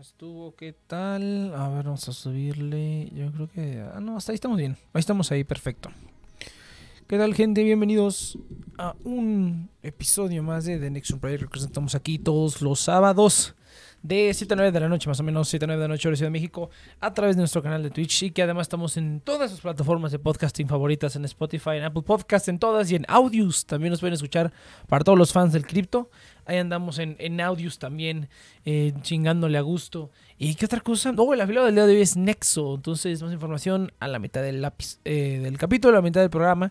estuvo? ¿Qué tal? A ver, vamos a subirle. Yo creo que. Ah, no, hasta ahí estamos bien. Ahí estamos ahí, perfecto. ¿Qué tal, gente? Bienvenidos a un episodio más de The Next Player que presentamos aquí todos los sábados de 7 a 9 de la noche, más o menos 7 a 9 de la noche, hora Ciudad de México, a través de nuestro canal de Twitch y que además estamos en todas sus plataformas de podcasting favoritas, en Spotify, en Apple Podcasts, en todas y en Audios. También nos pueden escuchar para todos los fans del cripto. Ahí andamos en, en Audios también, eh, chingándole a gusto. ¿Y qué otra cosa? Oh, el afiliado del día de hoy es Nexo. Entonces, más información a la mitad del lápiz eh, del capítulo, a la mitad del programa.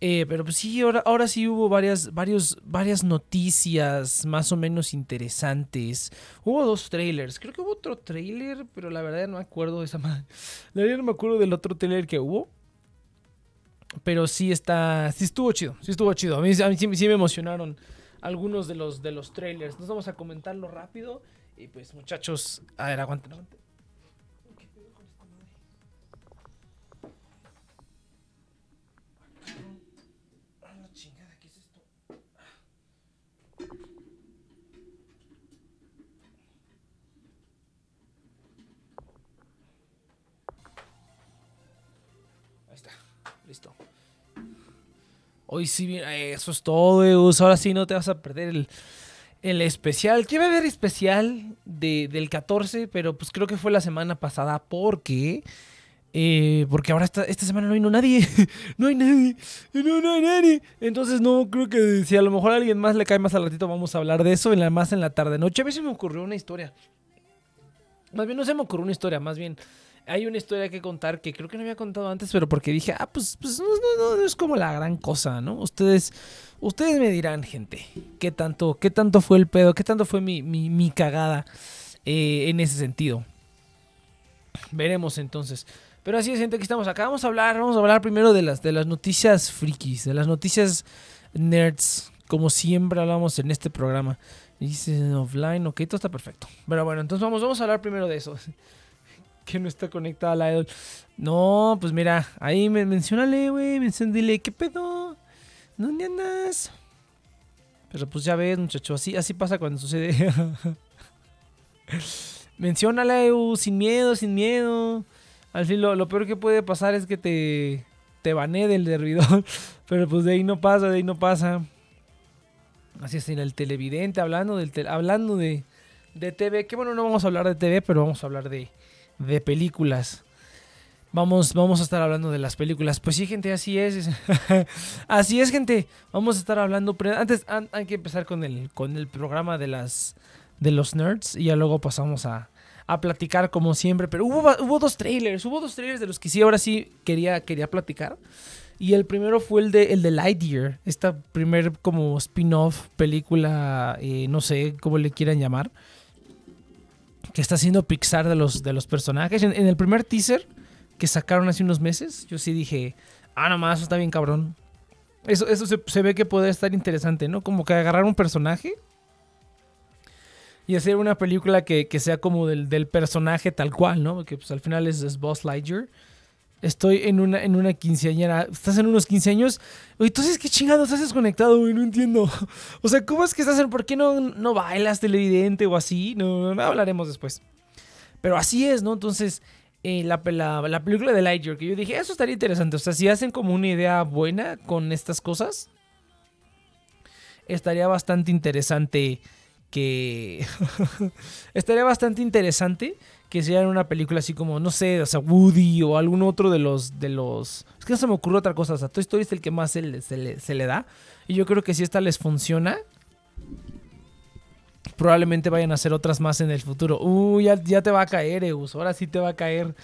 Eh, pero pues sí, ahora, ahora sí hubo varias, varios, varias noticias más o menos interesantes. Hubo dos trailers. Creo que hubo otro trailer, pero la verdad no me acuerdo de esa madre. La verdad no me acuerdo del otro trailer que hubo. Pero sí está. Sí estuvo chido. Sí estuvo chido. A mí, sí me emocionaron algunos de los, de los trailers. Nos vamos a comentarlo rápido. Y pues, muchachos, a ver, aguanten, aguanten. Hoy sí, eso es todo, Eus. Ahora sí no te vas a perder el, el especial. Que iba a haber especial de, del 14, pero pues creo que fue la semana pasada porque... Eh, porque ahora esta, esta semana no vino nadie. no hay nadie. No, no hay nadie. Entonces no creo que si a lo mejor a alguien más le cae más al ratito vamos a hablar de eso. En la, más en la tarde noche. A veces me ocurrió una historia. Más bien no se me ocurrió una historia. Más bien hay una historia que contar que creo que no había contado antes, pero porque dije, ah, pues, pues no, no, no, es como la gran cosa, ¿no? Ustedes, ustedes me dirán, gente, qué tanto, qué tanto fue el pedo, qué tanto fue mi, mi, mi cagada eh, en ese sentido. Veremos entonces. Pero así es, gente, que estamos acá. Vamos a hablar, vamos a hablar primero de las, de las noticias frikis, de las noticias nerds, como siempre hablamos en este programa. Dice offline, ok, todo está perfecto. Pero bueno, entonces vamos, vamos a hablar primero de eso. Que no está conectada a la idol. No, pues mira, ahí me mencionale, güey, dile, ¿qué pedo? ¿Dónde andas? Pero pues ya ves, muchacho, así, así pasa cuando sucede. Menciónale, uh, sin miedo, sin miedo. Al fin, lo, peor que puede pasar es que te, te bané del servidor. Pero pues de ahí no pasa, de ahí no pasa. Así es, en el televidente, hablando, del hablando de, de TV. Que bueno, no vamos a hablar de TV, pero vamos a hablar de, de películas. Vamos, vamos a estar hablando de las películas. Pues sí, gente, así es. así es, gente. Vamos a estar hablando. Antes hay que empezar con el, con el programa de las de los nerds. Y ya luego pasamos a, a platicar como siempre. Pero hubo, hubo dos trailers. Hubo dos trailers de los que sí ahora sí quería, quería platicar. Y el primero fue el de, el de Lightyear. Esta primer como spin-off película. Eh, no sé cómo le quieran llamar que está haciendo Pixar de los, de los personajes. En, el primer teaser que sacaron hace unos meses, yo sí dije, ah, nomás, eso está bien cabrón. Eso, eso se, ve que puede estar interesante, ¿no? Como que agarrar un personaje y hacer una película que, sea como del, personaje tal cual, ¿no? Que pues al final es, es Boss Lightyear estoy en una, en una quinceañera. Estás en unos 15 años. Entonces, ¿qué chingados estás desconectado, güey? No entiendo. O sea, ¿cómo es que estás en. ¿Por qué no, no bailas televidente o así? No, hablaremos después. Pero así es, ¿no? Entonces, eh, la, la, película de Lightyear, que yo dije, eso estaría interesante. O sea, si hacen como una idea buena con estas cosas, estaría bastante interesante que. estaría bastante interesante que sea una película así como, no sé, o sea, Woody o algún otro de los, de los... Es que no se me ocurre otra cosa, o sea, Toy Story es el que más se le, da. Y yo creo que si esta les funciona, probablemente vayan a hacer otras más en el futuro. Uy, ya, te va a caer, Eus, ahora sí te va a caer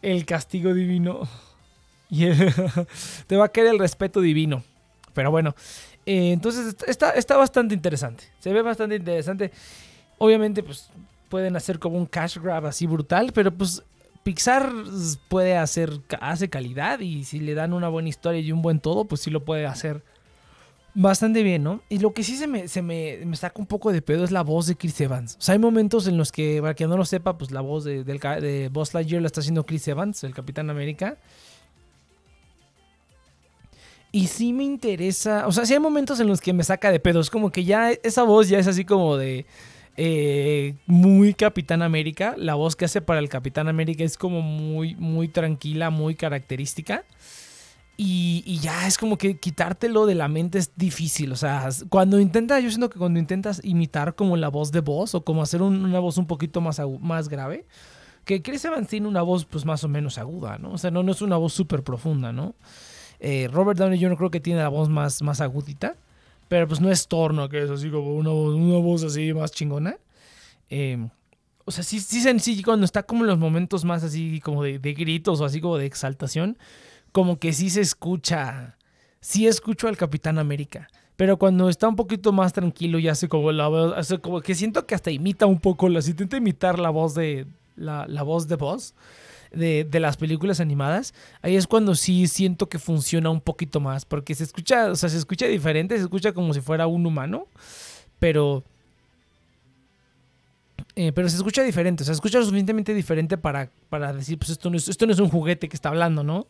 el castigo divino. Y te va a caer el respeto divino. Pero bueno, eh, entonces está, está bastante interesante. Se ve bastante interesante. Obviamente, pues pueden hacer como un cash grab así brutal, pero pues Pixar puede hacer, hace calidad y si le dan una buena historia y un buen todo, pues sí lo puede hacer bastante bien, ¿no? Y lo que sí se me, se me, saca un poco de pedo es la voz de Chris Evans. O sea, hay momentos en los que, para quien no lo sepa, pues la voz de, del, de Lightyear la está haciendo Chris Evans, el Capitán América. Y sí me interesa, o sea, sí hay momentos en los que me saca de pedo. Es como que ya esa voz ya es así como de eh, muy Capitán América. La voz que hace para el Capitán América es como muy, muy tranquila, muy característica. Y, ya es como que quitártelo de la mente es difícil. O sea, cuando intentas, yo siento que cuando intentas imitar como la voz de voz o como hacer una voz un poquito más, más grave, que Chris Evans tiene una voz pues más o menos aguda, ¿no? O sea, no, no es una voz súper profunda, ¿no? Eh, Robert Downey yo no creo que tiene la voz más, más agudita. Pero pues no es torno, que es así como una voz, una voz así más chingona. Em, o sea, sí, sí, sí, cuando está como en los momentos más así como de, gritos o así como de exaltación, como que sí se escucha, sí escucho al Capitán América. Pero cuando está un poquito más tranquilo y hace como la voz, hace como que siento que hasta imita un poco, la, si intenta imitar la voz de, la, la voz de voz de, las películas animadas, ahí es cuando sí siento que funciona un poquito más, porque se escucha, o sea, se escucha diferente, se escucha como si fuera un humano, pero... Eh, pero se escucha diferente, o sea, se escucha lo suficientemente diferente para, para decir, pues esto no, es, esto no es un juguete que está hablando, ¿no?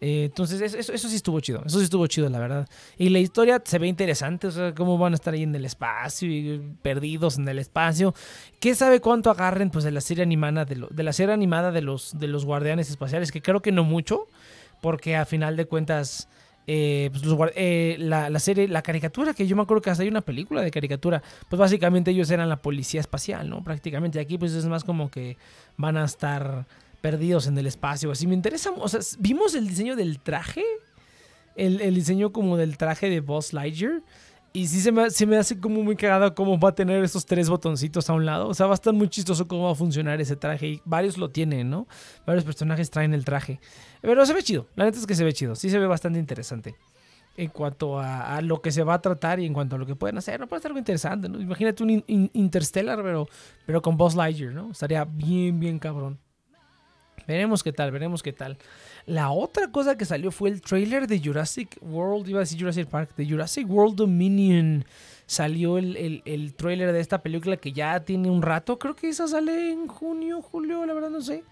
Eh, entonces, eso, sí estuvo chido. Eso sí estuvo chido, la verdad. Y la historia se ve interesante. O sea, cómo van a estar ahí en el espacio y perdidos en el espacio. ¿Qué sabe cuánto agarren pues, de la serie animada de, la serie animada de los, de los guardianes espaciales? Que creo que no mucho. Porque a final de cuentas. eh, pues, eh, la, serie, la caricatura, que yo me acuerdo que hasta hay una película de caricatura, pues básicamente ellos eran la policía espacial, ¿no? Prácticamente aquí pues es más como que van a estar perdidos en el espacio. Así me interesa, o sea, vimos el diseño del traje, el, el diseño como del traje de Buzz Lightyear. Y sí se me, se me hace como muy cagado cómo va a tener esos tres botoncitos a un lado. O sea, va a estar muy chistoso cómo va a funcionar ese traje. Y varios lo tienen, ¿no? Varios personajes traen el traje. Pero se ve chido. La neta es que se ve chido. Sí se ve bastante interesante. En cuanto a, lo que se va a tratar y en cuanto a lo que pueden hacer. No puede ser algo interesante, ¿no? Imagínate un Interstellar, pero, pero con Buzz Lightyear, ¿no? Estaría bien, bien cabrón. Veremos qué tal, veremos qué tal. La otra cosa que salió fue el trailer de Jurassic World, iba a decir Jurassic Park, de Jurassic World Dominion. Salió el, el, trailer de esta película que ya tiene un rato, creo que esa sale en junio, julio, la verdad no sé.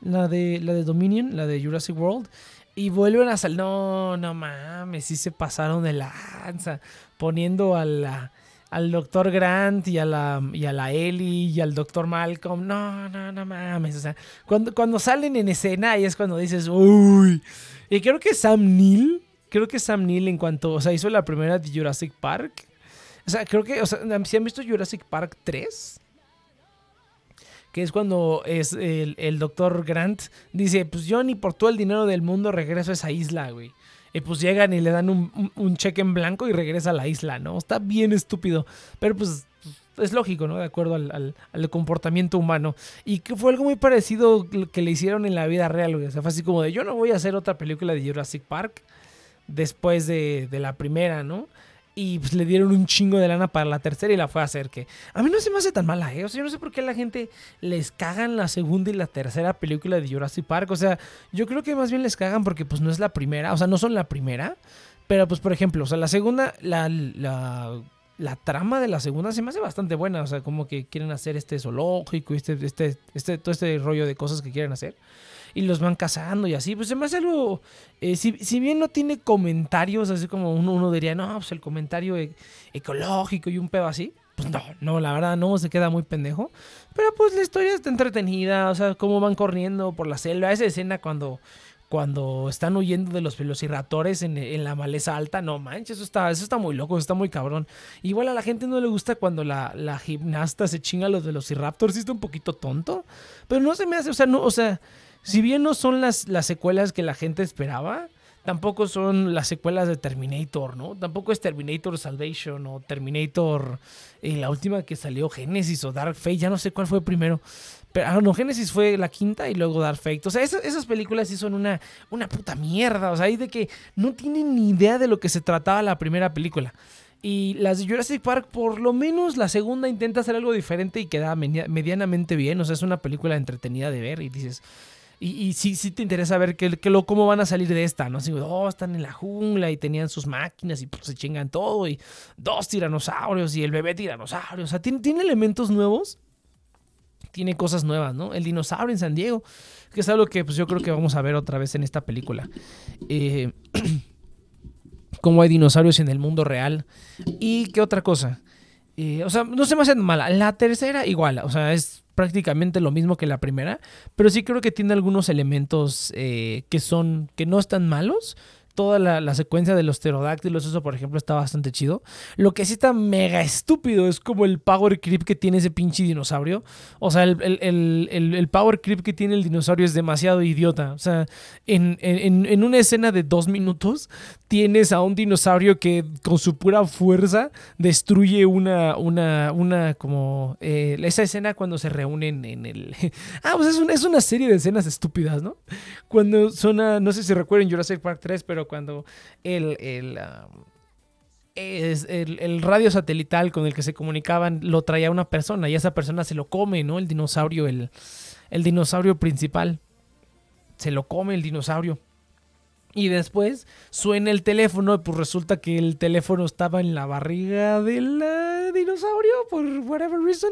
La de, la de Dominion, la de Jurassic World. Y vuelven a salir. No, no mames, sí se pasaron de lanza. Poniendo a la, al doctor Grant y a la, y a la Ellie y al doctor Malcolm. No, no, no mames. O sea, cuando, cuando salen en escena ahí es cuando dices, uy. Y creo que Sam Neill, creo que Sam Neill en cuanto, o sea, hizo la primera de Jurassic Park. O sea, creo que, o sea, si han visto Jurassic Park 3, que es cuando es el, el doctor Grant dice, pues yo ni por todo el dinero del mundo regreso a esa isla, güey. Y pues llegan y le dan un, cheque en blanco y regresa a la isla, ¿no? Está bien estúpido. Pero pues es lógico, ¿no? De acuerdo al, comportamiento humano. Y que fue algo muy parecido que le hicieron en la vida real, güey. O sea, fue así como de yo no voy a hacer otra película de Jurassic Park después de, de la primera, ¿no? Y pues le dieron un chingo de lana para la tercera y la fue a hacer que a mí no se me hace tan mala, ¿eh? O sea, yo no sé por qué la gente les cagan la segunda y la tercera película de Jurassic Park, o sea, yo creo que más bien les cagan porque pues no es la primera, o sea, no son la primera, pero pues por ejemplo, o sea, la segunda la, la la trama de la segunda se me hace bastante buena. O sea, como que quieren hacer este zoológico este, este, este, todo este rollo de cosas que quieren hacer y los van cazando y así. Pues se me hace algo. Eh, si, bien no tiene comentarios, así como uno, uno diría, no, pues el comentario e, ecológico y un pedo así. Pues no, no, la verdad no, se queda muy pendejo. Pero pues la historia está entretenida, o sea, cómo van corriendo por la selva. Esa escena cuando cuando están huyendo de los velociraptores en, la maleza alta, no manches, eso está, eso está muy loco, eso está muy cabrón. Igual a la gente no le gusta cuando la, la gimnasta se chinga a los velociraptors, sí está un poquito tonto, pero no se me hace, o sea, no, o sea, si bien no son las, las secuelas que la gente esperaba, tampoco son las secuelas de Terminator, ¿no? Tampoco es Terminator Salvation o Terminator, eh, la última que salió, Genesis o Dark Fate, ya no sé cuál fue primero. Pero, ah, no, Genesis fue la quinta y luego Dark Fate. O sea, esas, esas películas sí son una, una puta mierda. O sea, hay de que no tienen ni idea de lo que se trataba la primera película. Y las de Jurassic Park, por lo menos la segunda intenta hacer algo diferente y queda medianamente bien. O sea, es una película entretenida de ver y dices, y, sí, sí te interesa ver que, cómo van a salir de esta, ¿no? Así, oh, están en la jungla y tenían sus máquinas y pues, se chingan todo y dos tiranosaurios y el bebé tiranosaurio. O sea, tiene, tiene elementos nuevos, tiene cosas nuevas, ¿no? El dinosaurio en San Diego, que es algo que pues, yo creo que vamos a ver otra vez en esta película. Eh, cómo hay dinosaurios en el mundo real. ¿Y qué otra cosa? Eh, o sea, no se me hace mala. La tercera igual, o sea, es prácticamente lo mismo que la primera, pero sí creo que tiene algunos elementos eh, que son, que no están malos, toda la, secuencia de los pterodáctilos, eso por ejemplo está bastante chido. Lo que sí está mega estúpido es como el power creep que tiene ese pinche dinosaurio. O sea, el, power creep que tiene el dinosaurio es demasiado idiota. O sea, en, una escena de dos minutos tienes a un dinosaurio que con su pura fuerza destruye una, una, una como... Eh, esa escena cuando se reúnen en el... ah, pues es, es una serie de escenas estúpidas, ¿no? Cuando son, no sé si recuerden Jurassic Park 3, pero cuando el, el, el, radio satelital con el que se comunicaban lo traía una persona y esa persona se lo come, ¿no? El dinosaurio, el, el dinosaurio principal. Se lo come el dinosaurio. Y después suena el teléfono, y pues resulta que el teléfono estaba en la barriga del dinosaurio, por whatever reason.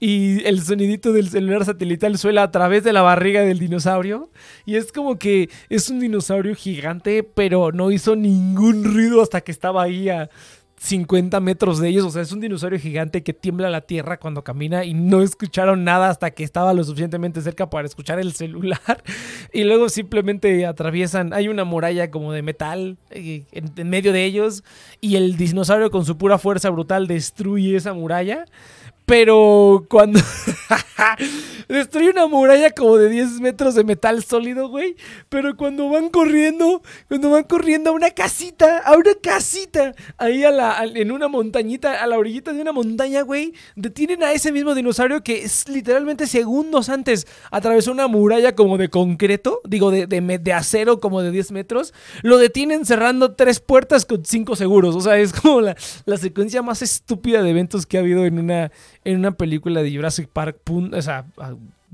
Y el sonidito del celular satelital suena a través de la barriga del dinosaurio. Y es como que es un dinosaurio gigante, pero no hizo ningún ruido hasta que estaba ahí a 50 metros de ellos. O sea, es un dinosaurio gigante que tiembla la tierra cuando camina y no escucharon nada hasta que estaba lo suficientemente cerca para escuchar el celular. Y luego simplemente atraviesan. Hay una muralla como de metal eh, en, medio de ellos y el dinosaurio con su pura fuerza brutal destruye esa muralla. Pero cuando destruye una muralla como de 10 metros de metal sólido, güey. Pero cuando van corriendo, cuando van corriendo a una casita, a una casita, ahí a la, en una montañita, a la orillita de una montaña, güey, detienen a ese mismo dinosaurio que es literalmente segundos antes atravesó una muralla como de concreto, digo, de, de, acero como de 10 metros. Lo detienen cerrando tres puertas con cinco seguros. O sea, es como la, la secuencia más estúpida de eventos que ha habido en una en una película de Jurassic Park, o sea,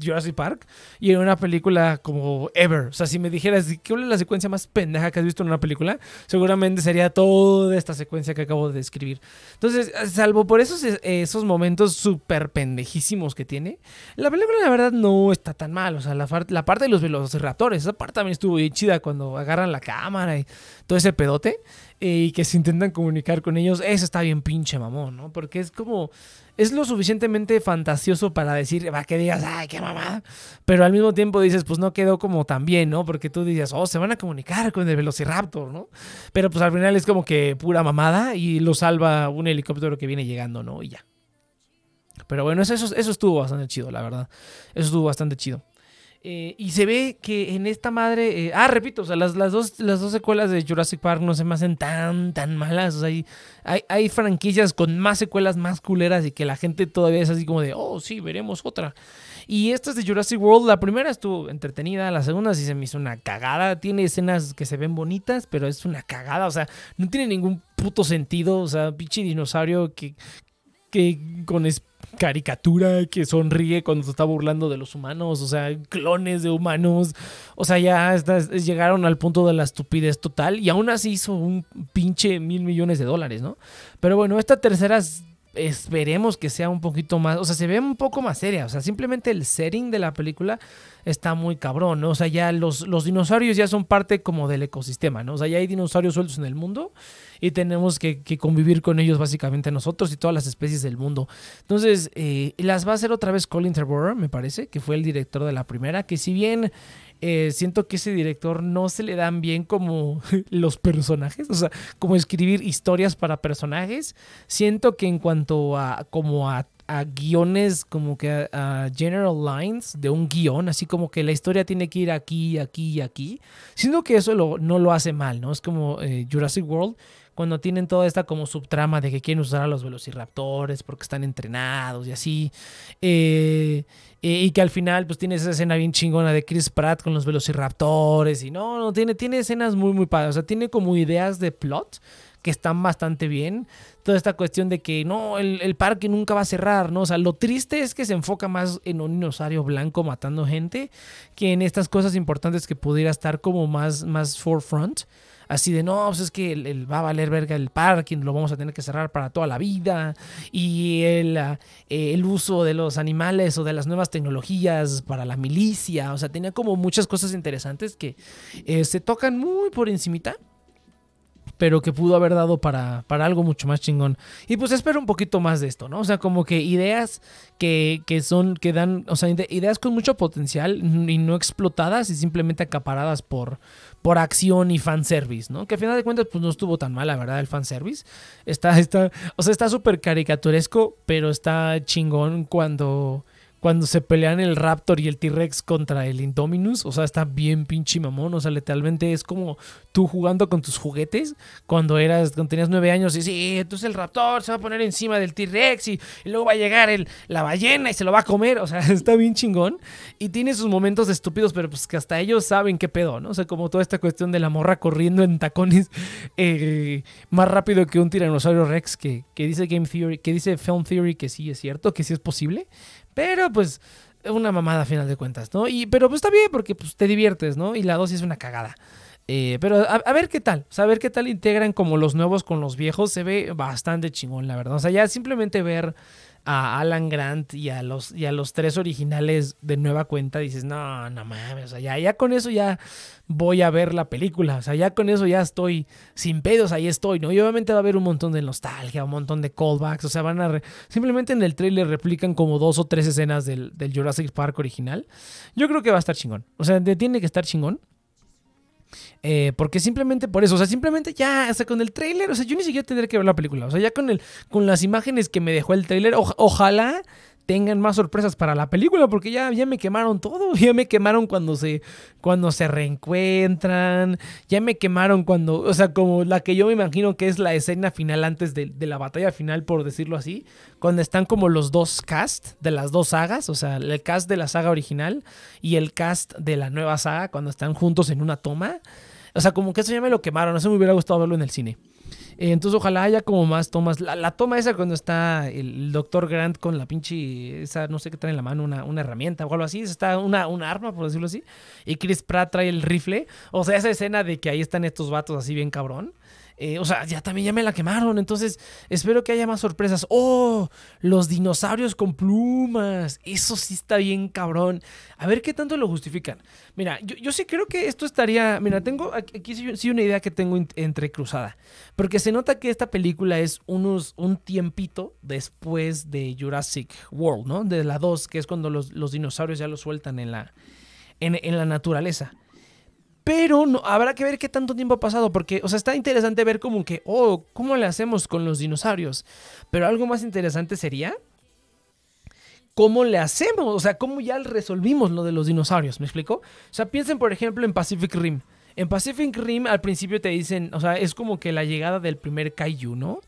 Jurassic Park, y en una película como Ever. O sea, si me dijeras, ¿qué es la secuencia más pendeja que has visto en una película? Seguramente sería toda esta secuencia que acabo de describir. Entonces, salvo por esos, esos momentos súper pendejísimos que tiene, la película la verdad no está tan mal. O sea, la, la parte de los velociraptores, esa parte también estuvo bien chida cuando agarran la cámara y todo ese pedote. Y que se intentan comunicar con ellos, eso está bien pinche mamón, ¿no? Porque es como, es lo suficientemente fantasioso para decir, va, que digas, ay, qué mamada, pero al mismo tiempo dices, pues no quedó como tan bien, ¿no? Porque tú dices, oh, se van a comunicar con el Velociraptor, ¿no? Pero pues al final es como que pura mamada y lo salva un helicóptero que viene llegando, ¿no? Y ya. Pero bueno, eso, eso estuvo bastante chido, la verdad. Eso estuvo bastante chido. Eh, y se ve que en esta madre. Eh, ah, repito, o sea, las, las, dos, las dos secuelas de Jurassic Park no se me hacen tan, tan malas. Hay, hay, franquicias con más secuelas más culeras y que la gente todavía es así como de, oh, sí, veremos otra. Y esta es de Jurassic World. La primera estuvo entretenida, la segunda sí se me hizo una cagada. Tiene escenas que se ven bonitas, pero es una cagada. O sea, no tiene ningún puto sentido. O sea, pinche dinosaurio que, que con caricatura que sonríe cuando se está burlando de los humanos, o sea, clones de humanos, o sea, ya llegaron al punto de la estupidez total y aún así hizo un pinche mil millones de dólares, ¿no? Pero bueno, esta tercera esperemos que sea un poquito más, o sea, se ve un poco más seria, o sea, simplemente el setting de la película está muy cabrón, ¿no? O sea, ya los, los dinosaurios ya son parte como del ecosistema, ¿no? O sea, ya hay dinosaurios sueltos en el mundo y tenemos que, convivir con ellos básicamente nosotros y todas las especies del mundo. Entonces, eh, las va a hacer otra vez Colin Trevorrow, me parece, que fue el director de la primera, que si bien eh, siento que ese director no se le dan bien como los personajes, o sea, como escribir historias para personajes, siento que en cuanto a como a a guiones como que a, general lines de un guion, así como que la historia tiene que ir aquí, aquí y aquí, siendo que eso no lo hace mal, ¿no? Es como eh, Jurassic World, cuando tienen toda esta como subtrama de que quieren usar a los velociraptores porque están entrenados y así. Eh, y que al final pues tiene esa escena bien chingona de Chris Pratt con los velociraptores y no, no, tiene, tiene escenas muy, muy padres. O sea, tiene como ideas de plot que están bastante bien. Toda esta cuestión de que no, el, parque nunca va a cerrar, ¿no? O sea, lo triste es que se enfoca más en un dinosaurio blanco matando gente que en estas cosas importantes que pudiera estar como más, más forefront así de no, pues es que el, va a valer verga el parking, lo vamos a tener que cerrar para toda la vida, y el, ah, el, uso de los animales o de las nuevas tecnologías para la milicia, o sea, tenía como muchas cosas interesantes que eh, se tocan muy por encimita pero que pudo haber dado para, para algo mucho más chingón. Y pues espero un poquito más de esto, ¿no? O sea, como que ideas que, que son, que dan, o sea, ideas con mucho potencial y no explotadas y simplemente acaparadas por, por acción y fanservice, ¿no? Que al final de cuentas, pues no estuvo tan mal, la verdad, el fanservice. Está, está, o sea, está súper caricaturesco, pero está chingón cuando cuando se pelean el Raptor y el T-Rex contra el Indominus. O sea, está bien pinche mamón. O sea, literalmente es como tú jugando con tus juguetes cuando eras, cuando tenías nueve años. Y sí, entonces el Raptor se va a poner encima del T-Rex y, luego va a llegar el, la ballena y se lo va a comer. O sea, está bien chingón. Y tiene sus momentos estúpidos, pero pues que hasta ellos saben qué pedo, ¿no? O sea, como toda esta cuestión de la morra corriendo en tacones eh, más rápido que un tiranosaurio Rex que, que dice Game Theory, que dice Film Theory que sí es cierto, que sí es posible. Pero pues una mamada a final de cuentas, ¿no? Y, pero pues está bien porque pues, te diviertes, ¿no? Y la dosis es una cagada. Eh, pero a, ver qué tal, o sea, a ver qué tal integran como los nuevos con los viejos, se ve bastante chingón, la verdad. O sea, ya simplemente ver a Alan Grant y a los, y a los tres originales de nueva cuenta, dices, no, no mames, o sea, ya, ya con eso ya voy a ver la película, o sea, ya con eso ya estoy sin pedos, ahí estoy, ¿no? Y obviamente va a haber un montón de nostalgia, un montón de callbacks, o sea, van a... Simplemente en el trailer replican como dos o tres escenas del, del Jurassic Park original. Yo creo que va a estar chingón, o sea, tiene que estar chingón. Eh, porque simplemente por eso, o sea, simplemente ya, o sea, con el tráiler, o sea, yo ni siquiera tendré que ver la película, o sea, ya con, el, con las imágenes que me dejó el tráiler, ojalá tengan más sorpresas para la película, porque ya, ya me quemaron todo, ya me quemaron cuando se, cuando se reencuentran, ya me quemaron cuando, o sea, como la que yo me imagino que es la escena final antes de, de la batalla final, por decirlo así, cuando están como los dos cast de las dos sagas, o sea, el cast de la saga original y el cast de la nueva saga, cuando están juntos en una toma. O sea, como que eso ya me lo quemaron, eso me hubiera gustado verlo en el cine. Eh, entonces ojalá haya como más tomas. La, toma esa cuando está el, doctor Grant con la pinche, esa no sé qué trae en la mano, una, una herramienta o algo así. Está una arma, por decirlo así. Y Chris Pratt trae el rifle. O sea, esa escena de que ahí están estos vatos así bien cabrón. Eh, o sea, ya también ya me la quemaron. Entonces, espero que haya más sorpresas. ¡Oh! Los dinosaurios con plumas. Eso sí está bien cabrón. A ver qué tanto lo justifican. Mira, yo, sí creo que esto estaría. Mira, tengo aquí sí una idea que tengo entrecruzada. Porque se nota que esta película es unos, un tiempito después de Jurassic World, ¿no? De la 2, que es cuando los, dinosaurios ya lo sueltan en la, en la naturaleza. Pero no, habrá que ver qué tanto tiempo ha pasado, porque, o sea, está interesante ver como que, oh, ¿cómo le hacemos con los dinosaurios? Pero algo más interesante sería, ¿cómo le hacemos? O sea, ¿cómo ya resolvimos lo de los dinosaurios? ¿Me explico? O sea, piensen, por ejemplo, en Pacific Rim. En Pacific Rim al principio te dicen, o sea, es como que la llegada del primer Kaiju, ¿no?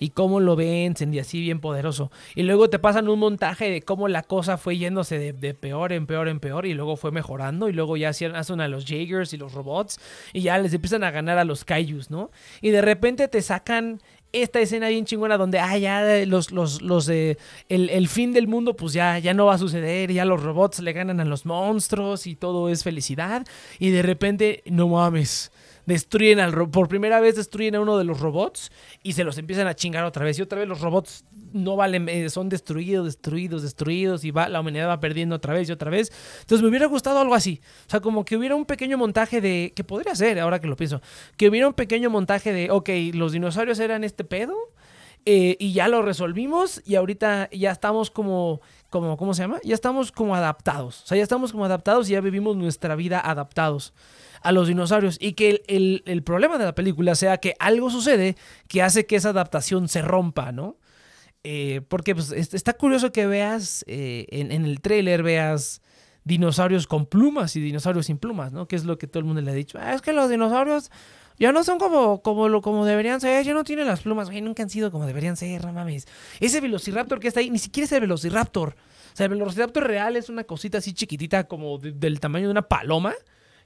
Y cómo lo vencen y así bien poderoso. Y luego te pasan un montaje de cómo la cosa fue yéndose de, peor en peor en peor y luego fue mejorando y luego ya hacían, hacen a los Jaegers y los robots y ya les empiezan a ganar a los Kaijus, ¿no? Y de repente te sacan esta escena bien chingona donde, ah, ya los, los, los, el, el, fin del mundo, pues ya, ya no va a suceder, ya los robots le ganan a los monstruos y todo es felicidad. Y de repente, no mames, destruyen al por primera vez destruyen a uno de los robots y se los empiezan a chingar otra vez y otra vez los robots no valen eh, son destruidos destruidos destruidos y va la humanidad va perdiendo otra vez y otra vez entonces me hubiera gustado algo así o sea como que hubiera un pequeño montaje de que podría ser ahora que lo pienso que hubiera un pequeño montaje de ok los dinosaurios eran este pedo eh, y ya lo resolvimos y ahorita ya estamos como, como, ¿cómo se llama? Ya estamos como adaptados. O sea, ya estamos como adaptados y ya vivimos nuestra vida adaptados a los dinosaurios y que el, problema de la película sea que algo sucede que hace que esa adaptación se rompa, ¿no? Eh, porque pues, está curioso que veas eh, en, el tráiler, veas dinosaurios con plumas y dinosaurios sin plumas, ¿no? Que es lo que todo el mundo le ha dicho. Ah, es que los dinosaurios ya no son como, como, lo, como deberían ser, ya no tienen las plumas, nunca han sido como deberían ser, no mames. Ese Velociraptor que está ahí, ni siquiera es el Velociraptor. O sea, el Velociraptor real es una cosita así chiquitita, como del tamaño de una paloma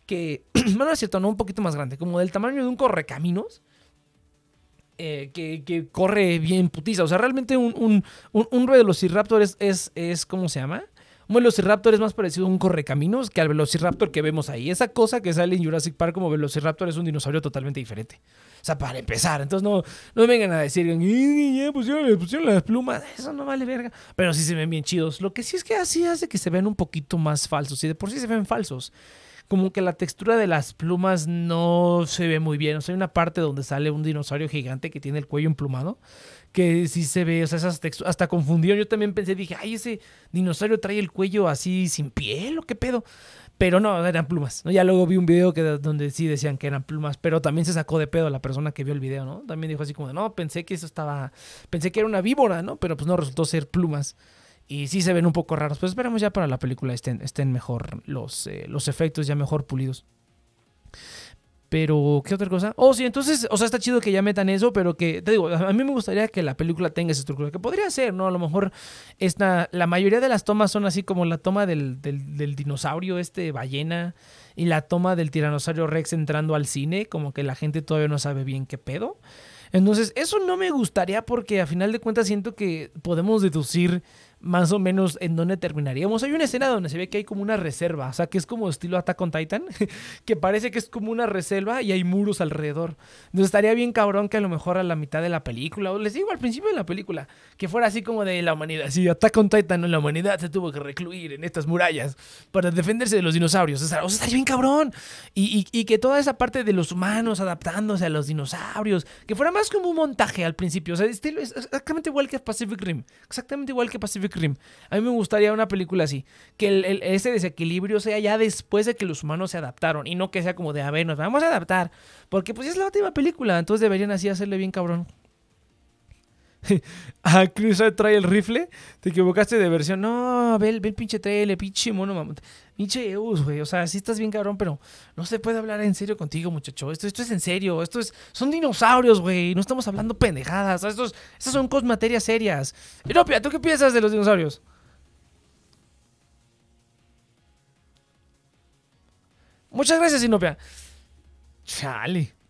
que, bueno, es cierto, no un poquito más grande, como del tamaño de un correcaminos. Eh, que, corre bien putiza. O sea, realmente un, un, un, Velociraptor es, es, es, ¿cómo se llama? Un Velociraptor es más parecido a un correcaminos que al Velociraptor que vemos ahí. Esa cosa que sale en Jurassic Park como Velociraptor es un dinosaurio totalmente diferente. O sea, para empezar. Entonces no, no vengan a decir, pusieron las plumas. Eso no vale verga. Pero sí se ven bien chidos. Lo que sí es que así hace que se vean un poquito más falsos. Y de por sí se ven falsos como que la textura de las plumas no se ve muy bien. O sea, hay una parte donde sale un dinosaurio gigante que tiene el cuello emplumado, que sí se ve, o sea, esas texturas, hasta confundió. Yo también pensé, dije, ay, ese dinosaurio trae el cuello así sin piel o qué pedo. Pero no, eran plumas. Ya luego vi un video que, donde sí decían que eran plumas, pero también se sacó de pedo la persona que vio el video, ¿no? También dijo así como, no, pensé que eso estaba, pensé que era una víbora, ¿no? Pero pues no resultó ser plumas. Y sí se ven un poco raros. Pues esperemos ya para la película estén, estén mejor los, eh, los efectos, ya mejor pulidos. Pero, ¿qué otra cosa? Oh, sí, entonces, o sea, está chido que ya metan eso, pero que, te digo, a mí me gustaría que la película tenga esa estructura, que podría ser, ¿no? A lo mejor esta, la mayoría de las tomas son así como la toma del, del, del dinosaurio, este ballena, y la toma del tiranosaurio Rex entrando al cine, como que la gente todavía no sabe bien qué pedo. Entonces, eso no me gustaría porque a final de cuentas siento que podemos deducir más o menos en dónde terminaríamos. Hay una escena donde se ve que hay como una reserva, o sea, que es como estilo Attack on Titan, que parece que es como una reserva y hay muros alrededor. Entonces estaría bien cabrón que a lo mejor a la mitad de la película, o les digo al principio de la película, que fuera así como de la humanidad. Si Attack on Titan, la humanidad se tuvo que recluir en estas murallas para defenderse de los dinosaurios. O sea, estaría bien cabrón. Y, y que toda esa parte de los humanos adaptándose a los dinosaurios, que fuera más como un montaje al principio. O sea, estilo es exactamente igual que Pacific Rim. Exactamente igual que Pacific a mí me gustaría una película así, que ese desequilibrio sea ya después de que los humanos se adaptaron y no que sea como de, a ver, nos vamos a adaptar, porque pues es la última película, entonces deberían así hacerle bien cabrón. ah, Chris trae el rifle. Te equivocaste de versión. No, ve, el pinche trailer, pinche mono. Pinche Eus, güey. O sea, sí estás bien cabrón, pero no se puede hablar en serio contigo, muchacho. Esto, esto es en serio. Esto es. Son dinosaurios, güey. No estamos hablando pendejadas. Estos, estas son materias serias. Inopia, ¿tú qué piensas de los dinosaurios? Muchas gracias, Inopia. Chale.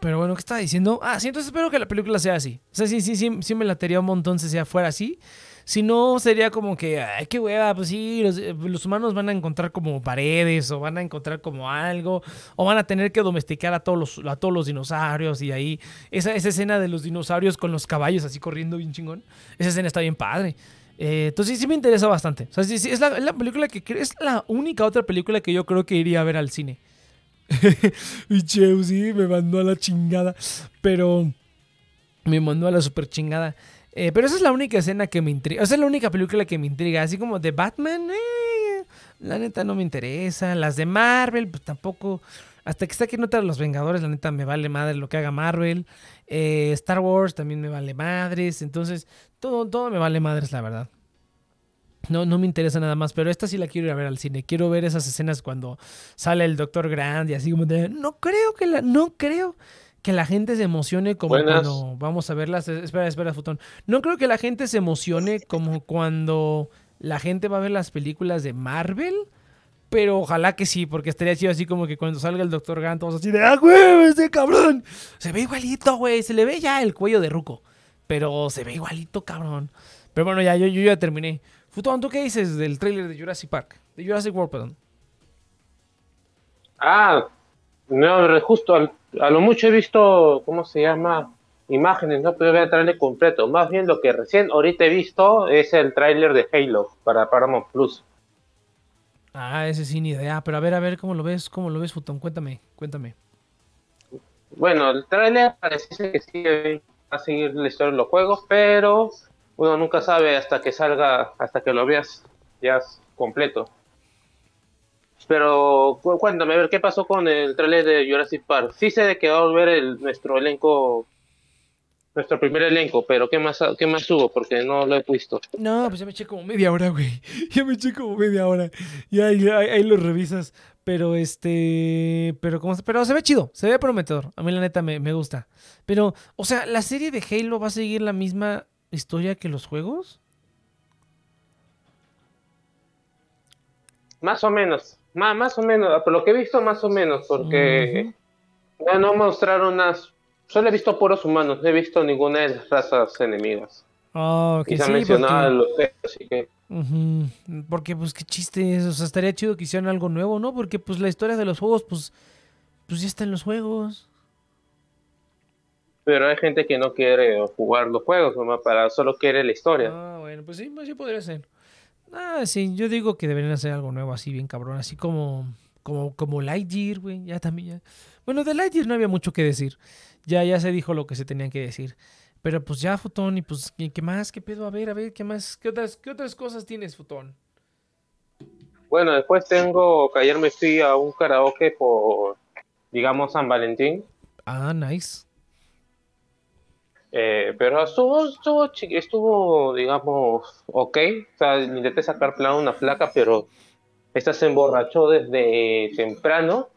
Pero bueno, ¿qué estaba diciendo? Ah, sí, entonces espero que la película sea así. O sea, sí, sí, sí, sí me latería un montón si sea fuera así. Si no, sería como que, ay, qué hueva, pues sí, eh, los, humanos van a encontrar como paredes o van a encontrar como algo o van a tener que domesticar a todos los, a todos los dinosaurios y ahí esa, esa escena de los dinosaurios con los caballos así corriendo bien chingón, esa escena está bien padre. Eh, entonces sí, sí me interesa bastante. O sea, sí, sí, es la, es la película que es la única otra película que yo creo que iría a ver al cine. y Chelsea me mandó a la chingada. Pero me mandó a la super chingada. Eh, pero esa es la única escena que me intriga. Esa es la única película que me intriga. Así como de Batman, eh, la neta no me interesa. Las de Marvel, pues tampoco. Hasta que está nota de los Vengadores, la neta me vale madre lo que haga Marvel. Eh, Star Wars también me vale madres. Entonces, todo, todo me vale madres, la verdad. No, no me interesa nada más, pero esta sí la quiero ir a ver al cine. Quiero ver esas escenas cuando sale el Doctor Grant y así como de, no creo que la, no creo que la gente se emocione como cuando vamos a verlas. Espera, espera, Futón. No creo que la gente se emocione como cuando la gente va a ver las películas de Marvel. Pero ojalá que sí, porque estaría chido así como que cuando salga el Doctor Grant, todos así de ¡Ah, güey! ¡Ese cabrón! Se ve igualito, güey. Se le ve ya el cuello de Ruco. Pero se ve igualito, cabrón. Pero bueno, ya, yo, yo ya terminé. Futón, ¿tú qué dices del tráiler de Jurassic Park? De Jurassic World, perdón. Ah, no, justo a lo mucho he visto, ¿cómo se llama? Imágenes, no puedo ver el tráiler completo. Más bien lo que recién ahorita he visto es el tráiler de Halo para Paramount Plus. Ah, ese sí, ni idea. Pero a ver, a ver, ¿cómo lo ves? ¿Cómo lo ves, Futón? Cuéntame, cuéntame. Bueno, el tráiler parece que sí va a seguir la historia de los juegos, pero uno nunca sabe hasta que salga, hasta que lo veas ya completo. Pero cuéntame, a ver, ¿qué pasó con el trailer de Jurassic Park? Sí sé de que va a volver el, nuestro elenco, nuestro primer elenco, pero ¿qué más, qué más hubo? Porque no lo he visto. No, pues ya me eché como media hora, güey. Ya me eché como media hora. Y ahí, ahí, lo revisas. Pero este. Pero como pero se ve chido, se ve prometedor. A mí la neta me, me gusta. Pero, o sea, la serie de Halo va a seguir la misma historia que los juegos? Más o menos, más, más o menos, por lo que he visto más o menos, porque no, mostraron unas, solo he visto puros humanos, no he visto ninguna de las razas enemigas. Oh, que sí, mencionado porque... así que... Porque pues qué chiste o sea, estaría chido que hicieran algo nuevo, ¿no? Porque pues la historia de los juegos, pues, pues ya está en los juegos pero hay gente que no quiere jugar los juegos, nomás para solo quiere la historia. Ah, bueno, pues sí, pues sí podría ser. Ah, sí, yo digo que deberían hacer algo nuevo así, bien cabrón, así como como como Lightyear, güey, ya también ya. Bueno, de Lightyear no había mucho que decir. Ya ya se dijo lo que se tenían que decir. Pero pues ya, Futón, y pues, ¿qué, más? ¿Qué pedo? A ver, a ver, ¿qué más? ¿Qué otras, qué otras cosas tienes, Futón? Bueno, después tengo que ayer me fui a un karaoke por, digamos, San Valentín. Ah, nice. Eh, pero estuvo, estuvo, estuvo, digamos, ok. O sea, intenté sacar plan una placa, pero esta se emborrachó desde temprano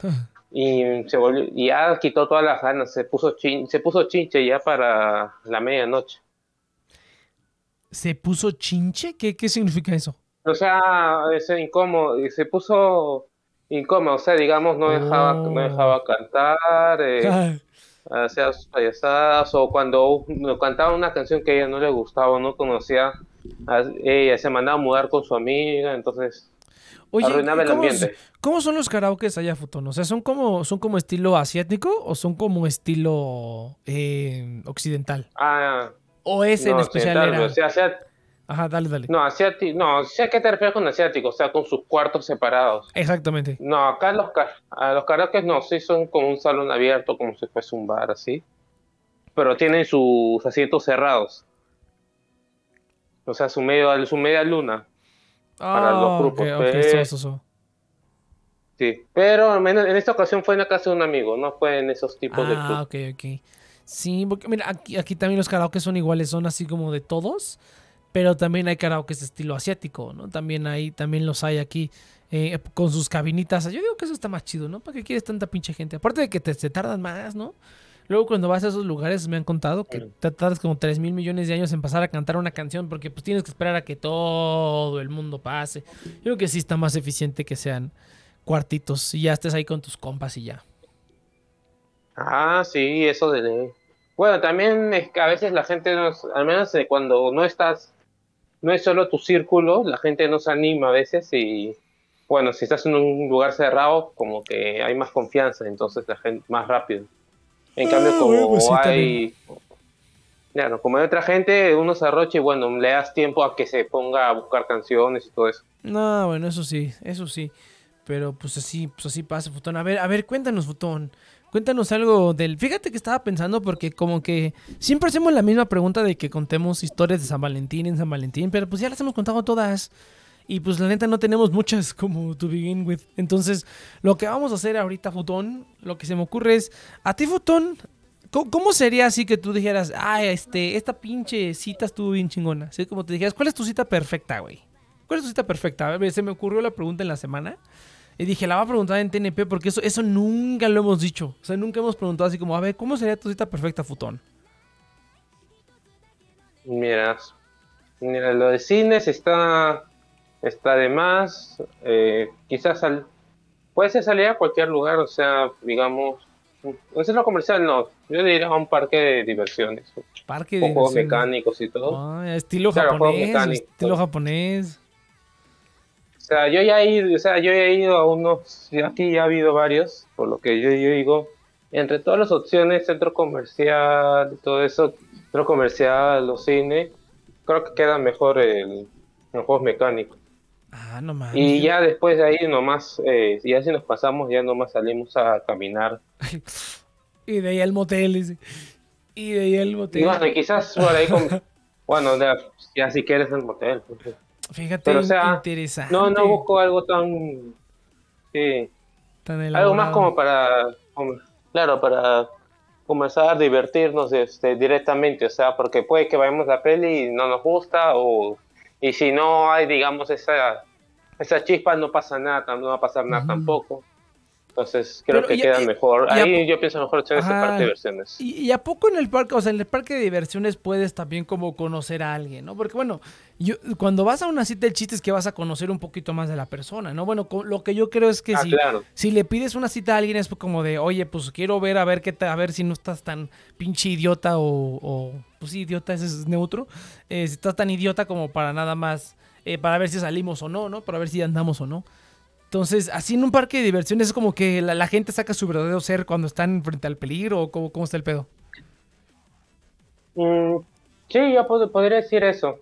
y se volvió, y ya quitó todas las ganas, se puso, se puso chinche ya para la medianoche. ¿Se puso chinche? ¿Qué, qué significa eso? O sea, ese incómodo, se puso incómodo, o sea, digamos, no dejaba, no dejaba oh. cantar. Eh, seas payasadas o cuando cantaba una canción que a ella no le gustaba o no conocía, ella se mandaba a mudar con su amiga, entonces arruinaba el ambiente. ¿Cómo son los karaokes allá, Futón? O sea, ¿son como, son como estilo asiático o son como estilo eh, occidental? Ah, ¿O ese en especial era? O sea, Ajá, dale, dale. No, asiático, no, sé a qué te refieres con asiático, o sea, con sus cuartos separados. Exactamente. No, acá los, a los karaoke no, sí son como un salón abierto, como si fuese un bar así. Pero tienen sus asientos cerrados. O sea, su, medio, su media luna. para los ah, grupos. Okay, Sí, pero en esta ocasión fue en la casa de un amigo, no fue en esos tipos de Ah, ok, ok. Sí, porque mira, aquí, aquí también los karaoke son iguales, son así como de todos pero también hay karaoke de estilo asiático, ¿no? También hay, también los hay aquí eh, con sus cabinitas. Yo digo que eso está más chido, ¿no? ¿Para qué quieres tanta pinche gente? Aparte de que te, tardan más, ¿no? Luego cuando vas a esos lugares me han contado que te tardas como 3 mil millones de años en pasar a cantar una canción porque pues tienes que esperar a que todo el mundo pase. Yo creo que sí está más eficiente que sean cuartitos y ya estés ahí con tus compas y ya. Ah, sí, eso de... Bueno, también es que a veces la gente, al menos cuando no estás no es solo tu círculo, la gente no se anima a veces y bueno, si estás en un lugar cerrado, como que hay más confianza, entonces la gente más rápido. En cambio, ah, como pues hay claro, como hay otra gente, uno se arrocha y bueno, le das tiempo a que se ponga a buscar canciones y todo eso. No, bueno, eso sí, eso sí. Pero pues así, pues así pasa, Futón. A ver, a ver, cuéntanos, Futón. Cuéntanos algo del... Fíjate que estaba pensando porque como que siempre hacemos la misma pregunta de que contemos historias de San Valentín en San Valentín, pero pues ya las hemos contado todas. Y pues la neta no tenemos muchas como to begin with. Entonces, lo que vamos a hacer ahorita, Futón, lo que se me ocurre es, a ti, Futón, ¿cómo, sería así que tú dijeras, ah, este, esta pinche cita estuvo bien chingona? Así como te dijeras, ¿cuál es tu cita perfecta, güey? ¿Cuál es tu cita perfecta? A ver, se me ocurrió la pregunta en la semana. Y dije, la va a preguntar en TNP porque eso, eso nunca lo hemos dicho. O sea, nunca hemos preguntado así como, a ver, ¿cómo sería tu cita perfecta, Futón? Mira, mira, lo de cines está, está de más. Eh, quizás al, puede ser salir a cualquier lugar, o sea, digamos, un centro comercial no, yo diría a un parque de diversiones. Parque de juegos mecánicos y todo. Ah, estilo japonés, estilo japonés. O sea, yo ya he ido, o sea, yo he ido a unos, aquí ya ha habido varios, por lo que yo, digo, entre todas las opciones, centro comercial, todo eso, centro comercial, los cines, creo que queda mejor el, los juegos mecánicos. Ah, no más. Y ya después de ahí nomás, eh, ya si nos pasamos, ya nomás salimos a caminar. y de ahí al motel, y de ahí al motel. Y bueno, quizás por ahí con, bueno, ya si quieres el motel. Pues, Fíjate, interesante. No, no busco algo tan. Sí. algo más como para. claro, para comenzar a divertirnos este, directamente, o sea, porque puede que vayamos la peli y no nos gusta, o. Y si no hay, digamos, esa, esa chispa, no pasa nada, no va a pasar nada tampoco. Entonces creo que queda mejor. Ahí yo pienso mejor echar ese parque de diversiones. Y, a poco en el parque, o sea, en el parque de diversiones puedes también como conocer a alguien, ¿no? Porque bueno, yo, cuando vas a una cita el chiste es que vas a conocer un poquito más de la persona, ¿no? Bueno, lo que yo creo es que ah, si, si le pides una cita a alguien es como de, oye, pues quiero ver a ver qué a ver si no estás tan pinche idiota o, pues sí, idiota, ese es neutro, eh, si estás tan idiota como para nada más, eh, para ver si salimos o no, ¿no? Para ver si andamos o no. Entonces, así en un parque de diversiones es como que la, gente saca su verdadero ser cuando están frente al peligro o cómo, está el pedo. Mm, sí, yo podría decir eso.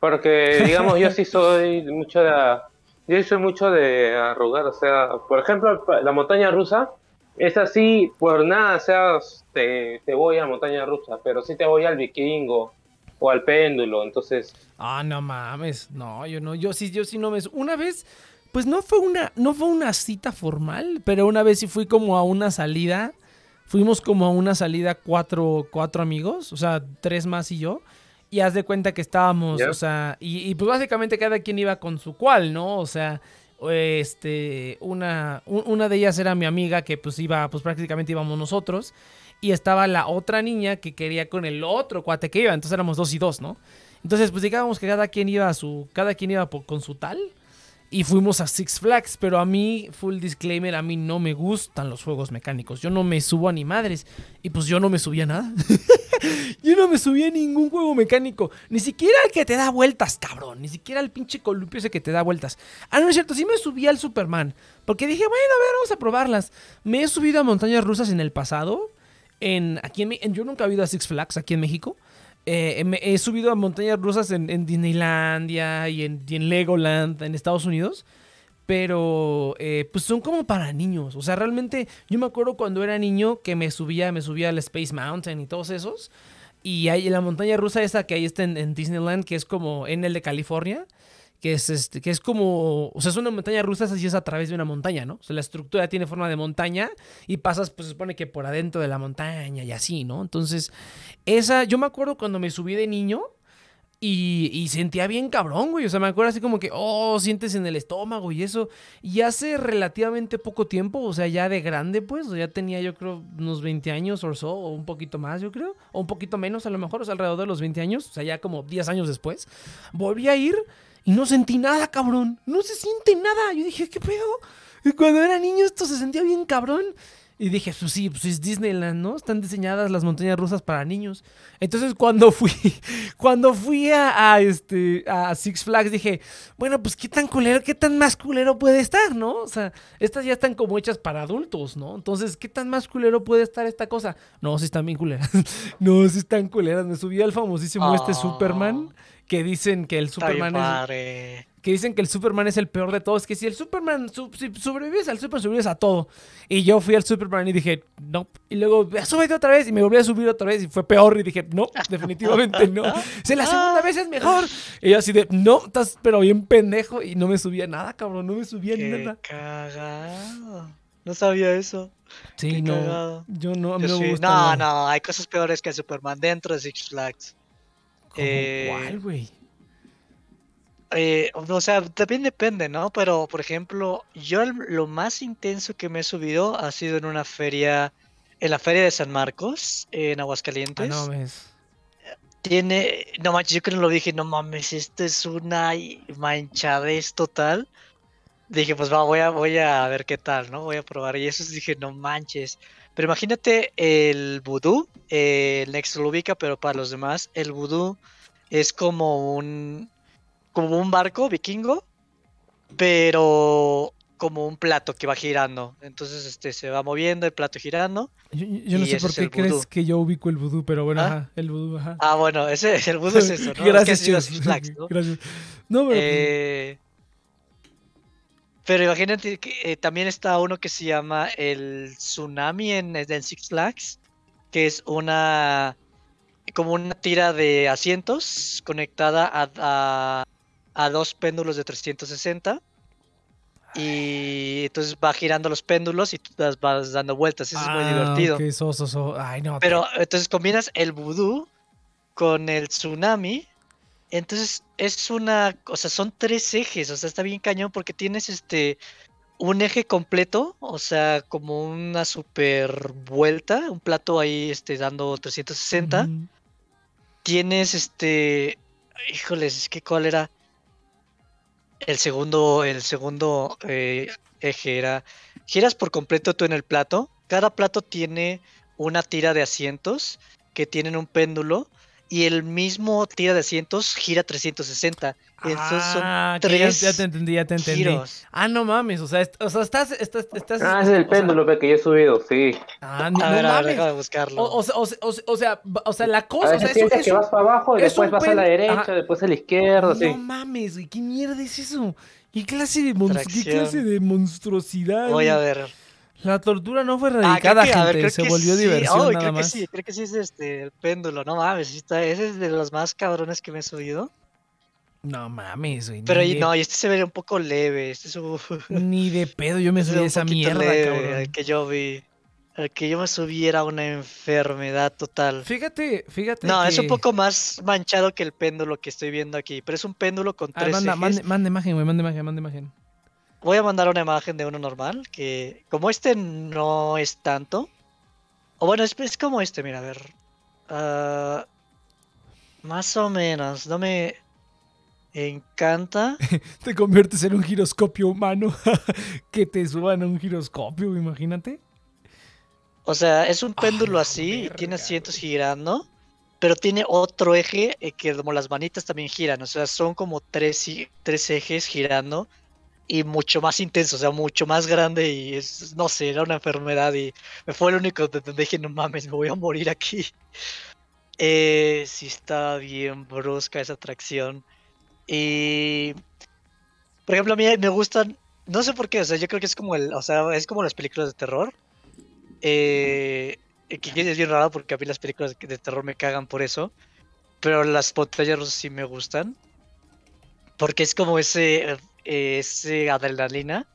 Porque, digamos, yo sí soy mucho de... Yo soy mucho de arrugar, o sea, por ejemplo, la montaña rusa es así, por nada, o sea, te, te voy a la montaña rusa, pero sí te voy al vikingo o al péndulo, entonces... Ah, no mames, no, yo no, yo sí, yo sí no me... Una vez pues no fue una, no fue una cita formal, pero una vez sí fui como a una salida. Fuimos como a una salida cuatro, cuatro amigos, o sea, tres más y yo. Y haz de cuenta que estábamos, o sea, y, pues básicamente cada quien iba con su cual, ¿no? O sea, este, una, una de ellas era mi amiga que pues iba, pues prácticamente íbamos nosotros. Y estaba la otra niña que quería con el otro cuate que iba, entonces éramos dos y dos, ¿no? Entonces pues digamos que cada quien iba a su, cada quien iba con su tal. Y fuimos a Six Flags, pero a mí, full disclaimer, a mí no me gustan los juegos mecánicos. Yo no me subo a ni madres. Y pues yo no me subí a nada. yo no me subí a ningún juego mecánico. Ni siquiera el que te da vueltas, cabrón. Ni siquiera el pinche columpio ese que te da vueltas. Ah, no es cierto, sí me subí al Superman. Porque dije, bueno, a ver, vamos a probarlas. Me he subido a montañas rusas en el pasado. En, aquí en, yo nunca he ido a Six Flags aquí en México. Eh, he subido a montañas rusas en, Disneylandia y en, Legoland en Estados Unidos. Pero eh, pues son como para niños. O sea, realmente yo me acuerdo cuando era niño que me subía, me subía al Space Mountain y todos esos. Y hay la montaña rusa esa que ahí está en, Disneyland, que es como en el de California que es, este, como, o sea, es una montaña rusa, así es a través de una montaña, ¿no? O sea, la estructura tiene forma de montaña y pasas, pues se supone que por adentro de la montaña y así, ¿no? Entonces, esa, yo me acuerdo cuando me subí de niño y, y sentía bien cabrón, güey, o sea, me acuerdo así como que, oh, sientes en el estómago y eso. Y hace relativamente poco tiempo, o sea, ya de grande, pues, ya tenía yo creo unos 20 años o so, o un poquito más, yo creo, o un poquito menos a lo mejor, o sea, alrededor de los 20 años, o sea, ya como 10 años después, volví a ir y no sentí nada, cabrón. No se siente nada. Yo dije, ¿qué pedo? Y cuando era niño esto se sentía bien cabrón. Y dije, pues sí, pues es Disneyland, ¿no? Están diseñadas las montañas rusas para niños. Entonces cuando fui, cuando fui a, este, a Six Flags dije, bueno, pues qué tan culero, qué tan más culero puede estar, ¿no? O sea, estas ya están como hechas para adultos, ¿no? Entonces, ¿qué tan más culero puede estar esta cosa? No, sí están bien culeras. no, sí están culeras. Me subí al famosísimo este Superman que dicen que el Superman es. Que dicen que el Superman es el peor de todos. Que si el Superman si sobrevives al Superman, sobrevives a todo. Y yo fui al Superman y dije, no. Y luego, súbete otra vez. Y me volví a subir otra vez. Y fue peor. Y dije, no, definitivamente no. Si la segunda vez es mejor. Y yo así de, no, estás pero bien pendejo. Y no me subía nada, cabrón. No me subía ni nada. Cagado. No sabía eso. Sí, no. Yo no, me gusta. No, no, hay cosas peores que el Superman dentro de Six Flags. Eh, ¿Cuál, güey? Eh, o sea, también depende, ¿no? Pero, por ejemplo, yo lo más intenso que me he subido ha sido en una feria, en la feria de San Marcos, en Aguascalientes. Ah, no mames. Tiene, no manches, yo creo que lo dije, no mames, esto es una manchadez total. Dije, pues va, voy a, voy a ver qué tal, ¿no? Voy a probar. Y eso dije, no manches. Pero imagínate el vudú, eh, el Next lo ubica, pero para los demás, el vudú es como un como un barco vikingo, pero como un plato que va girando. Entonces este se va moviendo el plato girando. Yo, no sé por qué crees que yo ubico el vudú, pero bueno, ¿Ah? ajá, el vudú, ajá. Ah, bueno, ese, el vudú es eso, ¿no? Gracias, ¿no? Gracias. No, pero... Pues, eh, pero imagínate que eh, también está uno que se llama el Tsunami en, en Six Flags, que es una como una tira de asientos conectada a, a, dos péndulos de 360. Y entonces va girando los péndulos y tú las vas dando vueltas. Eso es muy ah, divertido. Ay, no, Pero entonces combinas el vudú con el tsunami entonces es una, o sea, son tres ejes, o sea, está bien cañón porque tienes este un eje completo, o sea, como una super vuelta, un plato ahí este dando 360. Tienes este, híjoles, es que cuál era el segundo, el segundo eh, eje era giras por completo tú en el plato. Cada plato tiene una tira de asientos que tienen un péndulo y el mismo tira de asientos gira 360. Entonces son ah, tres ya, te entendí, ya te entendí. Ah, no mames, o sea, o sea estás, estás, estás, Ah, es el péndulo que yo he subido, sí. Ah, no, a mames. de buscarlo. O, o, o, o, sea, o sea, la cosa, o sea, eso, es que vas para abajo y después vas a la derecha, después a la izquierda, no, No mames, güey, ¿qué mierda es eso? ¿Qué clase de, ¿Qué clase de monstruosidad? Voy a ver. La tortura no fue radicada, ah, gente, se volvió diversión nada creo más. Que sí, creo que sí es este, el péndulo, no mames, ese es de los más cabrones que me he subido. No mames, güey. Pero no, y este se ve un poco leve, este es Ni de pedo yo me subí a esa mierda, cabrón. El que yo vi. El que yo me subiera una enfermedad total. Fíjate, fíjate. No, es un poco más manchado que el péndulo que estoy viendo aquí. Pero es un péndulo con ah, tres manda, Mande, imagen, güey, mande imagen, mande imagen. Voy a mandar una imagen de uno normal, que como este no es tanto. O bueno, es, es como este, mira, a ver. Ah, más o menos, no me... encanta. te conviertes en un giroscopio humano. que te suban a un giroscopio, imagínate. O sea, es un péndulo Ah, así, y tiene verga, asientos girando, pero tiene otro eje eh, que como las manitas también giran. O sea, son como tres, tres ejes girando y mucho más intenso, o sea, mucho más grande y es, no sé, era una enfermedad y me fue el único donde dije, no mames, me voy a morir aquí. Eh, sí está bien brusca esa atracción. Y, por ejemplo, a mí me gustan, no sé por qué, o sea, yo creo que es como el, o sea, es como las películas de terror. Eh, que que es bien raro porque a mí las películas de terror me cagan por eso. Pero las montañas rusas sí me gustan. Porque es como ese, eh, ese adrenalina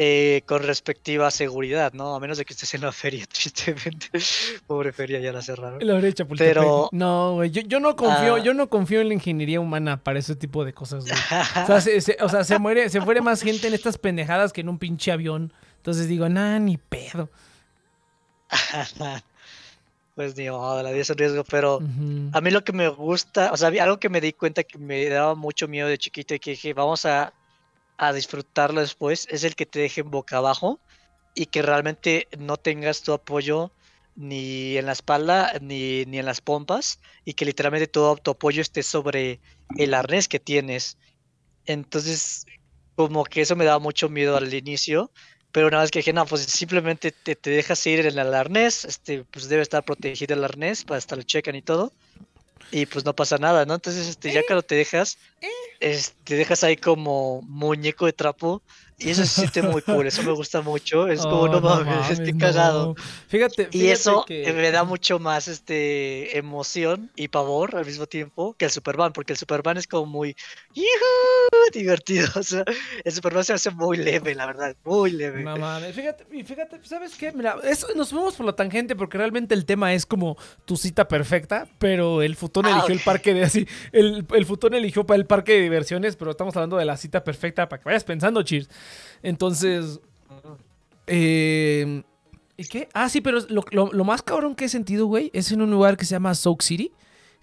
eh, con respectiva seguridad, ¿no? A menos de que estés en la feria, tristemente. Pobre feria, ya la cerraron. La Chapultepec. Pero- No, güey, yo, yo no confío, Ah. yo no confío en la ingeniería humana para ese tipo de cosas, güey. O sea, se, se- o sea, se muere, se muere más gente en estas pendejadas que en un pinche avión. Entonces digo, nah, ni pedo. pues ni modo, la vida es un riesgo, pero a mí lo que me gusta, o sea, algo que me di cuenta que me daba mucho miedo de chiquito y que dije, vamos a, a disfrutarlo después, es el que te dejen boca abajo y que realmente no tengas tu apoyo ni en la espalda ni, ni en las pompas y que literalmente todo tu apoyo esté sobre el arnés que tienes. Entonces, como que eso me daba mucho miedo al inicio, pero una vez que dije, no, pues simplemente te, te dejas ir en el arnés, este, pues debe estar protegido el arnés, para hasta lo checan y todo, y pues no pasa nada, ¿no? Entonces, este, ya cuando te dejas, este, te dejas ahí como muñeco de trapo, y eso se siente muy cool, eso me gusta mucho, es como, Oh, no mames, qué no. cagado. Fíjate, Y eso que- me da mucho más este emoción y pavor al mismo tiempo que el Superman, porque el Superman es como muy divertido. O sea, el Superman se hace muy leve, la verdad, muy leve. No mames, fíjate, y fíjate, ¿sabes qué? Mira, eso, nos fuimos por la tangente porque realmente el tema es como tu cita perfecta, pero el futón Ah, eligió el parque de así, el, el futón eligió para el parque de diversiones, pero estamos hablando de la cita perfecta para que vayas pensando, cheers. Entonces, eh, ¿y qué? Ah, sí, pero lo, más cabrón que he sentido, güey, es en un lugar que se llama Soak City,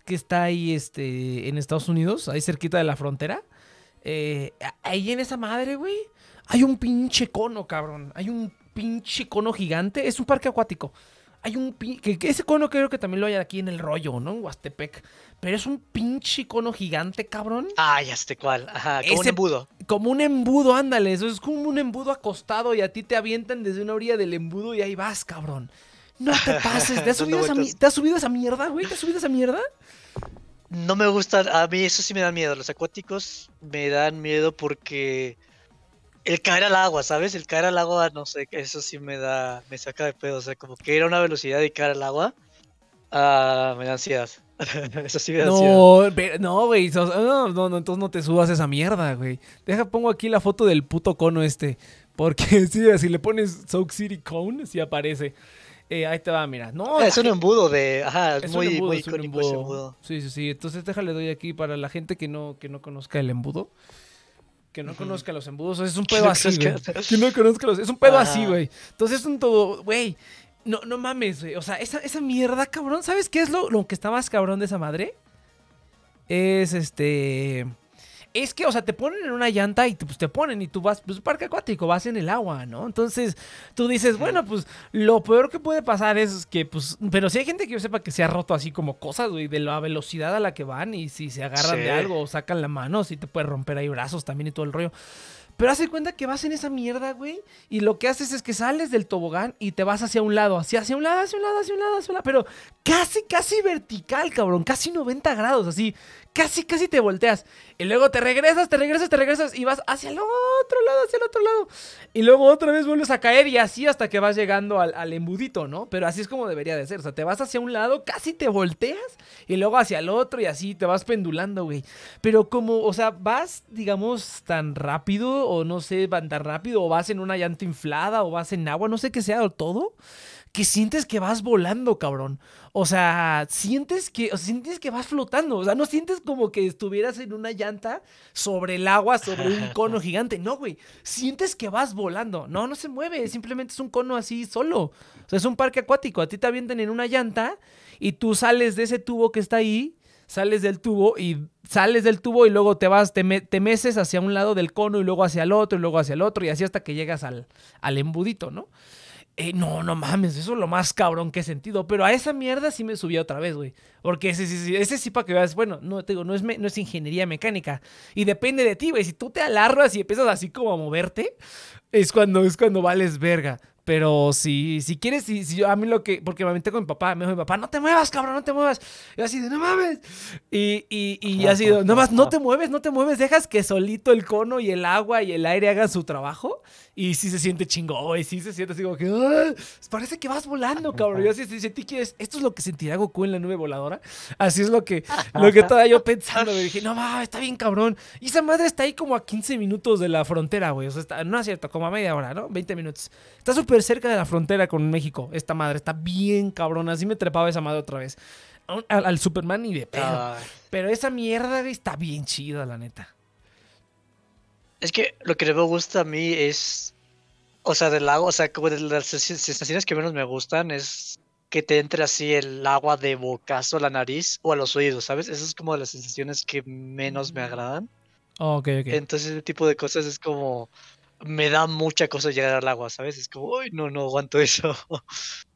que está ahí, este, en Estados Unidos, ahí cerquita de la frontera. Eh, ahí en esa madre, güey, hay un pinche cono, cabrón. Hay un pinche cono gigante. Es un parque acuático. Hay un pin- que, que ese cono creo que también lo hay aquí en el rollo, ¿no? En Huastepec. Pero es un pinche cono gigante, cabrón. Ah, ya sé cuál. Ajá, como un Ese- embudo. Como un embudo, ándale. Eso es como un embudo acostado y a ti te avientan desde una orilla del embudo y ahí vas, cabrón. No te pases. ¿Te has subido, esa. ¿te has subido esa mierda, güey? ¿Te has subido esa mierda? No me gustan, a mí eso sí me dan miedo. Los acuáticos me dan miedo porque el caer al agua, ¿sabes? El caer al agua, no sé, eso sí me da, me saca de pedo. O sea, como que ir a una velocidad y caer al agua, ah, me da ansiedad. eso sí me da ansiedad. No, ve- no, güey. No, no, no, entonces no te subas esa mierda, güey. Deja, pongo aquí la foto del puto cono este. Porque sí, si le pones Soak City Cone, sí aparece. Eh, ahí te va, mira. No, Ah, es un embudo de, ajá, es muy, embudo, muy es icónico ese embudo. embudo. Sí, sí, sí. Entonces déjale doy aquí para la gente que no, que no conozca el embudo. Que no Ujú. conozca los embudos. Es un pedo así, güey. Que no conozca los... Es un pedo así, Ajá. güey. Entonces es un todo... Güey, no, no mames, güey. O sea, esa, esa mierda, cabrón. ¿Sabes qué es lo, lo que está más cabrón de esa madre? Es este... Es que, o sea, te ponen en una llanta y te, pues, te ponen y tú vas, pues, parque acuático, vas en el agua, ¿no? Entonces, tú dices, bueno, pues, lo peor que puede pasar es que, pues, pero si hay gente que yo sepa que se ha roto así como cosas, güey, de la velocidad a la que van y si se agarran Sí. de algo o sacan la mano, sí te puede romper ahí brazos también y todo el rollo. Pero hace cuenta que vas en esa mierda, güey, y lo que haces es que sales del tobogán y te vas hacia un lado, hacia, hacia un lado, hacia un lado, hacia un lado, hacia un lado, pero casi, casi vertical, cabrón, casi 90 grados, así, casi, casi te volteas. Y luego te regresas, te regresas, te regresas y vas hacia el otro lado, hacia el otro lado. Y luego otra vez vuelves a caer y así hasta que vas llegando al, al embudito, ¿no? Pero así es como debería de ser. O sea, te vas hacia un lado, casi te volteas y luego hacia el otro y así te vas pendulando, güey. Pero como, o sea, vas, digamos, tan rápido o no sé, van tan rápido o vas en una llanta inflada o vas en agua, no sé qué sea o todo. Que sientes que vas volando, cabrón. O sea, sientes que, o sea, sientes que vas flotando. O sea, no sientes como que estuvieras en una llanta sobre el agua, sobre un cono gigante. No, güey. Sientes que vas volando. No, no se mueve. Simplemente es un cono así solo. O sea, es un parque acuático. A ti te avientan en una llanta y tú sales de ese tubo que está ahí, sales del tubo y sales del tubo y luego te vas, te, te, meces hacia un lado del cono y luego hacia el otro y luego hacia el otro y así hasta que llegas al, al embudito, ¿no? Eh, no, no mames, eso es lo más cabrón que he sentido. Pero a esa mierda sí me subí otra vez, güey. Porque ese, ese, ese sí para que veas, bueno, no te digo, no es, no es ingeniería mecánica. Y depende de ti, güey. Si tú te alarras y empiezas así como a moverte, es cuando, es cuando vales verga. Pero si, si quieres, si, si yo, a mí lo que. Porque me aventé con mi papá, me dijo mi papá, no te muevas, cabrón, no te muevas. Y así de, no mames. Y, y, y así de, no más, no te mueves, no te mueves, dejas que solito el cono y el agua y el aire hagan su trabajo. Y sí se siente chingón, y sí se siente así como que. parece que vas volando, cabrón. Yo así sentí que esto es lo que sentirá Goku en la nube voladora. Así es lo que, lo que estaba yo pensando. Me dije, no mames, está bien cabrón. Y esa madre está ahí como a 15 minutos de la frontera, güey. O sea, está, no es cierto, como a media hora, ¿no? 20 minutos. Está súper cerca de la frontera con México. Esta madre está bien cabrona. Así me trepaba esa madre otra vez. Al, Superman y de pedo. Pero esa mierda está bien chida, la neta. Es que lo que me gusta a mí es. O sea, del lago, o sea, como de las sensaciones que menos me gustan es que te entre así el agua de bocazo a la nariz o a los oídos, ¿sabes? Esas es como de las sensaciones que menos me agradan. ok, ok. Entonces, ese tipo de cosas es como me da mucha cosa llegar al agua, ¿sabes? Es como, uy, no, no aguanto eso.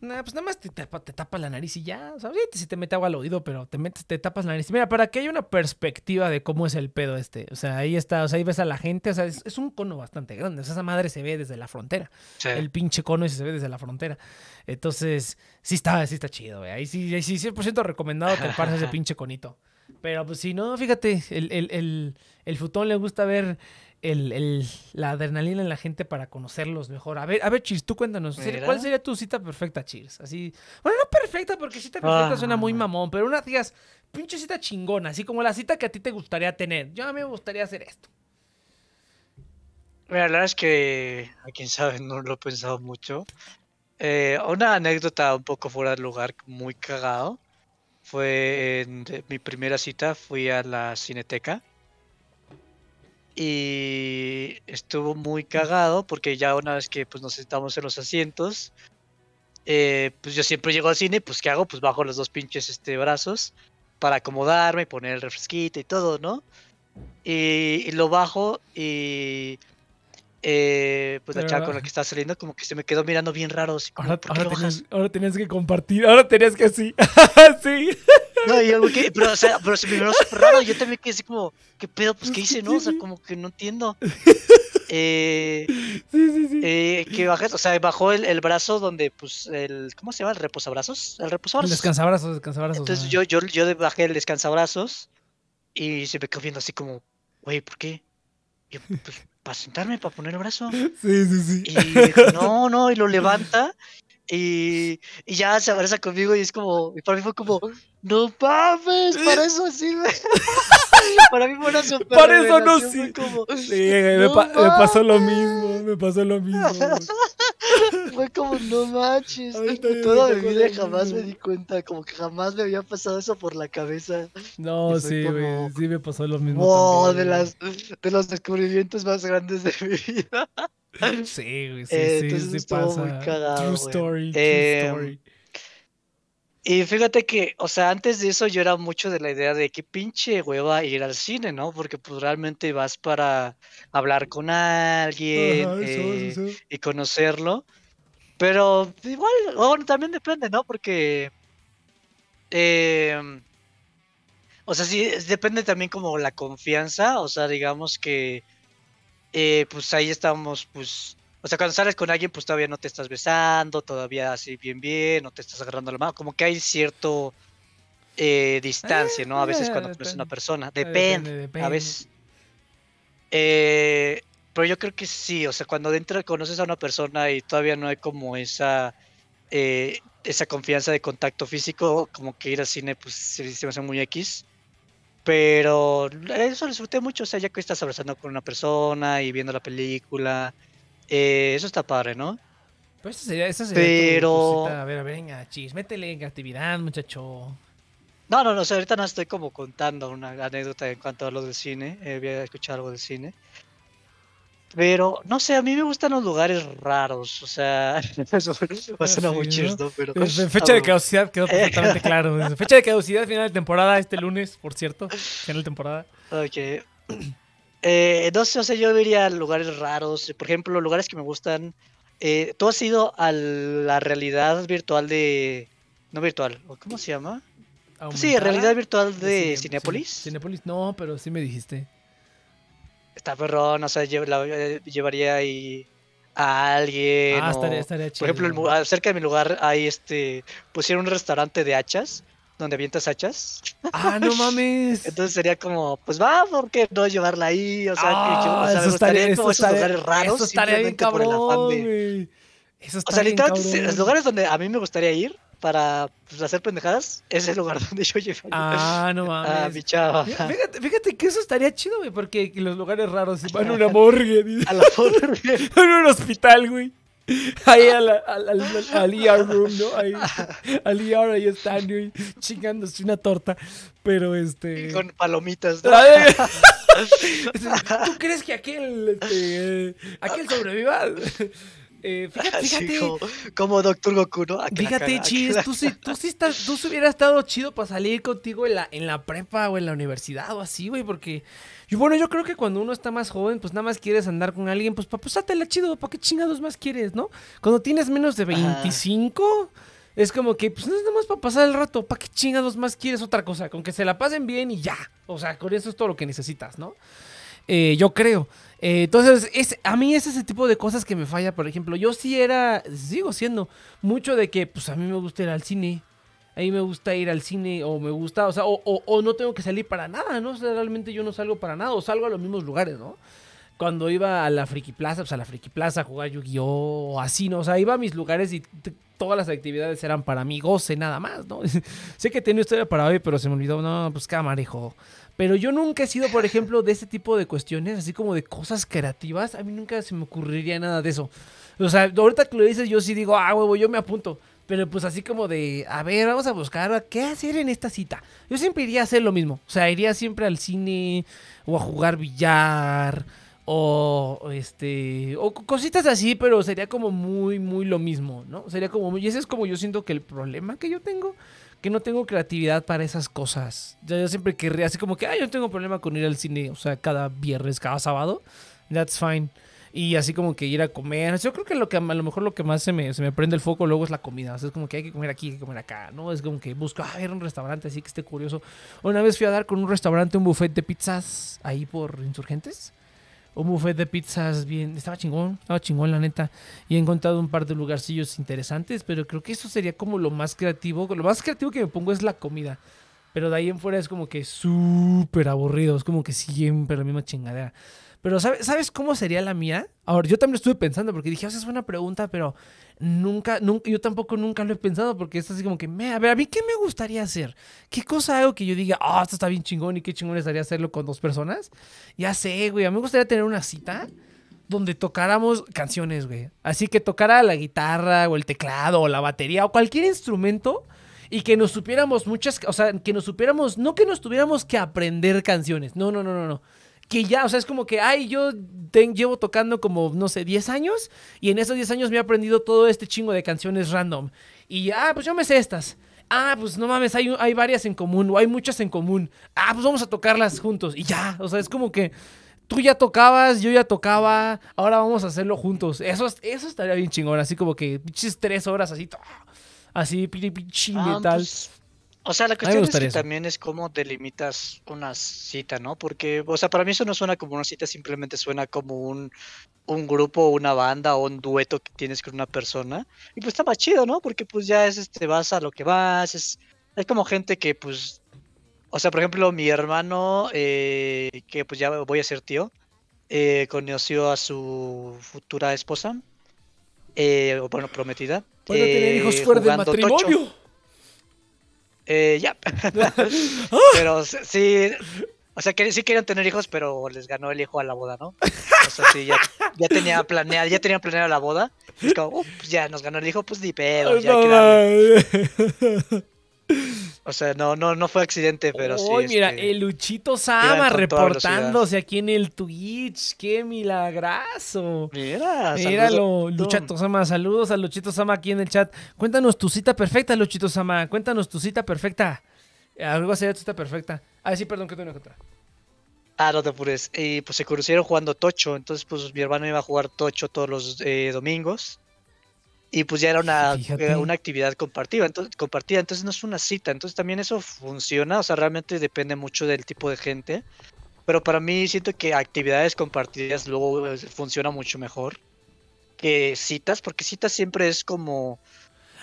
Nah, pues nada más te, tapa la nariz y ya, ¿sabes? Si te mete agua al oído, pero te metes, te tapas la nariz. Mira, para que haya una perspectiva de cómo es el pedo este. O sea, ahí está, o sea, ahí ves a la gente, o sea, es, un cono bastante grande. O sea, esa madre se ve desde la frontera. El pinche cono se ve desde la frontera. Entonces, sí está, sí está chido, güey. Ahí sí, ahí sí, 100% recomendado treparse ese pinche conito. Pero pues si no, fíjate, el, el, el, el futón le gusta ver el, el, la adrenalina en la gente para conocerlos mejor. A ver, a ver, Cheers, tú cuéntanos. ¿Cuál sería tu cita perfecta, Cheers? Así. Bueno, no perfecta, porque cita perfecta suena muy ah. mamón, pero una digas, pinche cita chingona, así como la cita que a ti te gustaría tener. Yo a mí me gustaría hacer esto. Mira, la verdad es que, a quien sabe, no lo he pensado mucho. Eh, una anécdota un poco fuera de lugar, muy cagado. Fue en mi primera cita, fui a la cineteca y estuvo muy cagado porque ya una vez que pues, nos sentamos en los asientos, eh, pues yo siempre llego al cine, pues ¿qué hago? Pues bajo los dos pinches este, brazos para acomodarme, y poner el refresquito y todo, ¿no? Y, lo bajo y eh, pues la chava con la que estaba saliendo como que se me quedó mirando bien raro. ahora, ahora, tenías, que compartir, ahora tenías que así. sí. No, yo, que, pero, o sea, pero se me miró súper raro. Yo también quedé así como, ¿qué pedo? Pues, ¿qué hice, no? O sea, como que no entiendo. Eh, sí, sí, sí. Eh, que bajé, o sea, bajó el, el, brazo donde, pues, el, ¿cómo se llama? El reposabrazos. El reposabrazos. El descansabrazos, descansabrazos. Entonces yo, yo, yo bajé el descansabrazos y se me quedó viendo así como, güey, ¿por qué? yo, pues, para sentarme, para poner el brazo. Sí, sí, sí. Y dijo, no, no, y lo levanta y, y, ya se abraza conmigo y es como, y para mí fue como, no mames, para eso sirve. para mí fue una super Para eso no sí. Como, sí me, pasó lo mismo, me pasó lo mismo. fue como, no manches. Toda mi vida jamás me di cuenta, como que jamás me había pasado eso por la cabeza. No, sí, güey, sí me pasó lo mismo. Wow, de, las, de los descubrimientos más grandes de mi vida. Sí, güey, sí, eh, sí, sí pasa. Muy cagado, true story, true em, story. Y fíjate que, o sea, antes de eso yo era mucho de la idea de que pinche hueva ir al cine, ¿no? Porque pues realmente vas para hablar con alguien eh, y conocerlo. Pero igual, bueno, también depende, ¿no? Porque... Em, o sea, sí, depende también como la confianza, o sea, digamos que eh, pues ahí estamos, pues, o sea, cuando sales con alguien, pues todavía no te estás besando, todavía así bien, bien, no te estás agarrando la mano, como que hay cierto eh, distancia, ¿no? A veces cuando conoces a una persona, depende, a veces. Eh, pero yo creo que sí, o sea, cuando dentro conoces a una persona y todavía no hay como esa esa confianza de contacto físico, como que ir al cine, pues se, se me hace muy X. Pero eso lo disfruté mucho, o sea, ya que estás abrazando con una persona y viendo la película, eh, eso está padre, ¿no? Pues esa sería, esa sería Pero... a ver, a ver, venga, chis, métele en actividad, muchacho. No, no, no, o sea, ahorita no estoy como contando una anécdota en cuanto a lo del cine, eh, voy a escuchar algo del cine. Pero, no sé, a mí me gustan los lugares raros. O sea, eso va a sonar Sí, muy chistoso, pero. Fe- Fecha de Ah, caducidad quedó perfectamente claro. Fecha de caducidad final de temporada este lunes, por cierto. Final de temporada. Ok. Eh, no sé, o sea, yo diría a lugares raros. Por ejemplo, lugares que me gustan. Eh, ¿Tú has ido a la realidad virtual de. No virtual, ¿o ¿cómo se llama? Pues sí, realidad virtual de Cine- Cinépolis. sí, Cinépolis, no, pero sí me dijiste. Está perrón, o sea, la- eh, llevaría ahí a alguien. ah, o- estaría, estaría chido. Por ejemplo, el cerca de mi lugar hay este. Pusieron un restaurante de hachas, donde avientas hachas. Ah, no mames. Entonces sería como, pues va, ¿por qué no llevarla ahí? O sea, que yo- o Ah, me eso estaría, gustaría eso como esos estaría- lugares raros. Eso estaría bien simplemente por el afán cabrón, de- güey. Eso O sea, literalmente, cabrón. los lugares donde a mí me gustaría ir para pues, hacer pendejadas, es el lugar donde yo llevaría Ah, no a mames. mi chava. Fíjate, fíjate que eso estaría chido, güey, porque los lugares raros van a una morgue. A la pobre. en un hospital, güey. Ahí al, al, al, al ER room, ¿no? Ahí, al ER ahí están, güey, chingándose una torta. Pero este. Con palomitas. ¿no? ¿Tú crees que aquel, este, aquel sobreviva? Eh, fíjate, fíjate, como, como Doctor Goku, ¿no? A que la Fíjate, Chis, tú sí, tú sí estás, tú sí hubiera estado chido para salir contigo en la, en la prepa o en la universidad o así, güey, porque y bueno, yo creo que cuando uno está más joven, pues nada más quieres andar con alguien, pues para pasártela chido, ¿para qué chingados más quieres, no? Cuando tienes menos de Ajá. 25, es como que, pues no es nada más para pasar el rato, ¿para qué chingados más quieres otra cosa? Con que se la pasen bien y ya, o sea, con eso es todo lo que necesitas, ¿no? Eh, yo creo. Eh, entonces, es, a mí es ese tipo de cosas que me falla. Por ejemplo, yo sí era, sigo siendo mucho de que, pues a mí me gusta ir al cine. A mí me gusta ir al cine o me gusta, o sea, o, no tengo que salir para nada, ¿no? Realmente yo no salgo para nada o salgo a los mismos lugares, ¿no? Cuando iba a la Friki Plaza, pues a la Friki Plaza a jugar Yu-Gi-Oh! así, ¿no? O sea, iba a mis lugares y todas las actividades eran para mi goce nada más, ¿no? sé que tenía historia para hoy, pero se me olvidó, no, pues camarejo. Pero yo nunca he sido, por ejemplo, de ese tipo de cuestiones, así como de cosas creativas. A mí nunca se me ocurriría nada de eso. O sea, ahorita que lo dices, yo sí digo, ah, huevo, yo me apunto. Pero pues así como de, a ver, vamos a buscar qué hacer en esta cita. Yo siempre iría a hacer lo mismo. O sea, iría siempre al cine o a jugar billar o este o co- cositas así, pero sería como muy muy lo mismo, ¿no? Sería como y ese es como yo siento que el problema que yo tengo que no tengo creatividad para esas cosas. Yo, yo siempre querría así como que, ah, yo no tengo problema con ir al cine, o sea, cada viernes, cada sábado. That's fine. Y así como que ir a comer. Yo creo que lo que a lo mejor lo que más se me, se me prende el foco luego es la comida. O sea, es como que hay que comer aquí, hay que comer acá, ¿no? Es como que busco, a ver, un restaurante así que esté curioso. Una vez fui a dar con un restaurante un buffet de pizzas ahí por Insurgentes. Un buffet de pizzas bien, estaba chingón, estaba chingón la neta. Y he encontrado un par de lugarcillos interesantes, pero creo que eso sería como lo más creativo. Lo más creativo que me pongo es la comida. Pero de ahí en fuera es como que súper aburrido, es como que siempre la misma chingadera. Pero ¿sabes, ¿sabes cómo sería la mía? Ahora, yo también estuve pensando porque dije, o sea, es buena pregunta, pero nunca, nunca, yo tampoco nunca lo he pensado porque es así como que, me, a ver, a mí, ¿qué me gustaría hacer? ¿Qué cosa hago que yo diga, ah, esto está bien chingón y qué chingón estaría hacerlo con dos personas? Ya sé, güey, a mí me gustaría tener una cita donde tocáramos canciones, güey. Así que tocara la guitarra o el teclado o la batería o cualquier instrumento y que nos supiéramos muchas, o sea, que nos supiéramos, no que nos tuviéramos que aprender canciones, no, no, no, no, no. Que ya, o sea, es como que, ay, yo llevo tocando como, no sé, 10 años y en esos 10 años me he aprendido todo este chingo de canciones random. Y ya, pues yo me sé estas. Ah, pues no mames, hay, hay varias en común o hay muchas en común. Ah, pues vamos a tocarlas juntos. Y ya, o sea, es como que tú ya tocabas, yo ya tocaba, ahora vamos a hacerlo juntos. Eso, es- eso estaría bien chingón, así como que pinches tres horas así, así, pinche pinche Ah, metal. pues, o sea, la cuestión es que eso. también es cómo delimitas una cita, ¿no? Porque, o sea, para mí eso no suena como una cita, simplemente suena como un, un grupo, una banda o un dueto que tienes con una persona. Y pues está más chido, ¿no? Porque pues ya es, este, vas a lo que vas, es, es como gente que pues, o sea, por ejemplo, mi hermano, eh, que pues ya voy a ser tío, eh, conoció a su futura esposa, eh, bueno, prometida. Van a tener hijos eh, fuera del jugando tocho. Eh, ya. pero sí, o sea, que sí querían tener hijos, pero les ganó el hijo a la boda, ¿no? O sea, sí, ya, ya tenía planeada, ya tenían planeada la boda. Es como, "Uh, pues ya nos ganó el hijo, pues ni pedo, ya hay que darle". O sea, no, no, no fue accidente, pero sí. Uy, mira, este, el Luchito Sama reportándose aquí en el Twitch. ¡Qué milagrazo! Mira, Míralo. Luchito Sama, saludos a Luchito Sama aquí en el chat. Cuéntanos tu cita perfecta, Luchito Sama. Cuéntanos tu cita perfecta. Algo sería tu cita perfecta. Ah, sí, perdón, que tengo una contra. Ah, no te apures. Y pues se conocieron jugando Tocho. Entonces, pues mi hermano iba a jugar Tocho todos los eh, domingos. Y pues ya era una, una actividad compartida entonces, compartida. Entonces no es una cita. Entonces también eso funciona. O sea, realmente depende mucho del tipo de gente. Pero para mí siento que actividades compartidas luego eh, funciona mucho mejor que citas. Porque citas siempre es como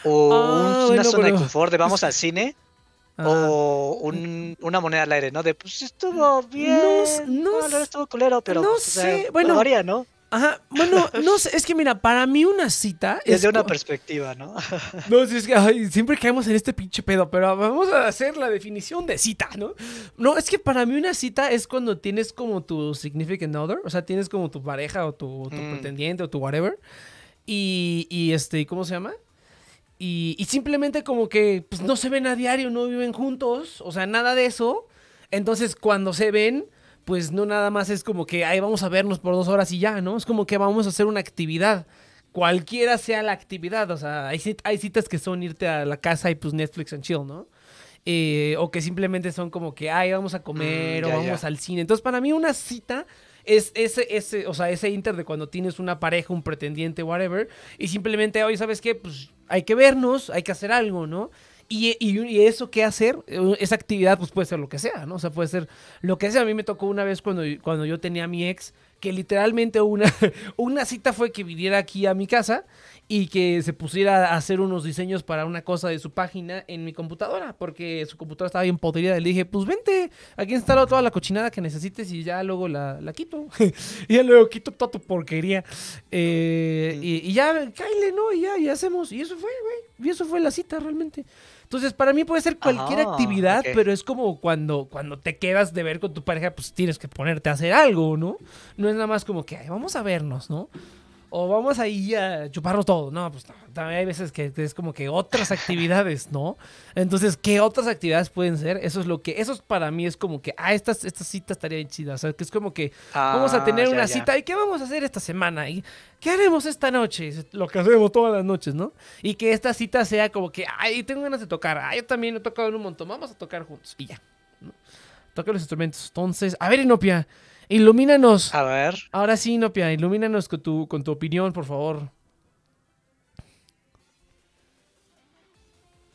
o Ah, un- una zona de confort de vamos al cine. Ah, O un- una moneda al aire, ¿no? De pues estuvo bien. s- no No, s- estuvo culero, pero. no pues, o sea, sé, bueno. varía, ¿no? Ajá, bueno, no sé, es que mira, para mí una cita es Desde una perspectiva, ¿no? No, sí, es que ay, siempre caemos en este pinche pedo, pero vamos a hacer la definición de cita, ¿no? No, es que para mí una cita es cuando tienes como tu significant other, o sea, tienes como tu pareja o tu, tu Mm. pretendiente o tu whatever, y, y este, ¿cómo se llama? Y, y simplemente como que pues, no se ven a diario, no viven juntos, o sea, nada de eso. Entonces, cuando se ven, pues no nada más es como que, ahí vamos a vernos por dos horas y ya, ¿no? Es como que vamos a hacer una actividad. Cualquiera sea la actividad, o sea, hay, cit- hay citas que son irte a la casa y pues Netflix and chill, ¿no? Eh, o que simplemente son como que, ay, vamos a comer Mm, o vamos ya. al cine. Entonces, para mí una cita es ese, ese, o sea, ese inter de cuando tienes una pareja, un pretendiente, whatever, y simplemente, oye, ¿sabes qué? Pues hay que vernos, hay que hacer algo, ¿no? Y, y- y eso qué hacer, Eh, esa actividad, pues puede ser lo que sea, ¿no? O sea, puede ser lo que sea. A mí me tocó una vez cuando, cuando yo tenía a mi ex, que literalmente una, una cita fue que viniera aquí a mi casa y que se pusiera a hacer unos diseños para una cosa de su página en mi computadora, porque su computadora estaba bien podrida. Le dije, pues vente, aquí instalo toda la cochinada que necesites y ya luego la, la quito. y ya luego quito toda tu porquería. Eh, y, y ya, cáile, ¿no? Y ya, y hacemos. Y eso fue, güey. Y eso fue la cita realmente. Entonces, para mí puede ser cualquier Ajá, actividad, pero es como cuando, cuando te quedas de ver con tu pareja, pues tienes que ponerte a hacer algo, ¿no? No es nada más como que, "Ay, vamos a vernos, ¿no? O vamos ahí a chuparnos todo. No, pues no. También hay veces que es como que otras actividades, ¿no? Entonces, ¿qué otras actividades pueden ser? Eso es lo que, eso es para mí es como que, ah, esta, esta cita estaría bien chida. O sea, que es como que vamos a Ah, tener ya, una ya. cita. ¿Y qué vamos a hacer esta semana? ¿Y qué haremos esta noche? Lo que hacemos todas las noches, ¿no? Y que esta cita sea como que, ay, tengo ganas de tocar. Ay, yo también he tocado en un montón. Vamos a tocar juntos. Y ya. ¿no? Toca los instrumentos. Entonces, a ver, Inopia, ilumínanos. A ver. Ahora sí, Inopia, ilumínanos con tu, con tu opinión, por favor.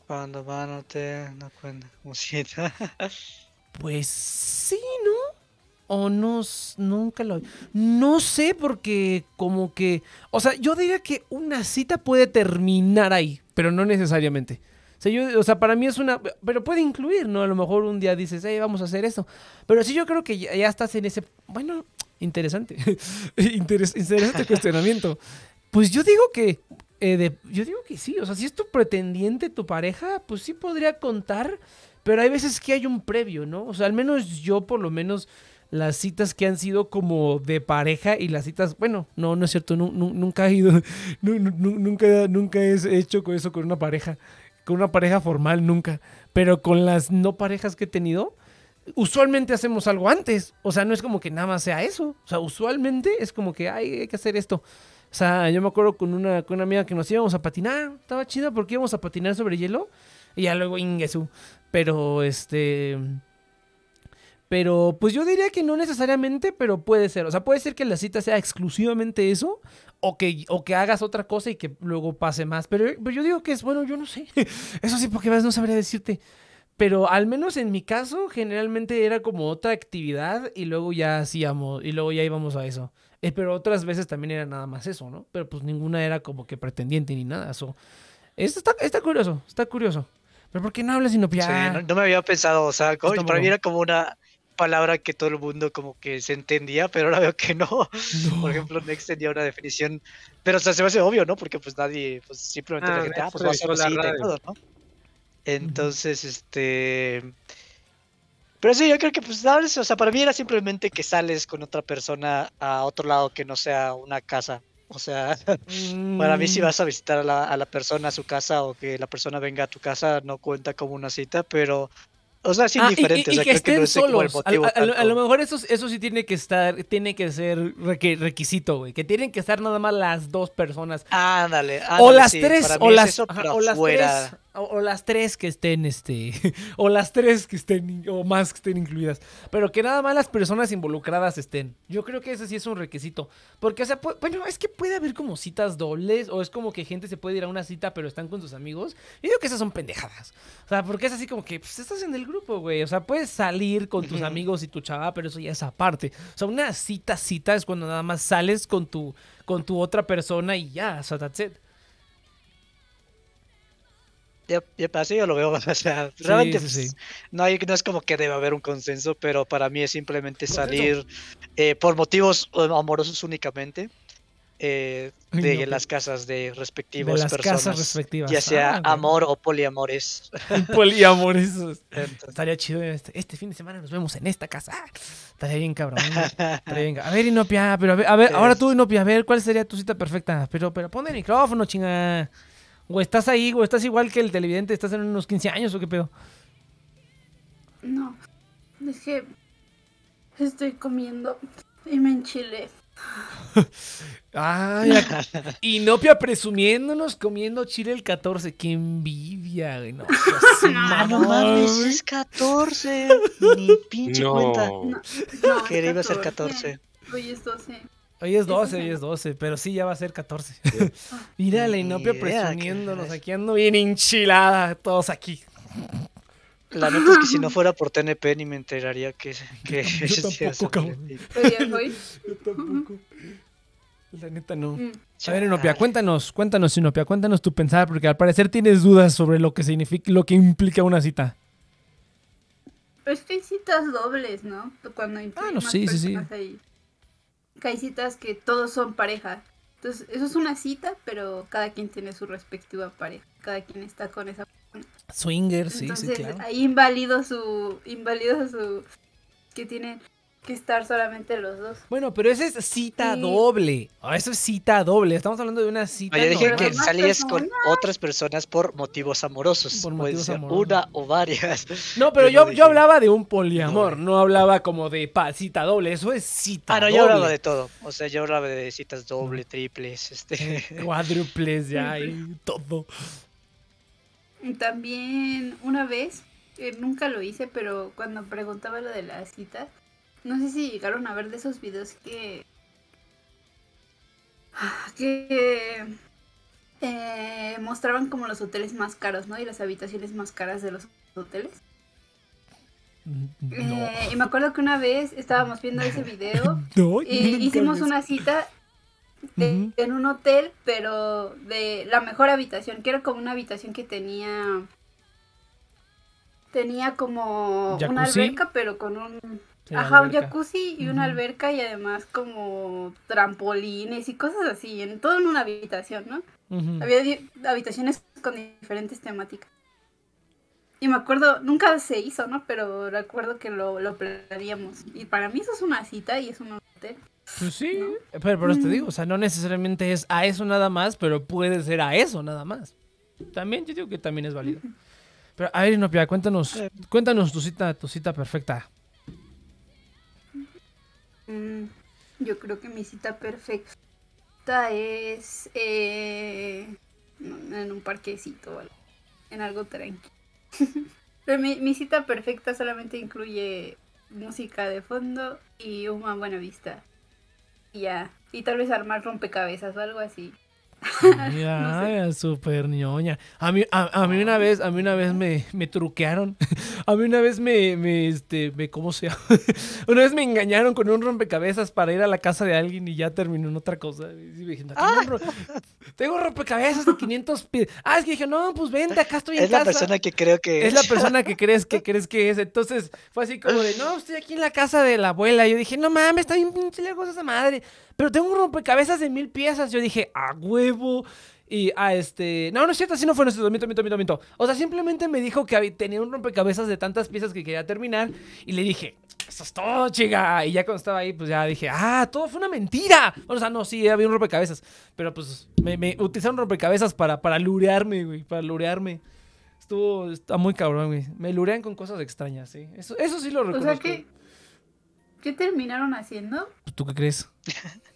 Cuando mano te no cuenta como. Pues sí, ¿no? O no, nunca lo... No sé porque como que... O sea, yo diría que una cita puede terminar ahí, pero no necesariamente. O sea, para mí es una... Pero puede incluir, ¿no? A lo mejor un día dices, hey, vamos a hacer eso. Pero sí yo creo que ya, estás en ese... Bueno, interesante. Interes- interesante cuestionamiento. Pues yo digo que... eh, yo digo que sí. O sea, si es tu pretendiente, tu pareja, pues sí podría contar. Pero hay veces que hay un previo, ¿no? O sea, al menos yo por lo menos las citas que han sido como de pareja y las citas, bueno, no, no es cierto, nu- nu- nunca he ido, nu- nu- nu- nunca, nunca he hecho eso con una pareja, con una pareja formal, nunca. Pero con las no parejas que he tenido, usualmente hacemos algo antes. O sea, no es como que nada más sea eso. O sea, usualmente es como que "Ay, hay que hacer esto. O sea, yo me acuerdo con una, con una amiga que nos íbamos a patinar. Estaba chida porque íbamos a patinar sobre hielo. Y ya luego Ingesu. Pero este. Pero pues yo diría que no necesariamente, pero puede ser. O sea, puede ser que la cita sea exclusivamente eso. O que, o que hagas otra cosa y que luego pase más. Pero, pero yo digo que es, bueno, yo no sé. Eso sí, porque más no sabría decirte. Pero al menos en mi caso, generalmente era como otra actividad y luego ya hacíamos, y luego ya íbamos a eso. Eh, pero otras veces también era nada más eso, ¿no? Pero pues ninguna era como que pretendiente ni nada. So, esto está, está curioso, está curioso. Pero ¿por qué no hablas sino Sí, ya? no, no me había pensado, o sea, como- para mí era como una palabra que todo el mundo como que se entendía, pero ahora veo que no. No. Por ejemplo, Next tenía una definición, pero o sea, se me hace obvio, ¿no? Porque pues nadie, pues simplemente Ah, la gente, ah, pues va a y radio. todo, ¿no? Entonces, este... Pero sí, yo creo que pues, ¿sabes? o sea, para mí era simplemente que sales con otra persona a otro lado que no sea una casa O sea, para mí si Mm, vas a visitar a la, a la persona a su casa o que la persona venga a tu casa no cuenta como una cita, pero, o sea, es Ah, y- indiferente. y, o sea, que creo que no estén solos. A, motivo a- a lo- mejor eso, eso sí tiene que estar, tiene que ser requisito, güey. Que tienen que estar nada más las dos personas. Ándale, o ándale, las sí, tres, o las, eso, ajá, o las tres, o, o las tres que estén, este, o las tres que estén, o más que estén incluidas. Pero que nada más las personas involucradas estén. Yo creo que ese sí es un requisito. Porque, o sea, pu- bueno, es que puede haber como citas dobles, o es como que gente se puede ir a una cita pero están con sus amigos. Yo digo que esas son pendejadas. O sea, porque es así como que, pues, estás en el grupo, güey. O sea, puedes salir con tus amigos y tu chava, pero eso ya es aparte. O sea, una cita, cita es cuando nada más sales con tu, con tu otra persona y ya, o sea, that's it. Ya, ya, así yo lo veo, o sea, Sí, realmente sí, pues, sí. No, hay, no es como que debe haber un consenso, pero para mí es simplemente Consenso. salir eh, por motivos amorosos únicamente eh, Ay, de no, las pero- casas de De respectivas las personas, casas respectivas. ya sea Ah, bueno. amor o poliamores. Poliamor, eso es- Entonces, Estaría chido. Este, este fin de semana nos vemos en esta casa. Ah, Estaría bien, cabrón. Estaría bien A ver, Inopia, pero a ver, a ver, ahora tú, Inopia, a ver, ¿cuál sería tu cita perfecta? Pero, pero pon el micrófono, chinga. O estás ahí, o estás igual que el televidente, estás en unos 15 años o qué pedo. No, es que estoy comiendo y me enchilé. Ay, Inopia presumiéndonos comiendo chile el 14. Qué envidia, güey. No, no mamón, mames, es 14. Ni pinche cuenta. No. No, no, Que es iba a ser 14. Hoy es 12. Hoy es 12, Ese hoy es el- es 12, pero sí, ya va a ser 14. Mira la Inopia idea, ¿qué presumiéndonos. es? Aquí ando bien enchilada, todos aquí. La neta es que si no fuera por TNP ni me enteraría que, que Yo es tampoco, cabrón. Yo tampoco. La neta no. Mm. A ver, Inopia, cuéntanos, cuéntanos, Inopia, cuéntanos tu pensar, porque al parecer tienes dudas sobre lo que significa, lo que implica una cita. Es que hay citas dobles, ¿no? Cuando hay Ah, no, sí, sí, sí. Que hay citas que todos son pareja. Entonces, eso es una cita, pero cada quien tiene su respectiva pareja. Cada quien está con esa Swinger, sí, Entonces, sí, claro. ahí invalido su. Invalido su. Que tienen que estar solamente los dos. Bueno, pero esa es cita Sí. doble. Ah, eso es cita doble. Estamos hablando de una cita dije que salías con otras personas por motivos amorosos. Por Puede motivos ser amorosos. una o varias. No, pero Yo yo, no yo dije hablaba de un poliamor, doble. no hablaba como de pa, cita doble. Eso es cita Ah, no, doble. yo hablaba de todo. O sea, yo hablaba de citas doble, triples, este. Cuádruples ya y todo. También una vez, eh, nunca lo hice, pero cuando preguntaba lo de las citas, no sé si llegaron a ver de esos videos que. que. eh, mostraban como los hoteles más caros, ¿no? Y las habitaciones más caras de los hoteles. No. Eh, y me acuerdo que una vez estábamos viendo ese video No, y hicimos una cita de- en un hotel, pero de la mejor habitación, que era como una habitación que tenía tenía como una alberca, pero con un Ajá, un jacuzzi y una alberca y además como trampolines y cosas así, en todo en una habitación, ¿no? Había habitaciones con diferentes temáticas. Y me acuerdo, nunca se hizo, ¿no? Pero recuerdo que lo, lo planeamos. Y para mí eso es una cita y es un hotel. Pues sí, ¿no? pero por eso te digo, o sea, no necesariamente es a eso nada más, pero puede ser a eso nada más. También, yo digo que también es válido. Pero a ver, Inopia, cuéntanos, Eh. cuéntanos tu cita, tu cita perfecta. Mm, yo creo que mi cita perfecta es eh, en un parquecito algo, en algo tranquilo. Pero mi, mi cita perfecta solamente incluye música de fondo y una buena vista. Y ya. Y tal vez armar rompecabezas o algo así. Mira, súper ñoña. A mí, a, a mí una vez, a mí una vez me, me truquearon. A mí una vez me, me, este, me, ¿cómo se llama? Una vez me engañaron con un rompecabezas para ir a la casa de alguien y ya terminó en otra cosa. Y dije, "No, tengo, un ro- tengo rompecabezas de 500 pies. Ah, es que dije, no, pues vente, acá estoy en Es la casa. persona que creo que Es la persona que crees que crees que es. Entonces fue así como de, no, estoy aquí en la casa de la abuela. Yo dije, no mames, está bien pinche lejos esa madre. Pero tengo un rompecabezas de mil piezas. Yo dije, a huevo. Y a este. No, no es cierto, así no fue nuestro. Miento, miento, miento, miento. O sea, simplemente me dijo que tenía un rompecabezas de tantas piezas que quería terminar. Y le dije, eso es todo, chica. Y ya cuando estaba ahí, pues ya dije, ah, todo fue una mentira. O sea, no, sí, había un rompecabezas. Pero pues me, me utilizaron rompecabezas para, para lurearme, güey. Para lurearme. Estuvo. Está muy cabrón, güey. Me lurean con cosas extrañas, sí. Eso, eso sí lo O reconozco. sea, ¿qué, ¿qué terminaron haciendo? ¿Tú qué crees?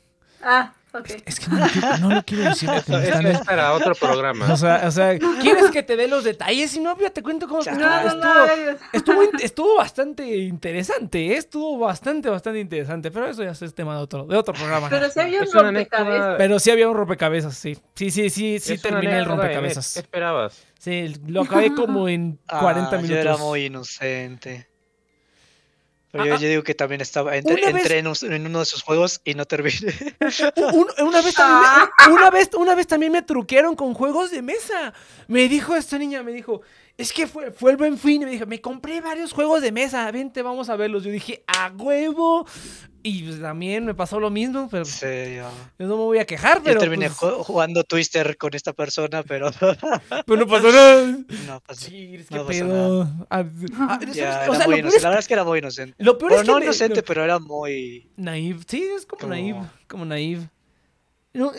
Ah, ok. Es que no lo quiero, no lo quiero decir Eso están- es para otro programa. O sea, o sea, ¿quieres que te dé los detalles? Si no, ya te cuento cómo estuvo. No, no, estuvo, estuvo, estuvo bastante interesante, ¿eh? estuvo bastante, bastante interesante, pero eso ya es tema de otro, de otro programa. Pero si había un rompecabezas. anécdota. Pero sí había un rompecabezas, sí. Sí, sí, sí, sí terminé el rompecabezas. ¿Qué esperabas? Sí, lo acabé como en 40 Ah, minutos. Yo era muy inocente. Yo, yo digo que también estaba. Entré, Una vez- entré en, un- en uno de sus juegos y no terminé. Un- una, vez también una, vez, una vez también me truquearon con juegos de mesa. Me dijo esta niña, me dijo, es que fue, fue el buen fin. Y me dijo, me compré varios juegos de mesa, vente, vamos a verlos. Yo dije, a huevo. Y pues, también me pasó lo mismo, pero Sí, yo, yo no me voy a quejar, yo pero, terminé pues, ju- jugando Twister con esta persona, pero pero no pasó nada. no pasó. Sí, es que No pasa pedo. Ah, ah. Ya, o sea, lo es La verdad es que era muy inocente. Lo peor Bueno, es que no me- inocente, pero era muy. Naive. Sí, es como, Como- naive. Como naive. No,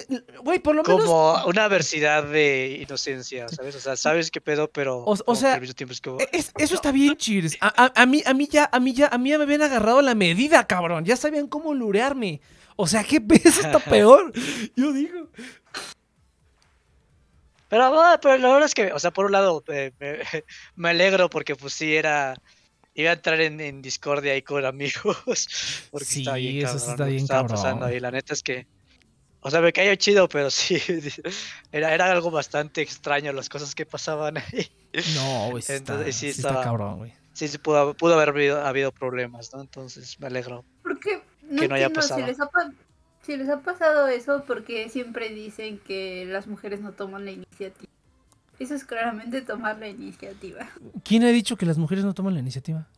Güey, por lo menos. Como una adversidad de inocencia, ¿sabes? O sea, sabes qué pedo, pero. O- o sea, que al mismo tiempo es como, es- eso está bien, Cheers. A, a- a mí, a mí ya, a mí ya, a mí ya me habían agarrado la medida, cabrón. Ya sabían cómo lurearme. O sea, qué peso está peor. Yo digo. Pero, ah, pero la verdad es que, o sea, por un lado, eh, me, me alegro porque pues sí era... Iba a entrar en, en discordia ahí con amigos. Porque Sí, estaba bien eso cabrón está bien estaba cabrón. pasando ahí. La neta es que... O sea, me cayó chido, pero sí. Era, era algo bastante extraño las cosas que pasaban ahí. No, güey, sí está, Entonces, sí sí está estaba- cabrón, güey. Sí, sí pudo, pudo haber habido, habido problemas, ¿no? Entonces me alegro. Porque no Que no haya entiendo si pasado. les, ha, si les ha pasado eso, porque siempre dicen que las mujeres no toman la iniciativa. Eso es claramente tomar la iniciativa. ¿Quién ha dicho que las mujeres no toman la iniciativa?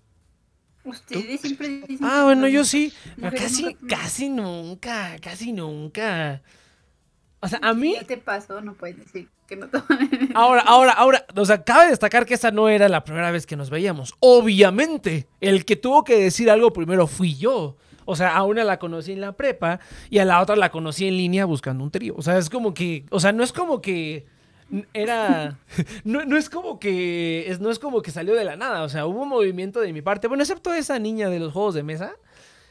Ustedes siempre dicen Ah, bueno, yo sí. Pero casi, nunca casi nunca, casi nunca. O sea, a mí, Ya te pasó, no puedes decir que no toman Ahora, ahora, ahora, o sea, cabe destacar que esa no era la primera vez que nos veíamos. Obviamente, el que tuvo que decir algo primero fui yo. O sea, a una la conocí en la prepa y a la otra la conocí en línea buscando un trío. O sea, es como que, o sea, no es como que era, no, no es como que, es, no es como que salió de la nada. O sea, hubo un movimiento de mi parte. Bueno, excepto esa niña de los juegos de mesa.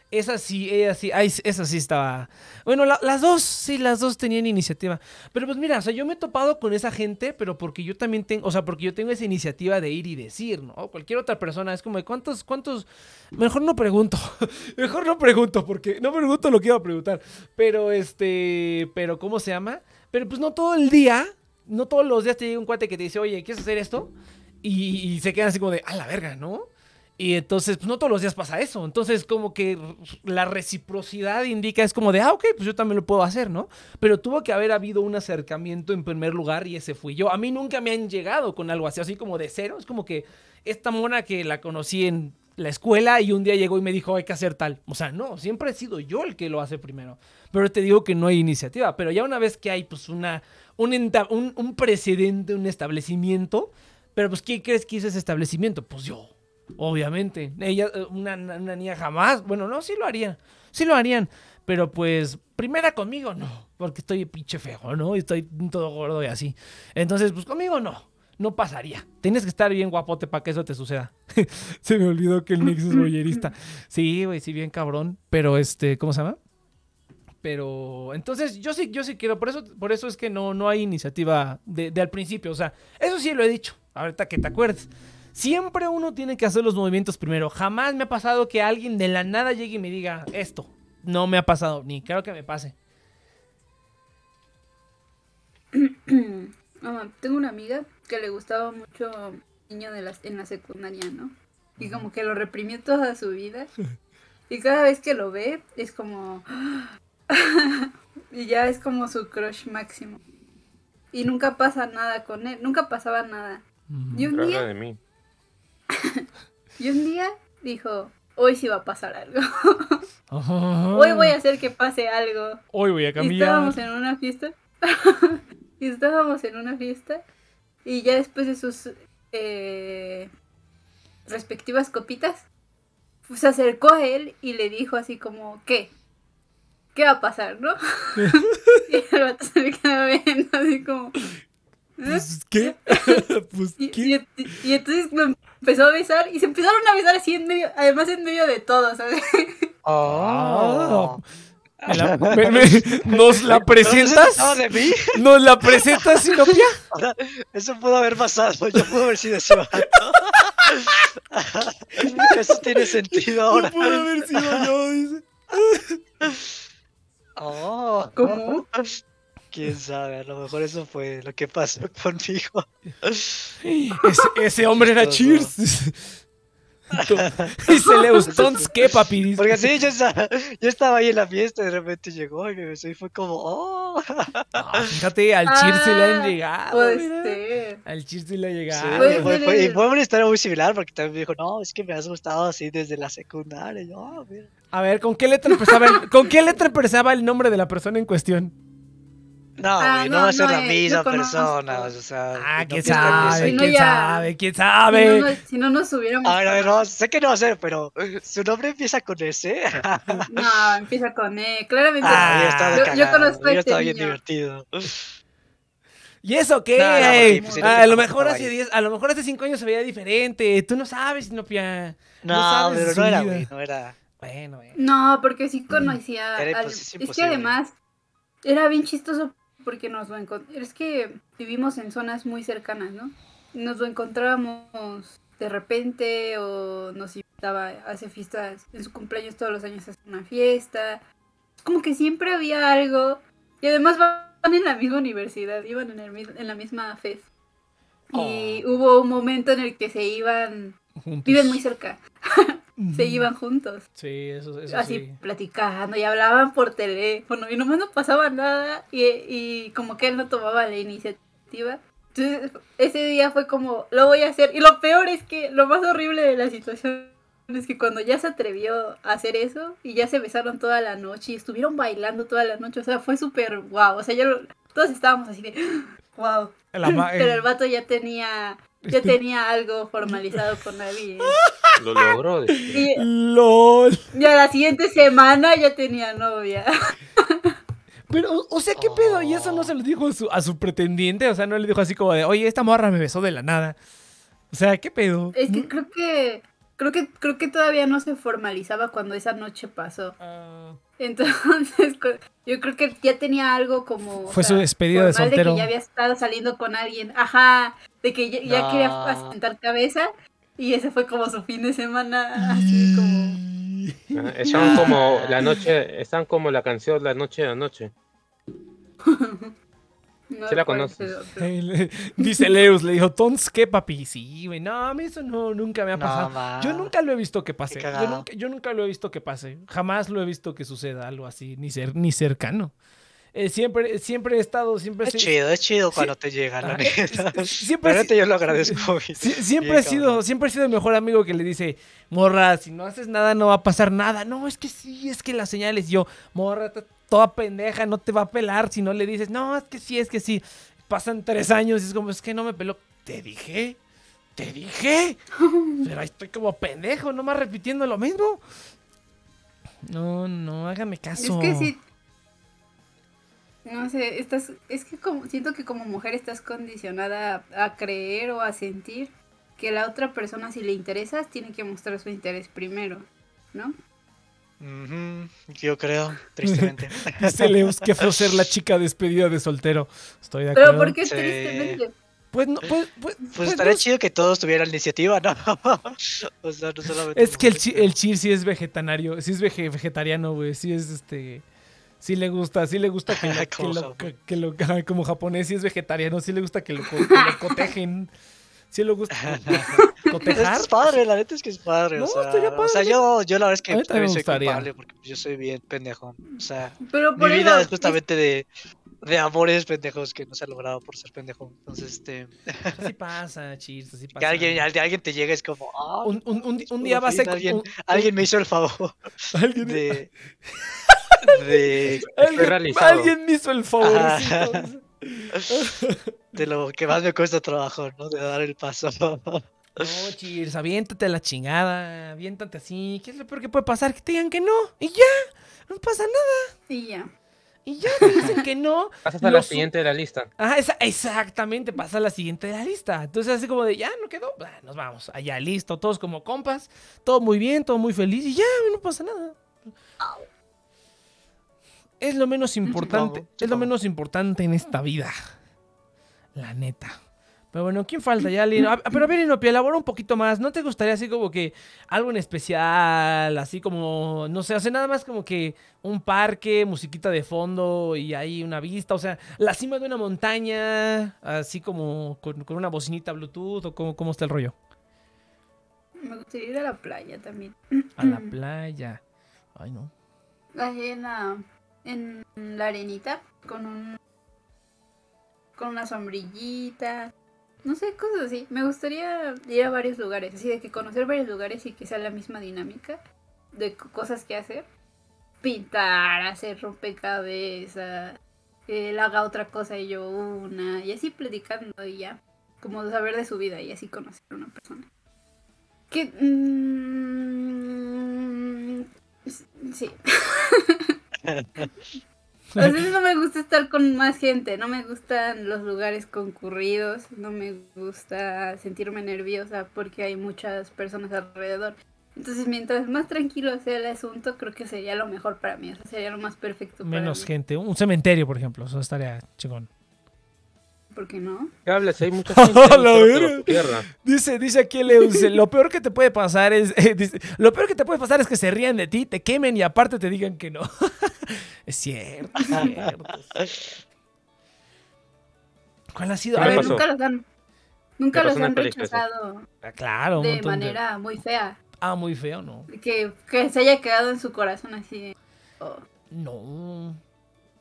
Esa sí, ella sí, ay, esa sí estaba. Bueno, la- las dos, sí, las dos tenían iniciativa. Pero pues mira, o sea, yo me he topado con esa gente, pero porque yo también tengo, o sea, porque yo tengo esa iniciativa de ir y decir, ¿no? Cualquier otra persona es como de cuántos, cuántos. Mejor no pregunto. Mejor no pregunto, porque no pregunto lo que iba a preguntar. Pero este, pero ¿cómo se llama? Pero pues no todo el día, no todos los días te llega un cuate que te dice, oye, ¿quieres hacer esto? Y, se quedan así como de, a la verga, ¿no? Y entonces, pues no todos los días pasa eso. Entonces, como que la reciprocidad indica, es como de, ah, ok, pues yo también lo puedo hacer, ¿no? Pero tuvo que haber habido un acercamiento en primer lugar y ese fui yo. A mí nunca me han llegado con algo así, así como de cero. Es como que esta mona que la conocí en la escuela y un día llegó y me dijo, hay que hacer tal. O sea, no, siempre he sido yo el que lo hace primero. Pero te digo que no hay iniciativa. Pero ya una vez que hay, pues, una, un, un, un precedente, un establecimiento, pero pues, ¿quién crees que hizo ese establecimiento? Pues yo. Obviamente. Ella, una, una niña jamás. Bueno, no, sí lo harían. Sí lo harían. Pero pues, primera conmigo no. Porque estoy pinche feo, ¿no? Y estoy todo gordo y así. Entonces, pues conmigo no. No pasaría. Tienes que estar bien guapote para que eso te suceda. Se me olvidó que el Nix es boyerista. Sí, güey, sí, bien cabrón. Pero este, ¿cómo se llama? Pero entonces yo sí, yo sí quiero, por eso, por eso es que no, no hay iniciativa de, de al principio. O sea, eso sí lo he dicho, ahorita que te acuerdes. Siempre uno tiene que hacer los movimientos primero. Jamás me ha pasado que alguien de la nada llegue y me diga esto. No me ha pasado, ni creo que me pase. Ah, tengo una amiga que le gustaba mucho niño de las, en la secundaria, ¿no? Y como que lo reprimió toda su vida. Y cada vez que lo ve, es como... y ya es como su crush máximo. Y nunca pasa nada con él, nunca pasaba nada. Y un día, de mí. y un día dijo, hoy sí va a pasar algo. Hoy voy a hacer que pase algo. Hoy voy a Y cambiar. estábamos en una fiesta. y estábamos en una fiesta y ya después de sus eh, respectivas copitas, pues, se acercó a él y le dijo así como, ¿qué? ¿Qué va a pasar, no? y el vato se le quedaba viendo así como... ¿eh? Pues, ¿Qué? pues, Y, ¿qué? y- y entonces lo empezó a besar y se empezaron a besar así en medio, además en medio de todo, ¿sabes? Oh. ¿Me la- me- me- ¿Nos la presentas? ¿No de mí? ¿Nos la presentas, Sinopia? Eso pudo haber pasado. Yo puedo haber sido ese vato. Eso tiene sentido ahora. No pudo haber sido yo, dice. Oh. ¿Cómo? Quién sabe, a lo mejor eso fue lo que pasó conmigo. Ese, ese hombre era. Cheers. Dice Leus, Tons, ¿qué, papi? Dice. Porque sí, yo estaba, yo estaba ahí en la fiesta y de repente llegó y me besó y fue como, oh. Ah, fíjate, al Cheers se le han Ah, llegado. Puede mira. ser. Al Cheers se le ha Sí, llegado. Puede fue, fue- y fue una historia muy similar porque también me dijo, no, es que me has gustado así desde la secundaria. Y yo, "Ah, mira". A ver, ¿con qué letra empezaba el, ¿con qué letra empezaba el nombre de la persona en cuestión? No, Ah, güey, no, no, va a ser no, la eh, misma yo conozco. persona. O sea, Ah, no quién sabe, no quién ya- sabe, quién Si sabe. no, no- si no nos hubiéramos... A ver, a ver, no, sé que no va a ser, pero su nombre empieza con S. No, empieza con E, claramente. Ah, yo, yo cagado, conozco a hubiera este estado bien niño. divertido. ¿Y eso qué? No, no, pues, era a lo mejor hace. 10, a lo mejor hace 5 años se veía diferente. Tú no sabes, Sinopia. No, sabes pero no era, güey, no era. Bueno, bueno. No, porque sí conocía. Era al- impos- es es que además era bien chistoso porque nos lo encontramos. Es que vivimos en zonas muy cercanas, ¿no? Nos lo encontrábamos de repente o nos invitaba, hace fiestas en su cumpleaños todos los años hace una fiesta. Como que siempre había algo. Y además van en la misma universidad, iban en, el, en la misma FES. Y Oh. hubo un momento en el que se iban, Juntos. viven muy cerca, se iban juntos Sí, eso, eso así sí. platicando y hablaban por teléfono y nomás no pasaba nada y, y como que él no tomaba la iniciativa. Entonces ese día fue como, lo voy a hacer. Y lo peor es que lo más horrible de la situación es que cuando ya se atrevió a hacer eso y ya se besaron toda la noche y estuvieron bailando toda la noche, o sea, fue súper guau. O sea, ya lo- todos estábamos así de, wow. Pero el vato ya tenía, ya tenía algo formalizado con alguien. Lo logró. Y, LOL. y a la siguiente semana ya tenía novia. Pero, o- sea, ¿qué pedo? Y eso no se lo dijo a su, a su pretendiente. O sea, no le dijo así como de, oye, esta morra me besó de la nada. O sea, ¿qué pedo? Es que creo que creo que creo que todavía no se formalizaba cuando esa noche pasó. Ah, Entonces, yo creo que ya tenía algo como o Fue su despedida de soltero. que ya había estado saliendo con alguien. Ajá, de que ya, ya No. quería asentar cabeza y ese fue como su fin de semana así como Ah, Están como la noche, están como la canción La Noche de la Noche. no Sí la conoces. Dice Leus, le dijo, Tons, ¿qué papi? Sí, güey, no, a mí eso no, nunca me ha pasado. yo nunca lo he visto que pase. Yo nunca, yo nunca lo he visto que pase. Jamás lo he visto que suceda algo así, ni, cer- ni cercano. Eh, siempre, siempre he estado, siempre Es chido, es chido cuando te llega, la Ah, neta. siempre La neta yo lo agradezco. siempre he sido, cabrón. siempre he sido el mejor amigo que le dice, morra, si no haces nada no va a pasar nada. No, es que sí, es que las señales, yo, morra, toda pendeja, no te va a pelar si no le dices, no, es que sí, es que sí. Pasan tres años y es como, es que no me peló. Te dije, te dije. Pero ahí estoy como pendejo, nomás repitiendo lo mismo. No, no, hágame Es caso. que sí. No sé, estás, es que como, siento que como mujer estás condicionada a, a creer o a sentir que la otra persona si le interesas tiene que mostrar su interés primero, ¿no? Ujú, Yo creo, tristemente. Dice Leus, qué feo ser la chica despedida de soltero. Estoy de acuerdo. Pero ¿por qué Sí. tristemente? Pues no, pues, pues, Pues pues estaría no chido que todos tuvieran iniciativa, ¿no? o sea, no solamente. Es que el, chi- el Chir sí es vegetariano, sí es vege- vegetariano, güey, sí es este... Sí le gusta, sí le gusta que lo, que Como lo- japonés. que lo- ajá, como japonés, sí es vegetariano, sí le gusta que lo, co- que lo cotejen. Sí le gusta co- cotejar. Es padre, la neta es que es padre. No, o sea, estaría o sea, yo, yo la verdad es que también soy gustaría. culpable porque yo soy bien pendejo. O sea, Pero mi por vida eso, es justamente de, de amores pendejos que no se ha logrado por ser pendejo. Entonces, este, Sí pasa, Chir, sí pasa. que alguien, al- alguien te llegue es como, ah, Un, un- un- día va a ser... Alguien, un- alguien me hizo el favor alguien- de. De alguien- realizado. alguien me hizo el favorcito. De lo que más me cuesta trabajo, ¿no? De dar el paso. No, Cheers, aviéntate a la chingada, aviéntate así. ¿Qué es lo peor que puede pasar? Que te digan que no. Y ya, no pasa nada. Y ya. Y ya te dicen que no. Pasas a la siguiente de la lista. Ajá, esa- exactamente, pasa a la siguiente de la lista. Entonces, así como de, ya, no quedó, bah, nos vamos. Allá, listo, todos como compas, todo muy bien, todo muy feliz y ya, no pasa nada. Es lo menos importante, es lo menos importante en esta vida. La neta. Pero bueno, ¿quién falta ya, Lino? Ah, Pero a ver, Inopia, elabora un poquito más. ¿No te gustaría así como que algo en especial? Así como, no sé, hace nada más como que un parque, musiquita de fondo y ahí una vista. O sea, la cima de una montaña, así como con, con una bocinita Bluetooth o cómo, cómo está el rollo. Me gustaría ir a la playa también. A la playa. Ay, no. Ahí en la, en la arenita, con un con una sombrillita. No sé, cosas así. Me gustaría ir a varios lugares, así de que conocer varios lugares y que sea la misma dinámica de co- cosas que hacer. Pintar, hacer rompecabezas, que él haga otra cosa y yo una, y así platicando y ya. Como saber de su vida y así conocer a una persona. Que... mm, sí. A veces no me gusta estar con más gente, no me gustan los lugares concurridos, no me gusta sentirme nerviosa porque hay muchas personas alrededor. Entonces, mientras más tranquilo sea el asunto, creo que sería lo mejor para mí, o sea, sería lo más perfecto para Menos mí. gente. Un cementerio, por ejemplo. Eso estaría chingón. ¿Por qué no? ¿Qué hablas? Hay mucha gente tierra. Dice, dice aquí Leus, dice, lo peor que te puede pasar es, eh, dice, lo peor que te puede pasar es que se rían de ti, te quemen y aparte te digan que no. es cierto, es cierto. ¿Cuál ha sido? ¿Qué A ver, pasó? nunca los han, nunca ¿Qué los han rechazado ah, claro, de manera muy fea, Ah, muy feo, ¿no? que, que se haya quedado en su corazón así. oh. No.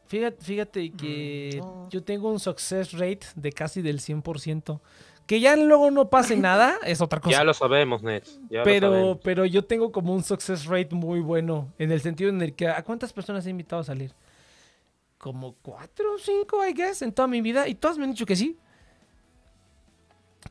Fíjate, fíjate que no. yo tengo un success rate de casi del 100%. Que ya luego no pase nada, es otra cosa. Ya lo sabemos, lo pero, sabemos. pero yo tengo como un success rate muy bueno. En el sentido en el que. ¿A cuántas personas he invitado a salir? Como cuatro o cinco, I guess, en toda mi vida. Y todas me han dicho que sí.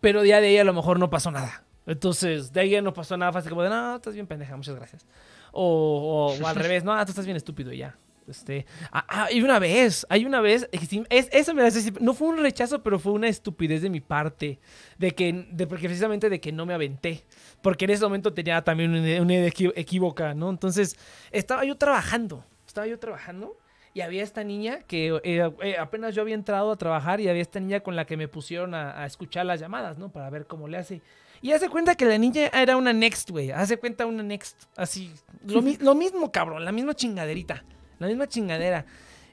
Pero día de ahí a lo mejor no pasó nada. Entonces, de ahí ya no pasó nada. Fue así como de, no, estás bien pendeja, muchas gracias. O, o- o al revés, no, ah, tú estás bien estúpido y ya. Este, ah, ah, y una vez, hay una vez, es, es- eso me hace, no fue un rechazo, pero fue una estupidez de mi parte, de que, de, precisamente de que no me aventé, porque en ese momento tenía también una idea, equívoca, ¿no? Entonces, estaba yo trabajando, estaba yo trabajando, y había esta niña que eh, eh, apenas yo había entrado a trabajar, y había esta niña con la que me pusieron a, escuchar las llamadas, ¿no? Para ver cómo le hace. Y hace cuenta que la niña era una next, güey. Hace cuenta una next. Así. Lo, lo mismo, cabrón. La misma chingaderita. La misma chingadera.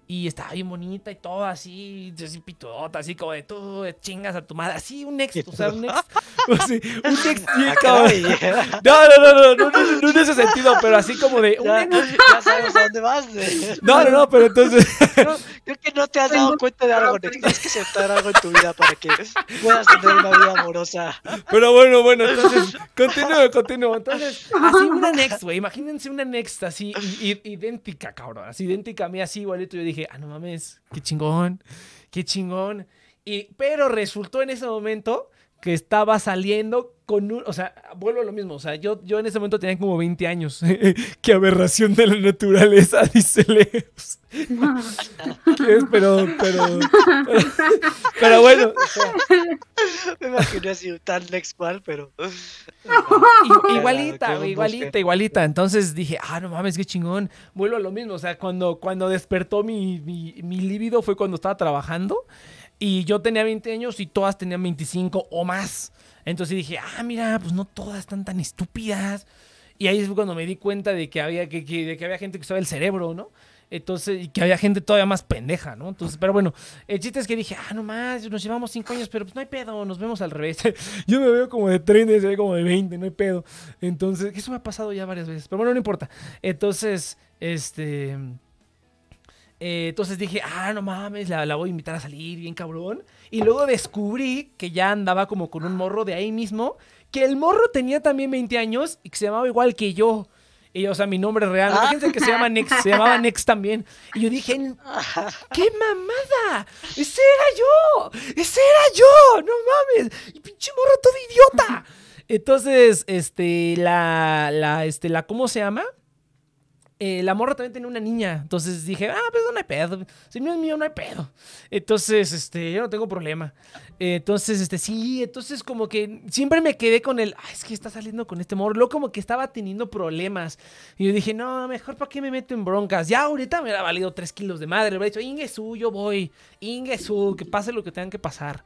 Y estaba bien bonita y todo así, así pitudota, así como de tú chingas a tu madre. Así, un next. O sea, un así, un next bien Ah, cabrón. No, no, no, no, no, no, no en ese sentido, pero así como de. Ya, sabes a dónde vas. No, no, no, pero entonces. Creo, que no te has dado cuenta de algo. Tienes que aceptar algo en tu vida para que puedas tener una vida amorosa. Pero bueno, bueno, entonces, continúo, continúo. Entonces, así una next, güey. Imagínense una next así, idéntica, cabrón. Así idéntica a mí, así igualito. Yo dije, ah, no mames, qué chingón, qué chingón. Y, pero resultó en ese momento que estaba saliendo con un. O sea, vuelvo a lo mismo. O sea, yo, yo en ese momento tenía como 20 años. qué aberración de la naturaleza, dice Leos. Pero, pero. Pero, pero bueno, o sea, Me imaginé así tal Nex cual, pero. Igualita, igualita, igualita. Entonces dije, ah, no mames, qué chingón. Vuelvo a lo mismo. O sea, cuando, cuando despertó mi, mi, mi líbido fue cuando estaba trabajando. Y yo tenía 20 años y todas tenían 25 o más. Entonces dije, ah, mira, pues no todas están tan estúpidas. Y ahí fue cuando me di cuenta de que había, que, que- de que había gente que usaba el cerebro, ¿no? Entonces, y que había gente todavía más pendeja, ¿no? Entonces, pero bueno, el chiste es que dije, ah, no más, nos llevamos cinco años, pero pues no hay pedo, nos vemos al revés. Yo me veo como de 30, se ve como de 20, no hay pedo. Entonces, eso me ha pasado ya varias veces, pero bueno, no importa. Entonces, este... eh, entonces dije, ah, no mames, la, la voy a invitar a salir, bien cabrón. Y luego descubrí que ya andaba como con un morro de ahí mismo, que el morro tenía también 20 años y que se llamaba igual que yo. Y, o sea, mi nombre real. Gente que se llama Next, se llamaba Next también. Y yo dije, ¡qué mamada! ¡Ese era yo! ¡Ese era yo! ¡No mames! ¡Y pinche morro todo idiota! Entonces, este, la, la, este, la, ¿cómo se llama? Eh, la morra también tenía una niña. Entonces dije, ah, pues no hay pedo. Si no es mío, no hay pedo. Entonces, este, yo no tengo problema. Eh, entonces, este, sí, entonces como que siempre me quedé con el, ay, es que está saliendo con este morro. Luego como que estaba teniendo problemas. Y yo dije, no, mejor para qué me meto en broncas. Ya ahorita me ha valido tres kilos de madre. Me ha dicho, Ingesu, yo voy. Ingesu, que pase lo que tengan que pasar.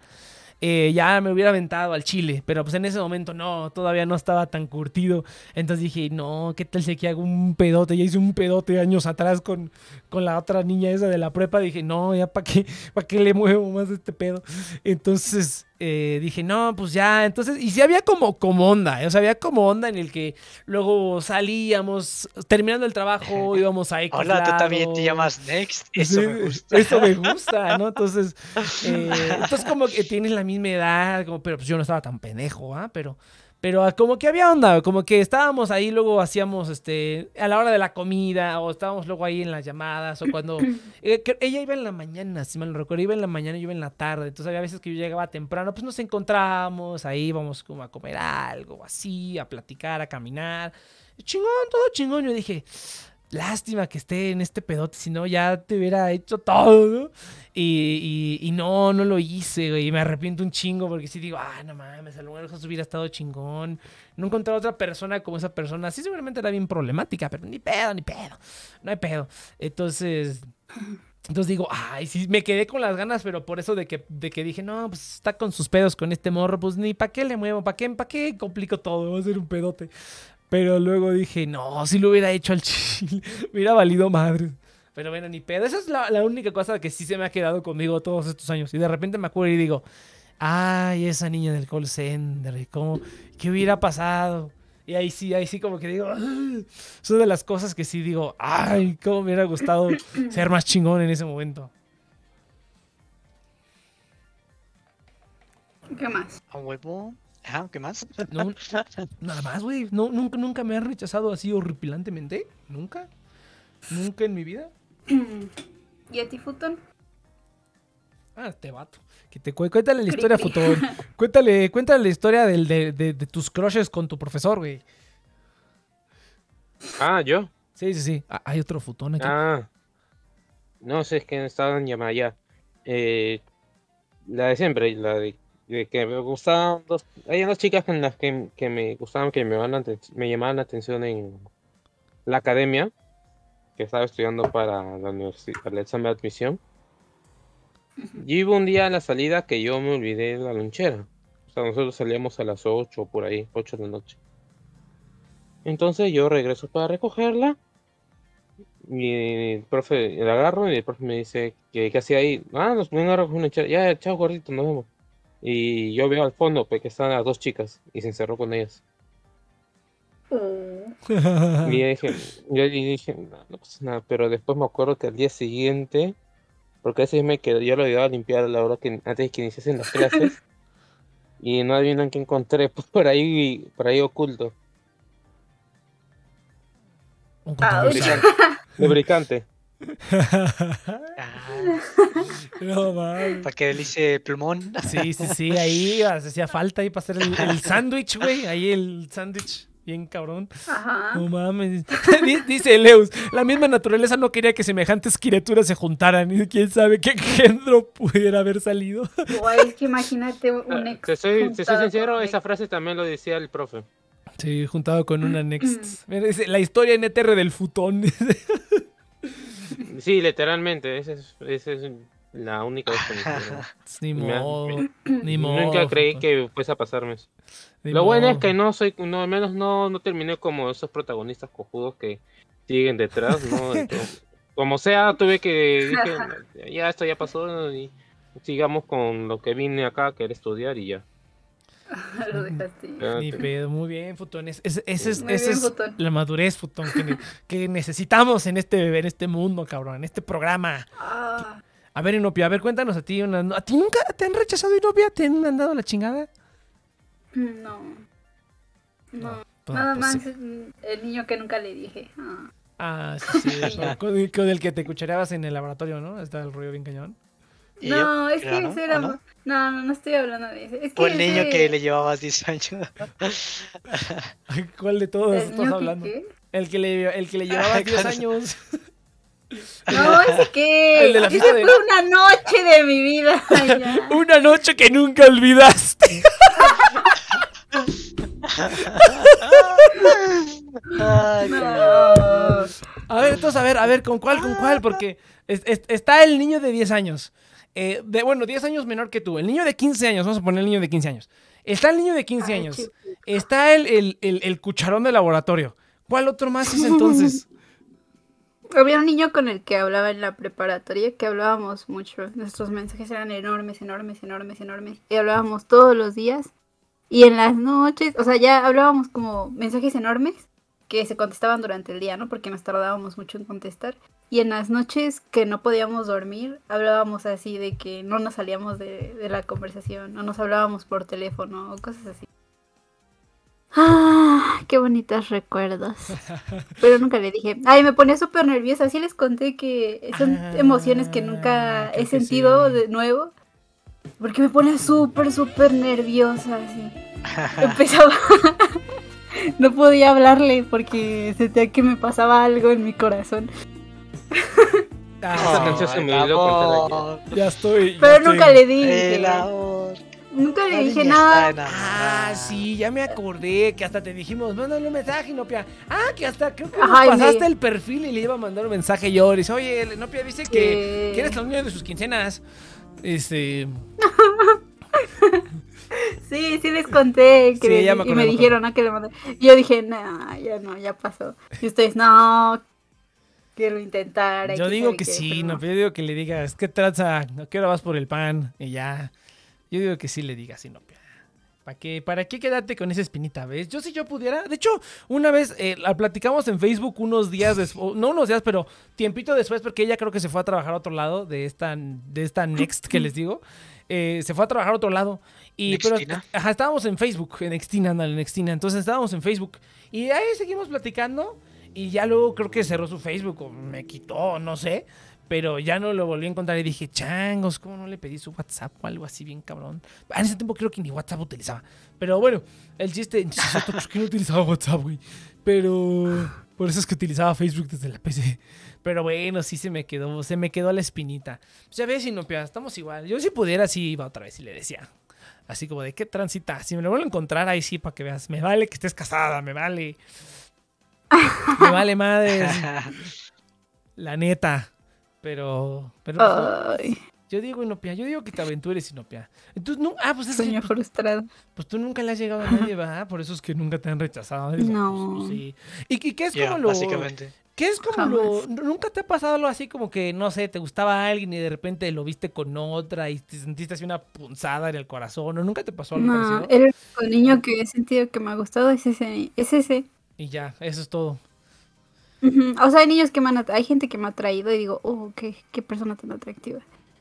Eh, ya me hubiera aventado al Chile, pero pues en ese momento no, todavía no estaba tan curtido. Entonces dije, no, ¿qué tal si aquí hago un pedote? Ya hice un pedote años atrás con, con la otra niña esa de la prepa. Dije, no, ya para qué, para qué le muevo más este pedo. Entonces eh, dije, no, pues ya, entonces, y sí había como, como onda, ¿eh? o sea, había como onda en el que luego salíamos, terminando el trabajo, íbamos a Hola, tú también te llamas Next, eso me gusta. Eso me gusta, ¿no? Entonces, eh, entonces como que tienes la misma edad, como, pero pues yo no estaba tan pendejo, ¿ah? Pero, pero como que había onda, como que estábamos ahí, luego hacíamos, este, a la hora de la comida, o estábamos luego ahí en las llamadas, o cuando... eh, ella iba en la mañana, si mal no recuerdo, iba en la mañana y yo iba en la tarde, entonces había veces que yo llegaba temprano, pues nos encontrábamos, ahí íbamos como a comer algo, así, a platicar, a caminar. Chingón, todo chingón. Yo dije, lástima que esté en este pedote, si no ya te hubiera hecho todo. Y, y, no, no lo hice, güey. Y me arrepiento un chingo porque sí digo, ah, no mames, a lo mejor hubiera estado chingón. No encontrar otra persona como esa persona. Sí, seguramente era bien problemática, pero ni pedo, ni pedo. No hay pedo. Entonces. Entonces digo, ay, sí, me quedé con las ganas, pero por eso de que, de que dije, no, pues está con sus pedos con este morro, pues ni para qué le muevo, para qué, para qué complico todo, va a ser un pedote. Pero luego dije, no, si lo hubiera hecho al chile, hubiera valido madre. Pero bueno, ni pedo. Esa es la, la, única cosa que sí se me ha quedado conmigo todos estos años. Y de repente me acuerdo y digo, ay, esa niña del call center, ¿cómo, ¿qué hubiera pasado? Y ahí sí, ahí sí como que digo, son de las cosas que sí digo, ay, cómo me hubiera gustado ser más chingón en ese momento. ¿Qué más? A huevo. Ajá, ¿qué más? No, nada más, güey. No, nunca, nunca me han rechazado así horripilantemente. Nunca. Nunca en mi vida. ¿Y a ti, Futón? Ah, este vato. Que te cu cuéntale la historia, Futón. Cuéntale, cuéntale la historia del, de, de, de, tus crushes con tu profesor, güey. Ah, ¿yo? Sí, sí, sí. Ah, hay otro Futón aquí. Ah. No sé, es que estaban llamada ya. Eh, la de siempre, la de, que me gustaban dos... Hay dos chicas con las que, que me gustaban, que me, van me llamaban la atención en la academia, que estaba estudiando para la universidad, para el examen de admisión. Y hubo un día a la salida que yo me olvidé de la lonchera. O sea, nosotros salíamos a las 8 por ahí, 8 de la noche. Entonces yo regreso para recogerla. Y el profe la agarro y el profe me dice que qué hacía ahí. Ah, nos vengo a recoger una lonchera. Ya, chao gordito, nos vemos. Y yo veo al fondo pues, que están las dos chicas y se encerró con ellas. Oh. y dije, yo dije, no, no pasa nada. Pero después me acuerdo que al día siguiente porque ese me quedó, yo lo ayudaba a limpiar a la hora que antes de que iniciasen las clases. y no adivinan que encontré por ahí, por ahí oculto. Lubricante. Ah, no, mames. para que delice plumón. Sí, sí, sí, ahí hacía falta ahí para hacer el, el sándwich, güey. Ahí el sándwich. Bien cabrón. Ajá. No mames. Dice Leus, la misma naturaleza no quería que semejantes criaturas se juntaran. Y quién sabe qué género pudiera haber salido. Guay, es que imagínate un ex. Te soy, te soy sincero, esa frase también lo decía el profe. Sí, juntado con una Next. Mira, dice, la historia en ETR del futón. Sí, literalmente, esa es, esa es la única vez que me hicieron. ni modo. me- Ni modo. Nunca creí que fuese a pasarme eso. ni Lo bueno es modo. que no soy, no, al menos no, no terminé como esos protagonistas cojudos que siguen detrás, ¿no? Entonces, como sea, tuve que, dije, ya esto ya pasó y sigamos con lo que vine acá, que era estudiar y ya. Lo dejaste. Ni pedo, muy bien, Futón. Es, es, ese es, es Futón. la madurez, Futón, que, ne- que necesitamos en este, en este mundo, cabrón, en este programa. Ah, A ver, Inopia, a ver, cuéntanos a ti. una- ¿A ti nunca te han rechazado, Inopia? ¿Te han dado la chingada? no. No. Pues, Nada pues, más sí. el niño que nunca le dije. Ah. Ah, sí, sí. con, con el, con el que te cuchareabas en el laboratorio, ¿no? Está el rollo bien cañón. Y yo- No, es que ese era. ¿o No? no? no, no, estoy hablando de ese. Es que O el niño ese- que le llevabas 10 años. ¿Cuál de todos ¿El estás que hablando? qué? El que le, el que le llevaba 10 Cuando- años. No, ese que. El de la ese fiesta de- fue una noche de mi vida. ya. Una noche que nunca olvidaste. Ay, No. A ver, entonces, a ver, a ver, ¿con cuál, con cuál? Porque es- es- está el niño de 10 años. Eh, de, bueno, 10 años menor que tú. El niño de 15 años, vamos a poner el niño de 15 años. Está el niño de 15 Ay, años. chiquito. Está el, el, el, el cucharón de laboratorio. ¿Cuál otro más es entonces? Había un niño con el que hablaba en la preparatoria que hablábamos mucho. Nuestros mensajes eran enormes, enormes, enormes, enormes. Y hablábamos todos los días. Y en las noches, o sea, ya hablábamos como mensajes enormes que se contestaban durante el día, ¿no? Porque nos tardábamos mucho en contestar. Y en las noches que no podíamos dormir, hablábamos así de que no nos salíamos de, de la conversación, no nos hablábamos por teléfono o cosas así. Ah, qué bonitos recuerdos. Pero nunca le dije. Ay, me ponía súper nerviosa. Sí les conté que son Ah, emociones que nunca he sentido sí. de nuevo. Porque me pone súper, súper nerviosa. Así. Empezaba. no podía hablarle porque sentía que me pasaba algo en mi corazón. Esa Ah, canción se me amor, ya estoy. ya Pero estoy. nunca le dije. Nunca le dije nada. Ah, sí, ya me acordé que hasta te dijimos, mándale un mensaje, Nopia. Ah, que hasta creo que pasaste me- el perfil y le iba a mandar un mensaje yo. Dice, oye, Nopia dice que, Que- que eres la niña de sus quincenas. Este. Sí, sí les conté que Sí, le- ya me y me dijeron, ¿no? Que le mandé. Y yo dije, no, ya no, ya pasó. Y ustedes, no, quiero intentar. Yo que digo que qué", sí, pero Nopia. Yo digo que le digas, ¿qué traza? ¿A qué hora vas por el pan? Y ya. Yo digo que sí le digas, sí, Nopia. ¿Para qué, ¿Para qué quedarte con esa espinita, ves? Yo si yo pudiera. De hecho, una vez eh, la platicamos en Facebook unos días después. No unos días, pero tiempito después, porque ella creo que se fue a trabajar a otro lado de esta, de esta Next que les digo. Eh, se fue a trabajar a otro lado. Y, pero, Nextina. ajá, estábamos en Facebook, en Nextina, ándale, en Nextina. Entonces estábamos en Facebook. Y ahí seguimos platicando. Y ya luego creo que cerró su Facebook o me quitó, no sé. Pero ya no lo volví a encontrar y dije, changos, ¿cómo no le pedí su WhatsApp o algo así bien cabrón? Ah, en ese tiempo creo que ni WhatsApp utilizaba. Pero bueno, el chiste, pues, que no utilizaba WhatsApp, güey. Pero por eso es que utilizaba Facebook desde la PC. Pero bueno, sí se me quedó, se me quedó la espinita. Pues ya ves, Inopia, estamos igual. Yo si pudiera, sí iba otra vez y le decía. Así como de qué transita. Si me lo vuelvo a encontrar, ahí sí, para que veas. Me vale que estés casada, me vale. Me vale madre. La neta. Pero. pero pues. Ay, Yo digo, Inopia, yo digo que te aventures, Inopia. Entonces, no, ah, pues es sueño pues, frustrado. pues tú nunca le has llegado a nadie, ¿verdad? Por eso es que nunca te han rechazado. Digo, No. pues, sí. ¿Y, y qué es como lo. básicamente. ¿Qué es como lo. ¿Nunca te ha pasado algo así como que, no sé, te gustaba alguien y de repente lo viste con otra y te sentiste así una punzada en el corazón? ¿O nunca te pasó algo No, parecido? el único niño que he sentido que me ha gustado es ese. Es ese. Y ya, eso es todo. O sea, hay niños que me han, hay gente que me ha atraído y digo, oh, qué, qué persona tan atractiva.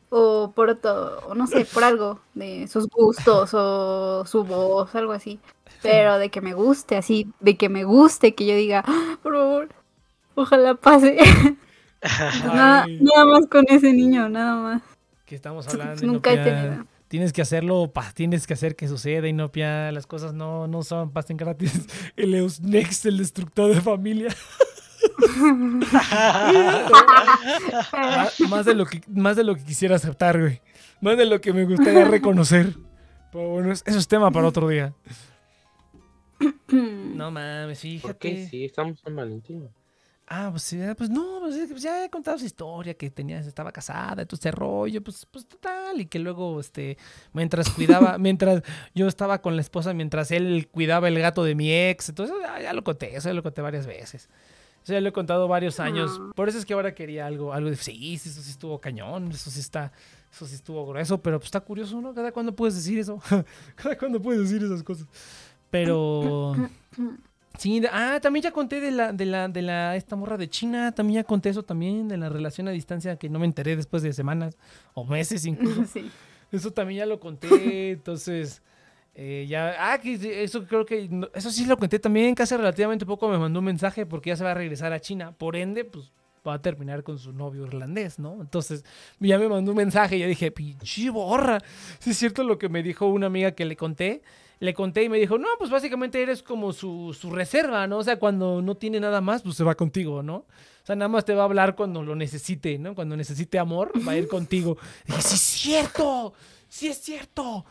O por otro, o no sé, por algo de sus gustos o su voz, algo así. Pero de que me guste, así, de que me guste, que yo diga, "Ah, por favor, ojalá pase. nada, nada más con ese niño, nada más. que estamos hablando. Nunca he tenido. Tienes que hacerlo, pa- tienes que hacer que suceda, Inopia. Las cosas no, no son, pasen gratis. El Eus Next, el destructor de familia. más, de lo que, más de lo que quisiera aceptar, güey. Más de lo que me gustaría reconocer. Pero bueno, es- eso es tema para otro día. No mames, ¿Por fíjate. qué? Sí, estamos en Valentín. Ah, pues, sí, pues no, pues, ya he contado su historia, que tenía, estaba casada, todo ese rollo, pues, pues total, y que luego, este, mientras cuidaba, mientras yo estaba con la esposa, mientras él cuidaba el gato de mi ex, entonces ya, ya lo conté, eso ya lo conté varias veces. Eso ya lo he contado varios años. Ah. Por eso es que ahora quería algo, algo de, sí, sí, eso sí estuvo cañón, eso sí está, eso sí estuvo grueso, pero pues está curioso, ¿no? Cada cuándo puedes decir eso, cada cuándo puedes decir esas cosas. Pero... Sí, de- ah, también ya conté de la, de la, de la, esta morra de China, también ya conté eso también, de la relación a distancia que no me enteré después de semanas o meses incluso. Sí. Eso también ya lo conté, entonces, Eh, ya, ah, que sí, eso creo que, no- eso sí lo conté también, que hace relativamente poco me mandó un mensaje porque ya se va a regresar a China, por ende, pues va a terminar con su novio irlandés, ¿no? Entonces, ya me mandó un mensaje y yo dije, pinche borra, si es cierto lo que me dijo una amiga que le conté, le conté y me dijo, no, pues básicamente eres como su, su reserva, ¿no? O sea, cuando no tiene nada más, pues se va contigo, ¿no? O sea, nada más te va a hablar cuando lo necesite, ¿no? Cuando necesite amor, va a ir contigo. Y dije, sí es cierto, sí es cierto.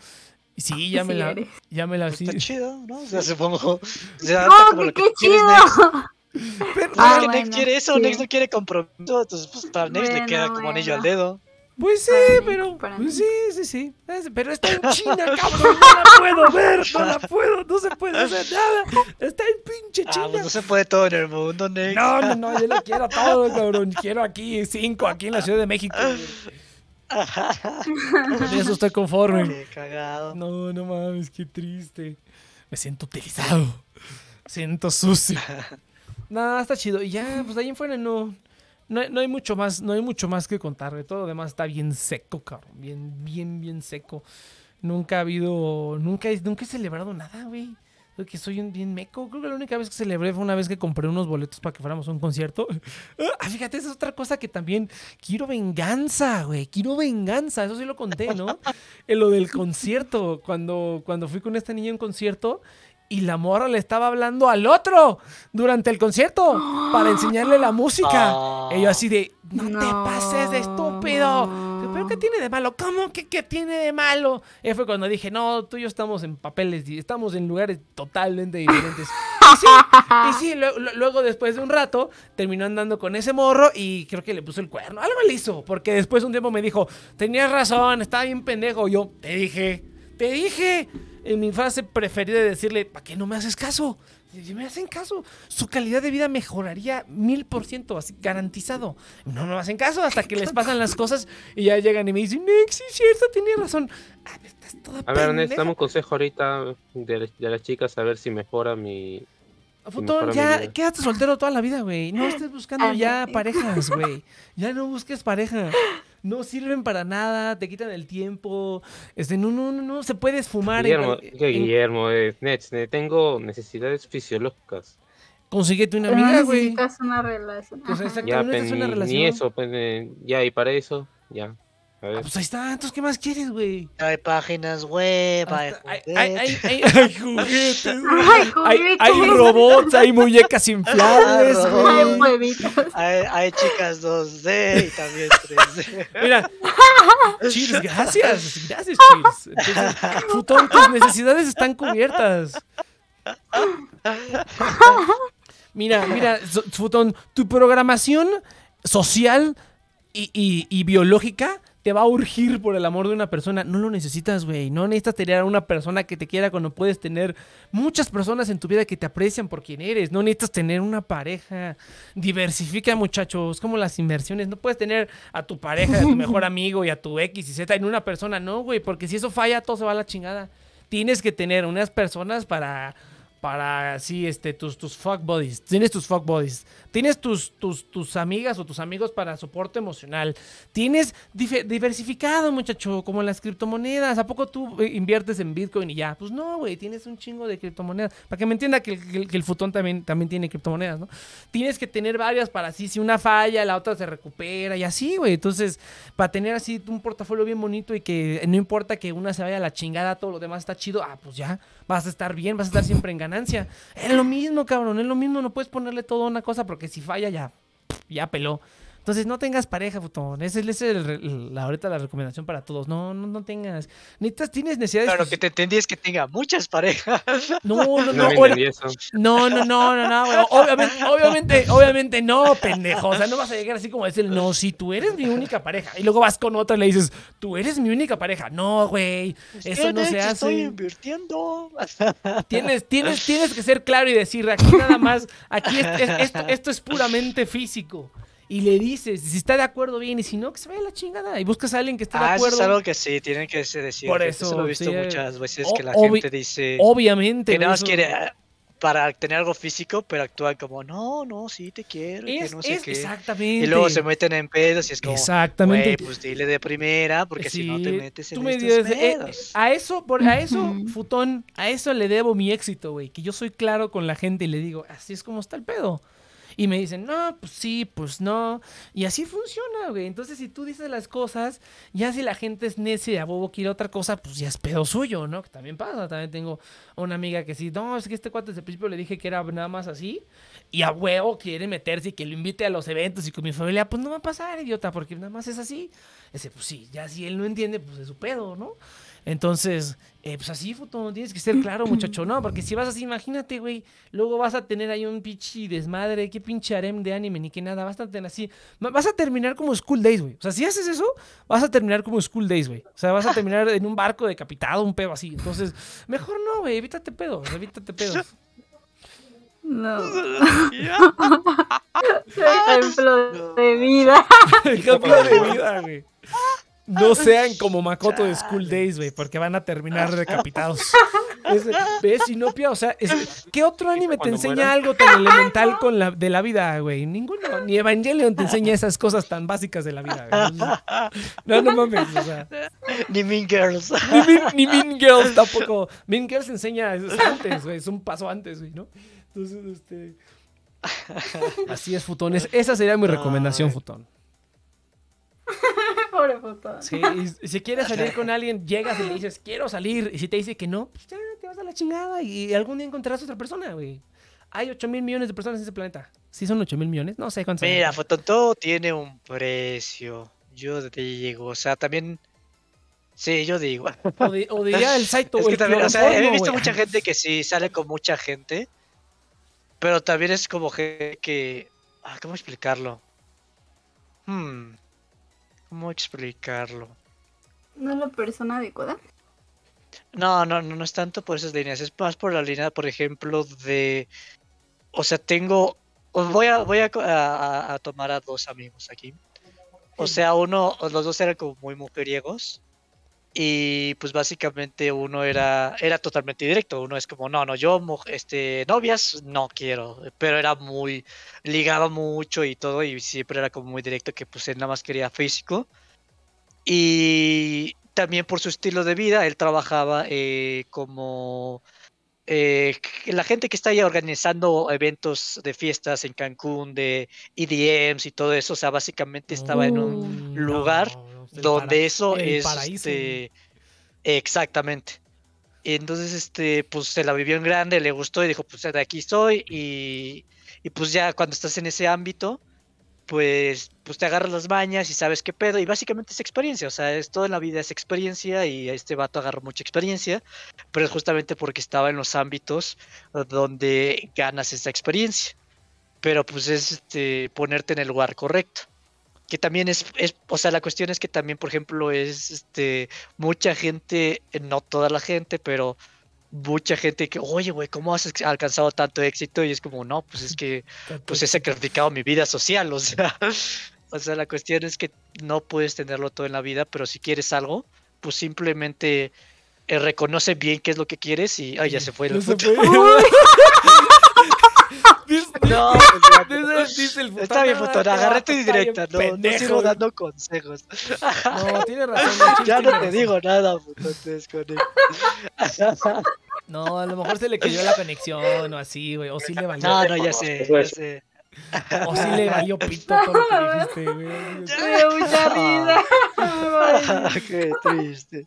Y sí, ya me Sí la, eres. ya me la, sí. Está chido, ¿no? O sea, supongo. Se ¡Oh, como que qué chido! Nex. Pero- Pues Ah, es que bueno, Nex quiere eso, sí. Nex no quiere compromiso, entonces pues para Nex le Bueno, queda como anillo al bueno. dedo. Pues sí, pero. pues sí, sí, sí. Pero está en China, cabrón. No la puedo ver, no la puedo, no se puede hacer nada. Está en pinche Ah, China. pues no se puede todo en el mundo, Nex. No, no, no, yo lo quiero todo, cabrón. Quiero aquí cinco, aquí en la Ciudad de México. Con eso estoy conforme. Qué cagado. No, no mames, qué triste. Me siento utilizado. Siento sucio. Nada, está chido. Y ya, pues de ahí en fuera no, no, hay- no hay mucho más, no hay mucho más que contar. Todo lo demás está bien seco, cabrón. Bien, bien, bien seco. Nunca ha habido, nunca, he- nunca he celebrado nada, güey. Creo que soy un bien meco. Creo que la única vez que celebré fue una vez que compré unos boletos para que fuéramos a un concierto. Ah, fíjate, esa es otra cosa que también quiero venganza, güey. Quiero venganza. Eso sí lo conté, ¿no? En lo del concierto. Cuando, cuando fui con esta niña a un concierto y la morra le estaba hablando al otro durante el concierto para enseñarle la música. Y yo así de, no, te No. pases de estúpido. ¿Pero qué tiene de malo? ¿Cómo que qué tiene de malo? Y fue cuando dije, no, tú y yo estamos en papeles, estamos en lugares totalmente diferentes. Y sí, y sí, lue- lu- luego después de un rato terminó andando con ese morro y creo que le puso el cuerno. Algo le hizo, porque después un tiempo me dijo, tenías razón, estaba bien pendejo. Yo, te dije, te dije. En mi frase preferida de decirle, ¿para qué no me haces caso? Si me hacen caso, su calidad de vida mejoraría mil por ciento, así garantizado. No me hacen caso hasta que les pasan las cosas y ya llegan y me dicen, Nick, sí es cierto, tenía razón. Ah, estás toda A ver, pendeja. necesitamos un consejo ahorita de, de las chicas a ver si mejora mi. Futón, ya quédate soltero toda la vida, güey. No estés buscando ya Ándale. parejas, güey. Ya no busques pareja. No sirven para nada, te quitan el tiempo. Este, no, no, no, no, se puede esfumar. en Guillermo, que en- Guillermo, eh, tengo necesidades fisiológicas. Consíguete una amiga, güey. necesitas una relación. Pues. Ya, no una ni, relación. ni eso, pues, eh, ya, y para eso, ya. A Ah, pues ahí está. Entonces, ¿qué más quieres, güey? Hay páginas web, hay Hasta- Hay, hay, hay, juguetes. hay- hay juguetes, Hay, hay juguetes. robots, hay muñecas inflables, Ah, güey. huevitos. Hay, hay chicas 2D y también 3D. Mira, Cheers, gracias, gracias, Cheers. Entonces, Futón, tus necesidades están cubiertas. Mira, mira, Futón, tu programación social y, y- y biológica te va a urgir por el amor de una persona. No lo necesitas, güey. No necesitas tener a una persona que te quiera cuando puedes tener muchas personas en tu vida que te aprecian por quien eres. No necesitas tener una pareja. Diversifica, muchachos. Como las inversiones. No puedes tener a tu pareja, a tu mejor amigo y a tu X y Z en una persona. No, güey. Porque si eso falla, todo se va a la chingada. Tienes que tener unas personas para para sí, este, tus, tus fuck buddies. Tienes tus fuck buddies. Tienes tus, tus, tus amigas o tus amigos para soporte emocional. Tienes diversificado, muchacho, como las criptomonedas. ¿A poco tú eh, inviertes en Bitcoin y ya? Pues no, güey, tienes un chingo de criptomonedas. Para que me entienda que el futón también, también tiene criptomonedas, ¿no? Tienes que tener varias para así, si una falla, la otra se recupera y así, güey. Entonces, para tener así un portafolio bien bonito y que no importa que una se vaya a la chingada, todo lo demás está chido, ah, pues ya, vas a estar bien, vas a estar siempre en ganancia. Es lo mismo, cabrón, es lo mismo, no puedes ponerle todo a una cosa porque si falla ya, ya peló. Entonces no tengas pareja, futón. Esa es, esa es el re- la, ahorita la recomendación para todos. No, no, no tengas. Necesitas, tienes necesidades. Pero lo que te entendí es que tenga muchas parejas. No, no, no. No no, no, no, no. Obviamente, obviamente, obviamente no, pendejo. O sea, no vas a llegar así como a decir, no, si tú eres mi única pareja. Y luego vas con otra y le dices, tú eres mi única pareja. No, güey. Eso no se Nex, Estoy hace. invirtiendo. Tienes, tienes, tienes que ser claro y decir, aquí nada más, aquí es- es- esto, esto es puramente físico. Y le dices, si está de acuerdo bien, y si no, que se vaya la chingada. Y buscas a alguien que esté de Ah, eso acuerdo. es algo que sí, tienen que se decir. Por Eso eso, lo he visto sí, muchas veces que la gente dice Obviamente. que nada más eso- quiere, para tener algo físico, pero actúan como, no, no, sí te quiero, y que Es, no sé es qué. exactamente. Y luego se meten en pedos y es como, Exactamente. pues dile de primera, porque si no te metes en tú me estos dices, eh, pedos. a eso, por, a eso, futón, a eso le debo mi éxito, güey. Que yo soy claro con la gente y le digo, así es como está el pedo. Y me dicen, no, pues sí, pues no. Y así funciona, güey. Entonces, si tú dices las cosas, ya si la gente es necia y a bobo quiere otra cosa, pues ya es pedo suyo, ¿no? Que también pasa. También tengo una amiga que sí, no, es que este cuate desde el principio le dije que era nada más así. Y a huevo quiere meterse y que lo invite a los eventos y con mi familia, pues no va a pasar, idiota, porque nada más es así. Ese, pues sí, ya si él no entiende, pues es su pedo, ¿no? Entonces, eh, pues así, foto, tienes que ser claro, muchacho, ¿no? Porque si vas así, imagínate, güey, luego vas a tener ahí un pinche desmadre, qué pinche harem de anime, ni que nada, vas a tener así, va- vas a terminar como School Days, güey. O sea, si haces eso, vas a terminar como School Days, güey. O sea, vas a terminar en un barco decapitado, un pedo así. Entonces, mejor no, güey, evítate pedos, evítate pedos. No. Ejemplo de vida. Ejemplo de vida, güey. No sean como Makoto de School Days, güey, porque van a terminar decapitados. Es- ¿Ves, Sinopia? O sea, es- ¿qué otro anime te enseña mueran. algo tan elemental con la, de la vida, güey? Ninguno. Ni Evangelion te enseña esas cosas tan básicas de la vida, güey. No, no mames, o sea. Ni Mean Girls. Ni Mean, ni Mean Girls tampoco. Mean Girls enseña es antes, güey. Es un paso antes, güey, ¿no? Entonces, este. Así es, futones. Esa sería mi recomendación, futón. Pobre puto. Sí, y si quieres salir con alguien, llegas y le dices, quiero salir. Y si te dice que no, pues ya te vas a la chingada y algún día encontrarás otra persona, güey. Hay 8 mil millones de personas en ese planeta. ¿Sí son 8 mil millones? No sé cuántos. Mira, Fotón, todo tiene un precio. Yo te digo, o sea, también. Sí, yo digo. O, de- o diría el Saito Es o que el también, o sea, he visto mucha gente que sí sale con mucha gente, pero también es como gente que, ah, ¿cómo explicarlo? Hmm, ¿cómo explicarlo? ¿No es la persona adecuada? No, no, no, no es tanto por esas líneas, es más por la línea, por ejemplo, de, o sea, tengo, voy a, voy a- a tomar a dos amigos aquí. O sea, uno, los dos eran como muy mujeriegos. Y pues básicamente uno era, era totalmente directo. Uno es como, no, no, yo, este, novias, no quiero. Pero era muy, ligaba mucho y todo. Y siempre era como muy directo que pues él nada más quería físico. Y también por su estilo de vida, él trabajaba eh, como eh, la gente que está ahí organizando eventos de fiestas en Cancún, de EDMs y todo eso. O sea, básicamente estaba en un lugar donde eso es paraíso, este, exactamente. Y entonces este pues se la vivió en grande le gustó y dijo pues de aquí estoy y, y pues ya cuando estás en ese ámbito pues pues te agarras las mañas y sabes qué pedo y básicamente es experiencia o sea es todo en la vida es experiencia y este vato agarró mucha experiencia pero es justamente porque estaba en los ámbitos donde ganas esa experiencia. Pero pues es este ponerte en el lugar correcto que también es, es, o sea, la cuestión es que también, por ejemplo, es este mucha gente, eh, no toda la gente, pero mucha gente que, oye, güey, ¿cómo has alcanzado tanto éxito? Y es como, no, pues es que pues he sacrificado mi vida social, o sea, o sea, la cuestión es que no puedes tenerlo todo en la vida, pero si quieres algo, pues simplemente eh, reconoce bien qué es lo que quieres y, ay, ya se fue el No se puto. fue. Dice- No, sea, dice- dice el Está bien, futón, Futón, "Ah, agárrate este vato directa, no, no pendejo". sigo dando consejos. No, tiene razón. Ya no te digo nada, Futón, te desconecto. No, a lo mejor se le cayó la conexión o así, güey. O sí le valió. No, no, ya sé, ya sé. O sí le valió pito todo lo que dijiste, güey. Me dio mucha risa. Qué triste.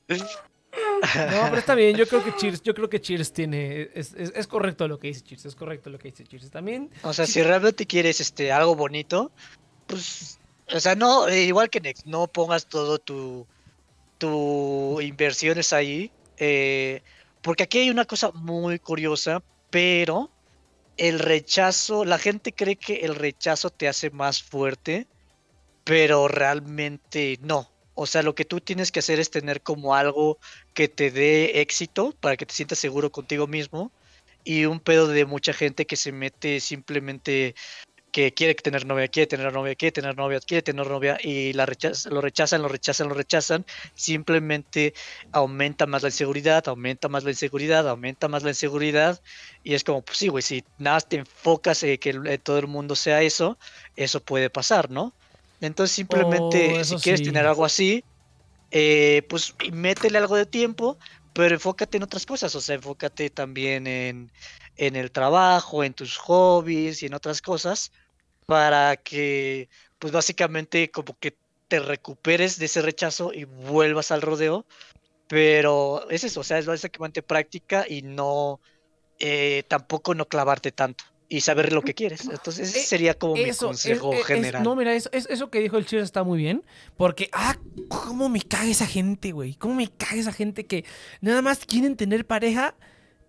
No, pero está bien. Yo creo que Cheers, yo creo que Cheers tiene. Es, es, es correcto lo que dice Cheers. Es correcto lo que dice Cheers. También. O sea, si realmente quieres este algo bonito, pues, o sea, no, eh, igual que Next, no pongas todo tu, tu inversiones ahí, eh, porque aquí hay una cosa muy curiosa, pero el rechazo, la gente cree que el rechazo te hace más fuerte, pero realmente no. O sea, lo que tú tienes que hacer es tener como algo que te dé éxito para que te sientas seguro contigo mismo y un pedo de mucha gente que se mete simplemente que quiere tener novia, quiere tener novia, quiere tener novia, quiere tener novia y la rechaza, lo rechazan, lo rechazan, lo rechazan, simplemente aumenta más la inseguridad, aumenta más la inseguridad, aumenta más la inseguridad y es como, pues sí, güey, si nada te enfocas en que todo el mundo sea eso, eso puede pasar, ¿no? Entonces simplemente, Oh, si quieres sí. tener algo así, eh, pues métele algo de tiempo, pero enfócate en otras cosas, o sea, enfócate también en, en el trabajo, en tus hobbies y en otras cosas, para que, pues básicamente como que te recuperes de ese rechazo y vuelvas al rodeo, pero es eso, o sea, es básicamente práctica y no, eh, tampoco no clavarte tanto y saber lo que quieres. Entonces, ese Eh, sería como mi consejo es- es- general. no, mira, eso, es- eso que dijo el Cheers está muy bien. Porque, ah, cómo me caga esa gente, güey. Cómo me caga esa gente que nada más quieren tener pareja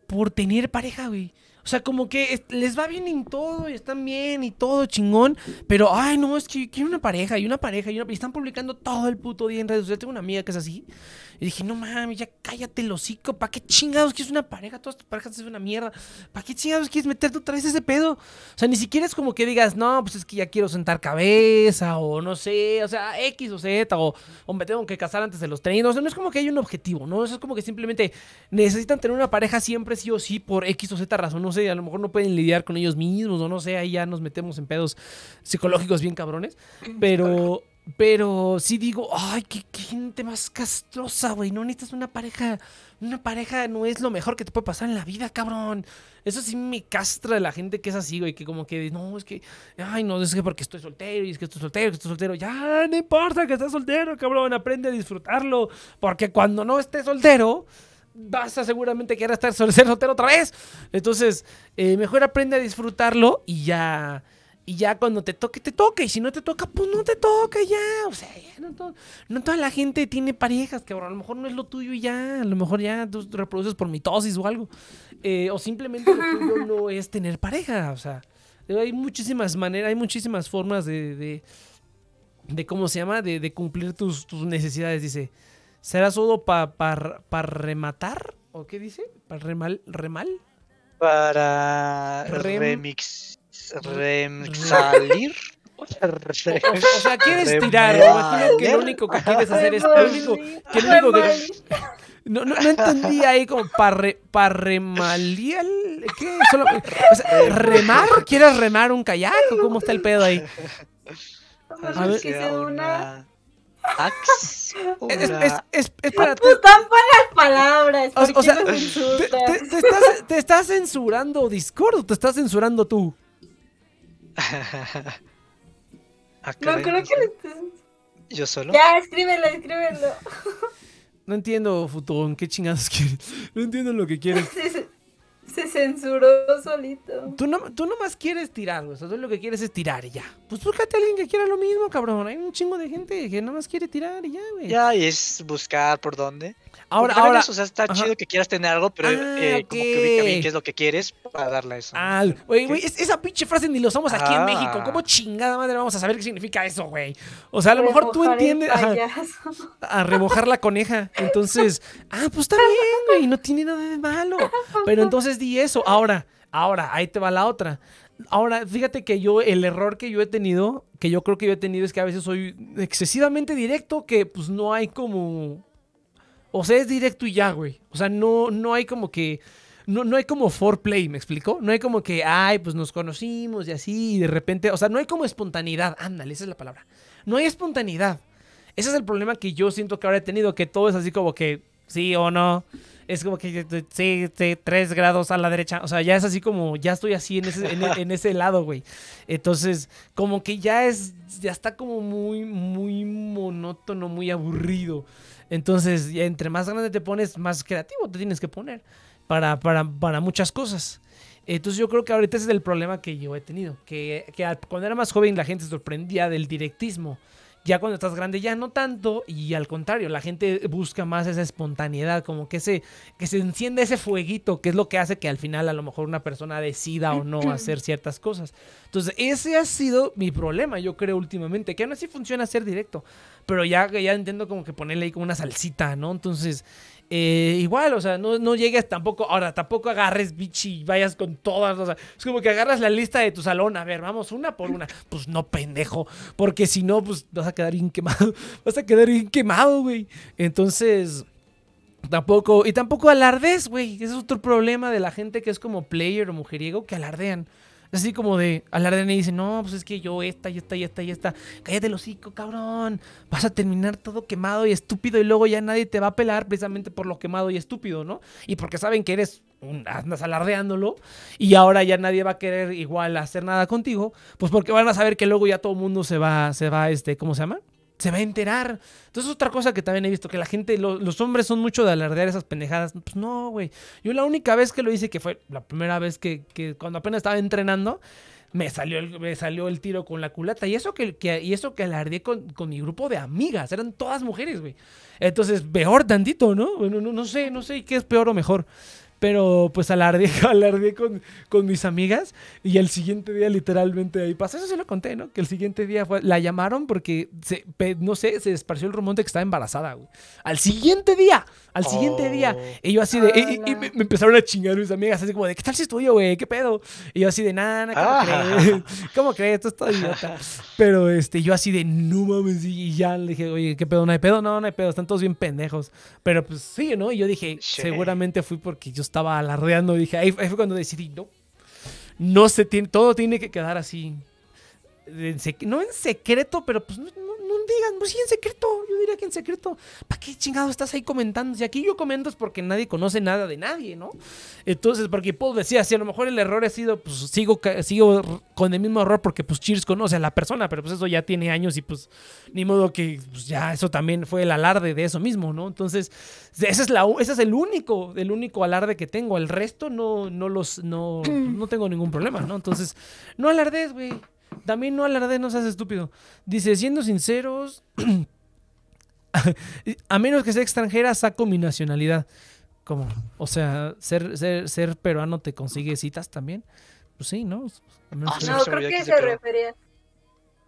por tener pareja, güey. O sea, como que es- les va bien en todo y están bien y todo chingón. Pero, ay, no, es que quiero una pareja y una pareja y, una, y están publicando todo el puto día en redes sociales. Tengo una amiga que es así. Y dije, no mames, ya cállate el hocico. ¿Para qué chingados quieres una pareja? Todas tus parejas es una mierda. ¿Para qué chingados quieres meterte otra vez ese pedo? O sea, ni siquiera es como que digas, no, pues es que ya quiero sentar cabeza, o no sé, o sea, X o Z, o, o me tengo que casar antes de los 30. O sea, no es como que hay un objetivo, ¿no? Eso es como que simplemente necesitan tener una pareja siempre sí o sí por X o Z razón. No sé, a lo mejor no pueden lidiar con ellos mismos, o no sé, ahí ya nos metemos en pedos psicológicos bien cabrones. Pero, pero sí digo, ay, qué, gente más castrosa, güey. No necesitas una pareja. Una pareja no es lo mejor que te puede pasar en la vida, cabrón. Eso sí me castra de la gente que es así, güey. Que como que, no, es que, ay, no, es que porque estoy soltero y es que estoy soltero, que estoy soltero. Ya, no importa que estés soltero, cabrón. Aprende a disfrutarlo. Porque cuando no estés soltero, vas a seguramente querer estar sol- ser soltero otra vez. Entonces, eh, mejor aprende a disfrutarlo y ya. Y ya cuando te toque, te toca. Y si no te toca, pues no te toca ya. O sea, ya no, to- no toda la gente tiene parejas, cabrón. A lo mejor no es lo tuyo y ya. A lo mejor ya tú reproduces por mitosis o algo. Eh, o simplemente lo tuyo no es tener pareja. O sea, hay muchísimas maneras, hay muchísimas formas de, de, de ¿cómo se llama? De, de cumplir tus, tus necesidades. Dice, ¿será solo para rematar? ¿O qué dice? ¿Para remal? ¿Remal? Para Rem- remix, rem salir. O, sea, quieres tirar. Me imagino que lo único que quieres hacer es. Lo único, que lo único que, no, no, no entendí ahí como parre, parremalial. ¿Qué? Solo- o sea, ¿Remar? ¿Quieres remar un kayak o cómo está el pedo ahí? A ver. que sea una... Ax. Es, es, es, es- espérate. Pues tan las palabras. O- o ¿por qué sea, te estás, te estás censurando Discord o te estás censurando tú? Ah, No creo no que le estés... Yo solo. Ya, escríbelo, escríbelo. No entiendo, Futón, ¿qué chingados quieres? No entiendo lo que quieres. Se, censuró solito. Tú, no, tú nomás quieres tirar, güey. O sea, tú lo que quieres es tirar y ya. Pues búscate a alguien que quiera lo mismo, cabrón. Hay un chingo de gente que nomás quiere tirar y ya, güey. Ya, y es buscar por dónde. Ahora, Porque ahora. eso, o sea, está ajá. chido que quieras tener algo, pero Ah, eh, como que ubica bien qué es lo que quieres para darle a eso. Ah, güey, güey, es- esa pinche frase ni lo usamos aquí en Ah. México. ¿Cómo chingada madre vamos a saber qué significa eso, güey? O sea, a lo mejor tú entiendes. ajá, a remojar la coneja. Entonces, ah, pues está bien, güey, no tiene nada de malo. Pero entonces eso. Ahora, ahora, ahí te va la otra. Ahora, fíjate que yo, el error que yo he tenido, que yo creo que yo he tenido es que a veces soy excesivamente directo, que pues no hay como... O sea, es directo y ya, güey. O sea, no, no hay como que... No, no hay como foreplay, ¿me explico? No hay como que, ay, pues nos conocimos y así, y de repente, o sea, no hay como espontaneidad. Ándale, esa es la palabra. No hay espontaneidad. Ese es el problema que yo siento que ahora he tenido, que todo es así como que sí o no. Es como que sí, tres grados a la derecha. O sea, ya es así como, ya estoy así en ese, en, en ese lado, güey. Entonces, como que ya es, ya está como muy, muy monótono, muy aburrido. Entonces, entre más grande te pones, más creativo te tienes que poner para, para, para muchas cosas. Entonces yo creo que ahorita ese es el problema que yo he tenido. Que, que cuando era más joven la gente se sorprendía del directismo. Ya cuando estás grande ya no tanto. Y al contrario, la gente busca más esa espontaneidad. Como que, ese, que se encienda ese fueguito. Que es lo que hace que al final a lo mejor una persona decida o no hacer ciertas cosas. Entonces ese ha sido mi problema yo creo últimamente. Que aún así funciona ser directo. Pero ya, ya entiendo como que ponerle ahí como una salsita, ¿no? Entonces... eh, igual, o sea, no, no llegues tampoco, ahora tampoco agarres bichi y vayas con todas, o sea, es como que agarras la lista de tu salón, a ver, vamos una por una. Pues no, pendejo, porque si no, pues vas a quedar bien quemado, vas a quedar bien quemado, güey. Entonces, tampoco, y tampoco alardes, güey, ese es otro problema de la gente que es como player o mujeriego, que alardean. Así como de alardean y dicen, no, pues es que yo esta y esta y esta y esta. Cállate el hocico, cabrón. Vas a terminar todo quemado y estúpido y luego ya nadie te va a pelar precisamente por lo quemado y estúpido, ¿no? Y porque saben que eres un, andas alardeándolo y ahora ya nadie va a querer igual hacer nada contigo, pues porque van a saber que luego ya todo el mundo se va, se va, este, ¿cómo se llama? Se va a enterar. Entonces, otra cosa que también he visto, que la gente, los hombres son mucho de alardear esas pendejadas. Pues no, güey. Yo la única vez que lo hice, que fue la primera vez que, que cuando apenas estaba entrenando, me salió el, me salió el tiro con la culata. Y eso que, y eso que alardeé con, con, mi grupo de amigas. Eran todas mujeres, güey. Entonces, peor tantito, ¿no? No, no sé, no sé qué es peor o mejor. Pero pues alardeé, alardeé con, con mis amigas y el siguiente día literalmente ahí pasó. Eso se lo conté, ¿no? Que el siguiente día fue, la llamaron porque, se, no sé, se esparció el rumor de que estaba embarazada, güey. Al siguiente día, al siguiente día. Oh. Y yo así de, y, me, empezaron a chingar mis amigas, así como de, ¿qué tal si es tuyo, güey? ¿Qué pedo? Y yo así de, nada, ¿cómo ah. crees? ¿Cómo crees? Esto es todo idiota. Pero este, yo así de, no mames, y ya le dije, oye, ¿qué pedo? ¿No hay pedo? No, no hay pedo, están todos bien pendejos. Pero pues sí, ¿no? Y yo dije, seguramente fui porque yo estaba alardeando y dije, ahí, fue cuando decidí, no, no se tiene, todo tiene que quedar así. no en secreto, pero pues no, digan, pues sí, en secreto. Yo diría que en secreto. ¿Para qué chingado estás ahí comentando? Si aquí yo comento es porque nadie conoce nada de nadie, ¿no? Entonces, porque Paul decía, si a lo mejor el error ha sido, pues sigo, sigo con el mismo error porque pues Cheers conoce a la persona, pero pues eso ya tiene años y pues ni modo que pues, ya eso también fue el alarde de eso mismo, ¿no? Entonces, ese es, la, ese es el único, el único alarde que tengo. El resto no, no los, no, no tengo ningún problema, ¿no? Entonces, no alardes, güey. También no alarde, no seas estúpido. Dice, siendo sinceros, a menos que sea extranjera, saco mi nacionalidad. ¿Cómo? O sea, ser, ser, ser peruano te consigue citas también. Pues sí, ¿no? Ah, no, creo que se refería.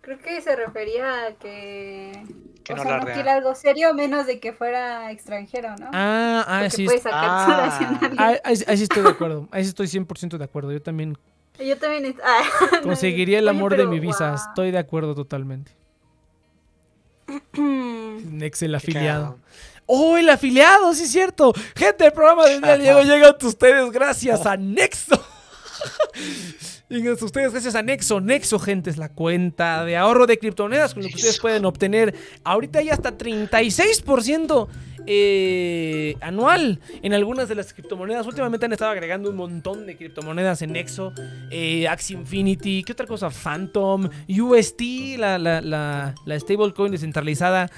Creo que se refería a que, que o no, sea, no quiere algo serio menos de que fuera extranjero, ¿no? Ah, ah sí. Puede sacar ah, ah ahí, ahí, sí estoy de acuerdo. Ahí sí estoy 100% de acuerdo. Yo también yo también. Ah, Conseguiría el amor de mi visa. Estoy de acuerdo totalmente. Nex, el afiliado. ¡Oh, el afiliado! Sí, es cierto. Gente, el programa de día Diego llega a ustedes gracias a Nexo. Llegan a ustedes gracias a Nexo. Nexo, gente, es la cuenta de ahorro de criptomonedas con lo que ustedes pueden obtener ahorita ya hasta 36% eh, anual en algunas de las criptomonedas. Últimamente han estado agregando un montón de criptomonedas en Nexo, eh, Axie Infinity, ¿qué otra cosa? Phantom, UST, la, la, la, la stablecoin descentralizada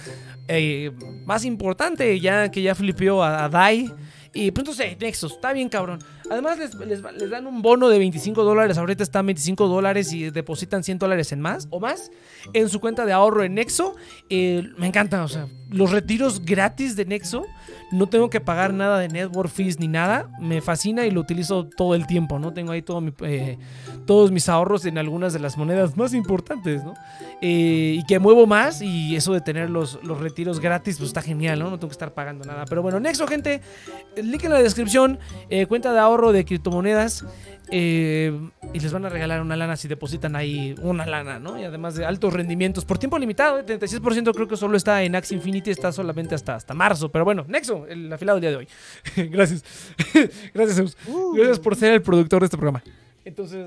eh, más importante, ya que ya flipeó a, a DAI. Y pues entonces, Nexos, está bien cabrón. Además les, dan un bono de 25 dólares, ahorita están 25 dólares y depositan 100 dólares en más o más en su cuenta de ahorro en Nexo. Eh, me encanta, o sea, los retiros gratis de Nexo, no tengo que pagar nada de network fees ni nada, me fascina y lo utilizo todo el tiempo, ¿no? Tengo ahí eh, todos mis ahorros en algunas de las monedas más importantes, ¿no? Eh, y que muevo más y eso de tener los, los retiros gratis, pues está genial, ¿no? No tengo que estar pagando nada. Pero bueno, Nexo, gente, link en la descripción, cuenta de ahorro de criptomonedas eh, y les van a regalar una lana si depositan ahí una lana, ¿no? Y además de altos rendimientos por tiempo limitado, el ¿eh? 36% creo que solo está en Axie Infinity, está solamente hasta, hasta marzo. Pero bueno, Nexo, el afilado del día de hoy. Gracias. Gracias, Zeus. Uh. Gracias por ser el productor de este programa. Entonces,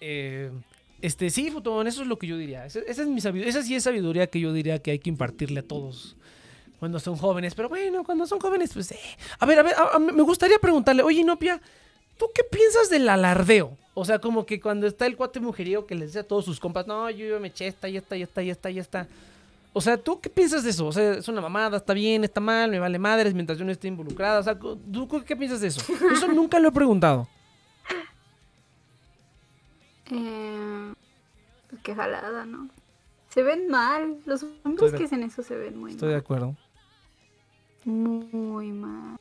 eh, este, sí, Futón, eso es lo que yo diría. Esa, es mi sabiduría, esa sí es sabiduría que yo diría que hay que impartirle a todos cuando son jóvenes. Pero bueno, cuando son jóvenes, pues... Eh. A ver, a ver, me gustaría preguntarle, oye, Nopia, ¿tú qué piensas del alardeo? O sea, como que cuando está el cuate mujeriego que le dice a todos sus compas, no, yo, me eché esta, y esta, y esta, y esta, y esta. O sea, ¿tú qué piensas de eso? O sea, es una mamada, está bien, está mal, me vale madres mientras yo no esté involucrada. O sea, ¿tú qué piensas de eso? Eso nunca lo he preguntado. Eh, qué jalada, ¿no? Se ven mal. Los hombres que hacen eso se ven muy mal. Estoy de acuerdo. Muy mal.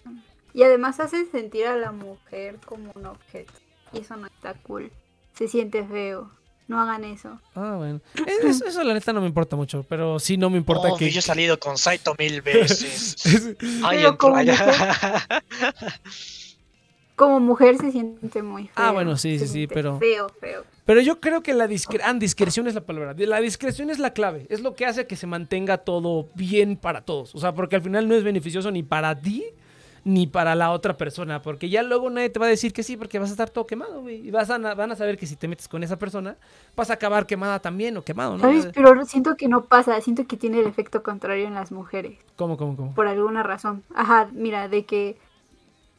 Y además hacen sentir a la mujer como un objeto. Y eso no está cool. Se siente feo. No hagan eso. Ah, bueno. Es- Eso, eso, la neta no me importa mucho, pero sí no me importa Oh, que... Yo he salido con Saito mil veces. Ay, Pero como allá. Como mujer se siente muy feo. Ah, bueno, sí, se sí, sí, pero- Feo, feo. Pero yo creo que la discre- ah, discreción es la palabra. La discreción es la clave. Es lo que hace que se mantenga todo bien para todos. O sea, porque al final no es beneficioso ni para ti ni para la otra persona. Porque ya luego nadie te va a decir que sí, porque vas a estar todo quemado, güey. Y vas a, van a saber que si te metes con esa persona, vas a acabar quemada también o quemado, ¿no? ¿Sabes? Pero siento que no pasa. Siento que tiene el efecto contrario en las mujeres. ¿Cómo, cómo, cómo? Por alguna razón. Ajá, mira, de que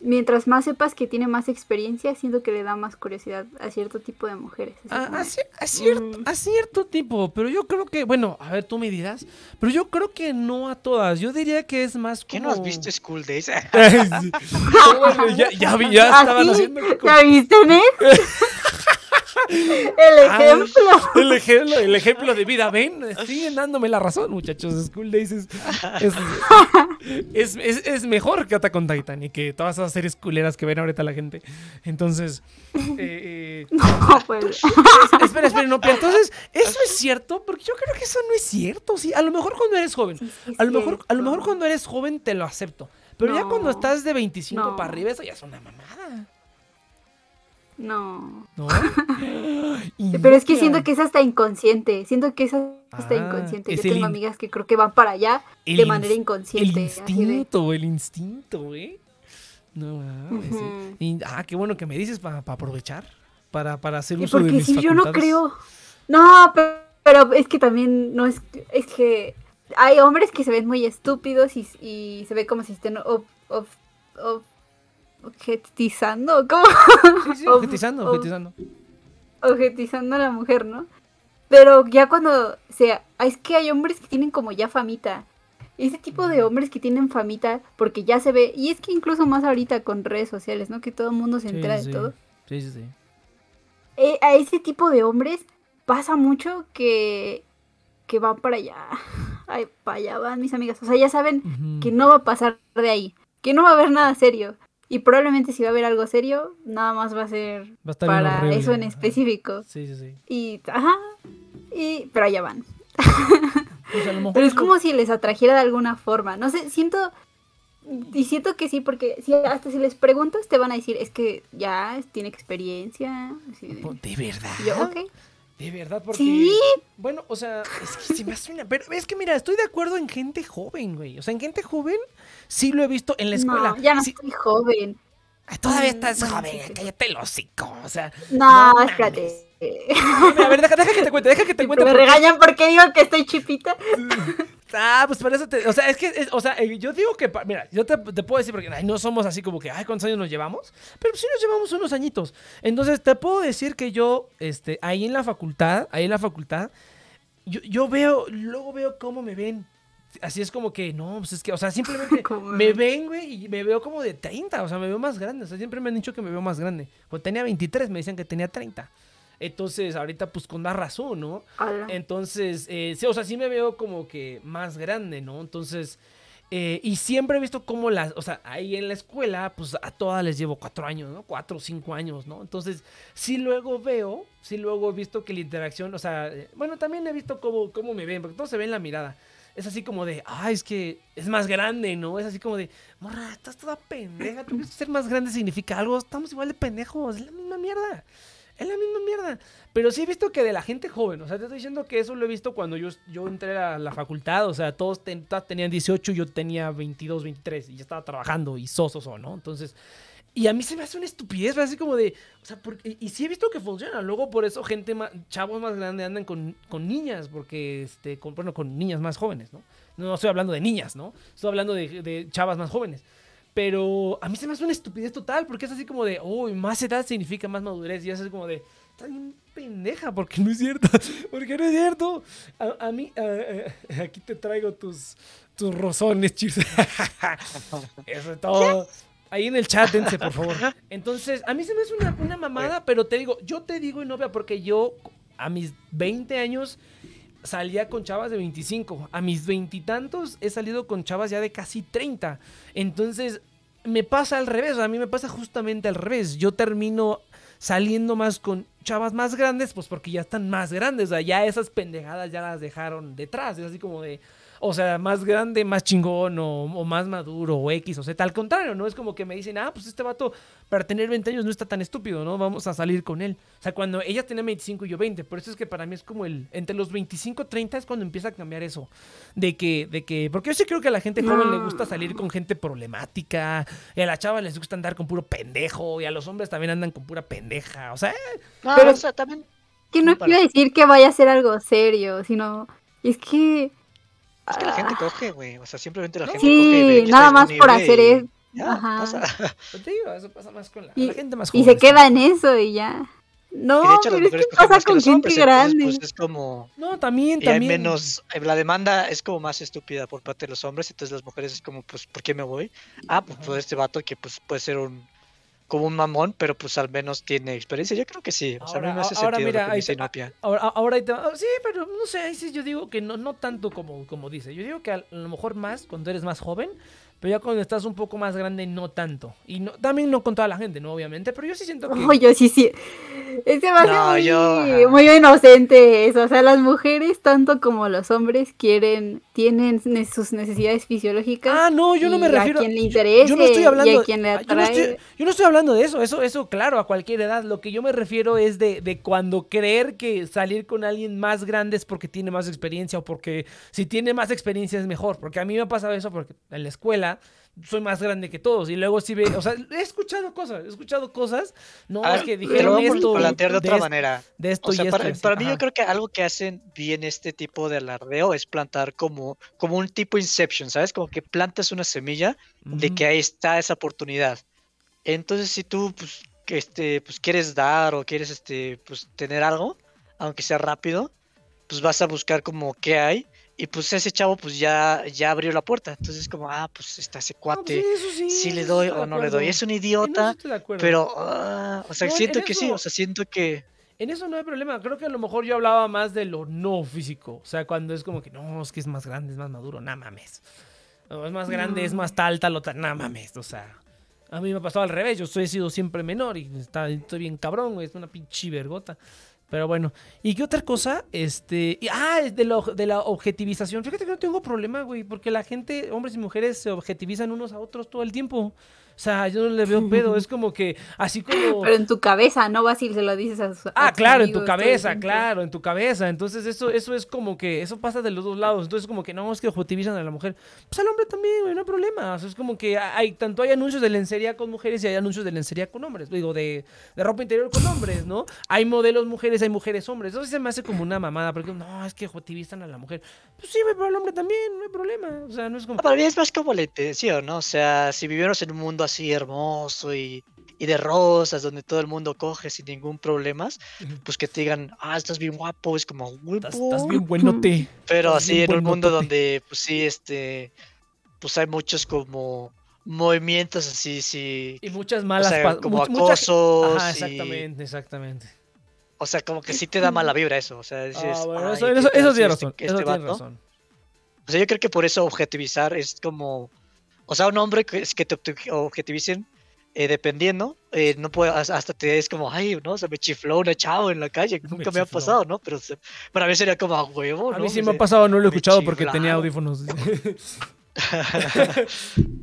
mientras más sepas que tiene más experiencia, siento que le da más curiosidad a cierto tipo de mujeres. Así A, como a de, cier- a cierto, Mm. a cierto tipo, pero yo creo que, bueno, a ver, tú me dirás, pero yo creo que no a todas. Yo diría que es más ¿Qué como... no has visto School Days? Bueno, ya, ya, vi- ya ¿Ah, estaban haciendo... ¿Ya viste, Ned? el Ah, ejemplo. El ejemplo, el ejemplo de vida, ven, siguen dándome la razón, muchachos. School Days es, es, es, mejor que Attack on Titan y que todas esas series culeras que ven ahorita la gente. Entonces, eh, eh, No, pues. espera, espera, no, pero entonces, ¿eso es cierto? Porque yo creo que eso no es cierto, sí. A lo mejor cuando eres joven, a lo mejor, a lo mejor cuando eres joven te lo acepto. Pero ya cuando estás de 25 No. para arriba, eso ya es una mamada. No. ¿No? Pero es que siento que es hasta inconsciente. Siento que es hasta Ah, inconsciente. Yo es tengo amigas que creo que van para allá de manera inconsciente. El de- instinto, el instinto, güey. No sí. Y- ah, qué bueno que me dices para aprovechar. Para, para hacer uso de porque mis si yo no facultades. creo. No, pero, pero es que también no es. Es que hay hombres que se ven muy estúpidos y, y se ve como si estén ob- ob- ob- objetizando. ¿Cómo? Sí, sí, Ob- objetizando, ob- objetizando. objetizando a la mujer, ¿no? Pero ya cuando sea, es que hay hombres que tienen como ya famita. Ese tipo de hombres que tienen famita porque ya se ve, y es que incluso más ahorita con redes sociales, ¿no? Que todo el mundo se entera sí, de todo. Sí, sí, sí. Eh, a ese tipo de hombres pasa mucho que, que van para allá. Ay, para allá van mis amigas. O sea, ya saben que no va a pasar de ahí, que no va a haber nada serio. Y probablemente si va a haber algo serio, nada más va a ser Va a para horrible. eso en Ajá. específico. Sí, sí, sí. Y, ajá, y, pero allá van. Pues Pero es como si les atrajera de alguna forma. No sé, siento, y siento que sí, porque si, hasta si les preguntas te van a decir, es que ya tiene experiencia. así de- ¿De verdad? yo, ok. De verdad, porque... Sí. Bueno, o sea, es que se me hace una... Pero es que mira, estoy de acuerdo en gente joven, güey. O sea, en gente joven sí lo he visto en la escuela. No, ya no Sí- estoy joven. Ay, Todavía estás joven, cállate el hocico. O sea, No, mames. espérate. A ver, deja, deja que te cuente, deja que te cuente. me por qué. regañan porque digo que estoy chipita. Ah, pues por eso te. O sea, es que. es- o sea, eh, yo digo que. Mira, yo te, te puedo decir porque ay, no somos así como que. Ay, ¿cuántos años nos llevamos? Pero sí nos llevamos unos añitos. Entonces, te puedo decir que yo. Este, ahí en la facultad. Ahí en la facultad. Yo, yo veo. Luego veo cómo me ven. Así es como que. No, pues es que. O sea, simplemente. ¿Cómo me ven, güey. Y me veo como de 30. O sea, me veo más grande. O sea, siempre me han dicho que me veo más grande. Cuando tenía 23, me decían que tenía 30. Entonces, ahorita, pues con más razón, ¿no? Hola. Entonces, eh, sí, o sea, sí me veo como que más grande, ¿no? Entonces, eh, y siempre he visto cómo las, o sea, ahí en la escuela, pues a todas les llevo cuatro años, ¿no? Cuatro o cinco años, ¿no? Entonces, sí luego veo, sí luego he visto que la interacción, o sea, eh, bueno, también he visto cómo, cómo me ven, porque todo se ve en la mirada. Es así como de, ay, es que es más grande, ¿no? Es así como de, morra, estás toda pendeja. ¿Tú que ser más grande significa algo? Estamos igual de pendejos, es la misma mierda. Es la misma mierda. Pero sí he visto que de la gente joven, o sea, te estoy diciendo que eso lo he visto cuando yo, yo entré a la facultad, o sea, todos ten- tenían 18, yo tenía 22, 23 y ya estaba trabajando y sosos, ¿no? Entonces, y a mí se me hace una estupidez, así como de, o sea, porque, y sí he visto que funciona, luego por eso gente, ma- chavos más grandes andan con, con niñas, porque, este, con, bueno, con niñas más jóvenes, ¿no? No, no estoy hablando de niñas, ¿no? Estoy hablando de, de chavas más jóvenes. Pero a mí se me hace una estupidez total, porque es así como de, uy, más edad significa más madurez. Y es así como de, está bien pendeja, porque no es cierto. Porque no es cierto. A, a mí, a- a- aquí te traigo tus, tus rozones, chis. Eso es todo. Ahí en el chat, dense, por favor. Entonces, a mí se me hace una, una mamada, pero te digo, yo te digo, y novia, porque yo a mis 20 años salía con chavas de 25. A mis veintitantos he salido con chavas ya de casi 30. Entonces, me pasa al revés. A mí me pasa justamente al revés. Yo termino saliendo más con chavas más grandes, pues porque ya están más grandes, o sea, ya esas pendejadas ya las dejaron detrás, es así como de, o sea, más grande, más chingón o, o más maduro o X o Z. Al contrario, ¿no? Es como que me dicen, ah, pues este vato para tener 20 años no está tan estúpido, ¿no? Vamos a salir con él. O sea, cuando ella tenía 25 y yo 20, por eso es que para mí es como el, entre los 25 y 30 es cuando empieza a cambiar eso. De que, de que, porque yo sí creo que a la gente joven le gusta salir con gente problemática, y a la chava les gusta andar con puro pendejo, y a los hombres también andan con pura pendeja. O sea, eh, No, Pero- o sea, también. Que no quiero decir que vaya a ser algo serio, sino es que Es que la gente Ah. coge, güey. O sea, simplemente la No, gente coge. y ve sí, que nada más por hacer y eso. Ajá. pasa. pues te digo, eso pasa más con la, Y- la gente más y joven. se queda en eso y ya. No, Y de hecho, las pero es mujeres que pasa que con los gente hombres. Entonces, grande. pues es como. No, también, Y hay también. menos. eh, La demanda es como más estúpida por parte de los hombres. Entonces las mujeres es como, pues, ¿por qué me voy? Ah, pues por este vato que pues puede ser un. Como un mamón, pero pues al menos tiene experiencia. Yo creo que sí. O sea, a mí Ahora- me hace ahora sentido mira, lo que ahí dice Inopia. Ahora, ahora ahí te va- Sí, pero no sé, ahí sí yo digo que no, no tanto como, como dice. Yo digo que a lo mejor más cuando eres más joven, pero ya cuando estás un poco más grande, no tanto. Y no, también no con toda la gente, ¿no? Obviamente, pero yo sí siento que... Oh, yo sí, sí. Es No, muy, yo, muy inocente eso. O sea, las mujeres, tanto como los hombres, quieren, tienen ne- sus necesidades fisiológicas. Ah, no, yo no me refiero... A quien le interese yo, no estoy hablando... y a quien le ah, yo, no atrae. estoy, yo no estoy hablando de eso, eso, eso claro, a cualquier edad. Lo que yo me refiero es de, de cuando creer que salir con alguien más grande es porque tiene más experiencia o porque si tiene más experiencia es mejor. Porque a mí me ha pasado eso porque en la escuela soy más grande que todos y luego sí ve, o sea, he escuchado cosas, he escuchado cosas, no, A es que lo dijeron a esto, plantear de otra es- manera. de esto O sea, y para, esto. para así, mí yo creo que algo que hacen bien este tipo de alardeo es plantar como, como un tipo Inception, ¿sabes? Como que plantas una semilla de Ujú. que ahí está esa oportunidad. Entonces, si tú pues, que este, pues quieres dar o quieres este, pues, tener algo, aunque sea rápido, pues vas a buscar como qué hay. Y pues ese chavo pues ya, ya abrió la puerta. Entonces como, ah, pues está ese No, pues cuate. sí, sí, si le doy o no le doy. Es un idiota, pero, ah, o sea, No, siento en que sí, o sea, siento que... En eso no hay problema. Creo que a lo mejor yo hablaba más de lo no físico. O sea, cuando es como que no, es que es más grande, es más maduro, nada mames. O es más grande, es No. más tal, tal, otra, nada mames. O sea, a mí me ha pasado al revés. Yo soy, he sido siempre menor y está, estoy bien cabrón, güey. Es una pinche vergota. Pero bueno, ¿y qué otra cosa? Este. y- ah, de, lo- de la objetivización. Fíjate que no tengo problema, güey, porque la gente, hombres y mujeres, se objetivizan unos a otros todo el tiempo. O sea, yo no le veo pedo. Es como que, así como. Pero en tu cabeza, no vas y se lo dices a su Ah, claro, en tu cabeza, claro, en tu cabeza. Entonces eso, eso es como que, eso pasa de los dos lados. Entonces como que no, es que objetivizan a la mujer. Pues al hombre también, güey, no hay problema. O sea, es como que hay, tanto hay anuncios de lencería con mujeres y hay anuncios de lencería con hombres. Digo, de, de ropa interior con hombres, ¿no? Hay modelos mujeres, hay mujeres hombres. Eso sí se me hace como una mamada, porque no, es que objetivizan a la mujer. Pues sí, güey, pero al hombre también, no hay problema. O sea, no es como... Ah, Para mí es más como la intención, ¿no? O sea, si viviéramos en un mundo así hermoso y, y de rosas, donde todo el mundo coge sin ningún problema, pues que te digan, ah, estás bien guapo, es como, "Uy, Estás, por". estás bien buenote. Pero así en un mundo donde, pues sí, este, pues hay muchos como movimientos así, sí, Y muchas o malas... sea, pa- como much- acosos Ajá, y- exactamente, exactamente. o sea, como que sí te da mala vibra eso, o sea, dices, Ah, bueno, "Ay, eso, ¿qué eso, tiene este- razón. este Eso tiene vato?". razón. O sea, yo creo que por eso objetivizar es como. O sea, un hombre que, que te obje- objetivicen eh, dependiendo, eh, no puede, hasta te es como, ay, no, se me chifló una chava en la calle, Me nunca me, ha pasado, ¿no? Pero se- para mí sería como a huevo, A ¿no? mí sí O me ha pasado, no lo he me escuchado porque tenía audífonos.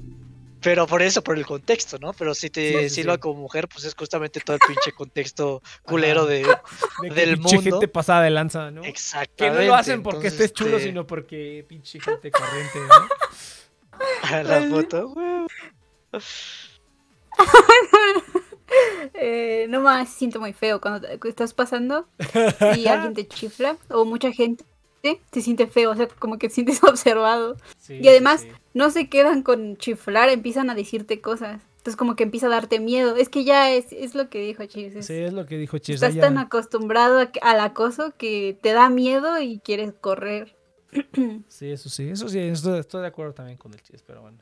Pero por eso, por el contexto, ¿no? Pero si te Sí, sí, como mujer, pues es justamente todo el pinche contexto culero de. De Del pinche mundo. gente pasada de lanza, ¿no? Exactamente. Que no lo hacen porque entonces, estés chulo, este, sino porque pinche gente corriente, ¿no? La foto. Eh, no más, siento muy feo cuando te- estás pasando y alguien te chifla o mucha gente te siente feo, o sea, como que te sientes observado. Sí, Y además, sí, sí. no se quedan con chiflar, empiezan a decirte cosas. Entonces como que empieza a darte miedo. Es que ya es, es lo que dijo Chis. es- Sí, es lo que dijo Chis. estás tan acostumbrado a que- al acoso que te da miedo y quieres correr. Sí, eso sí, eso sí, estoy, estoy de acuerdo también con el Chis, pero bueno.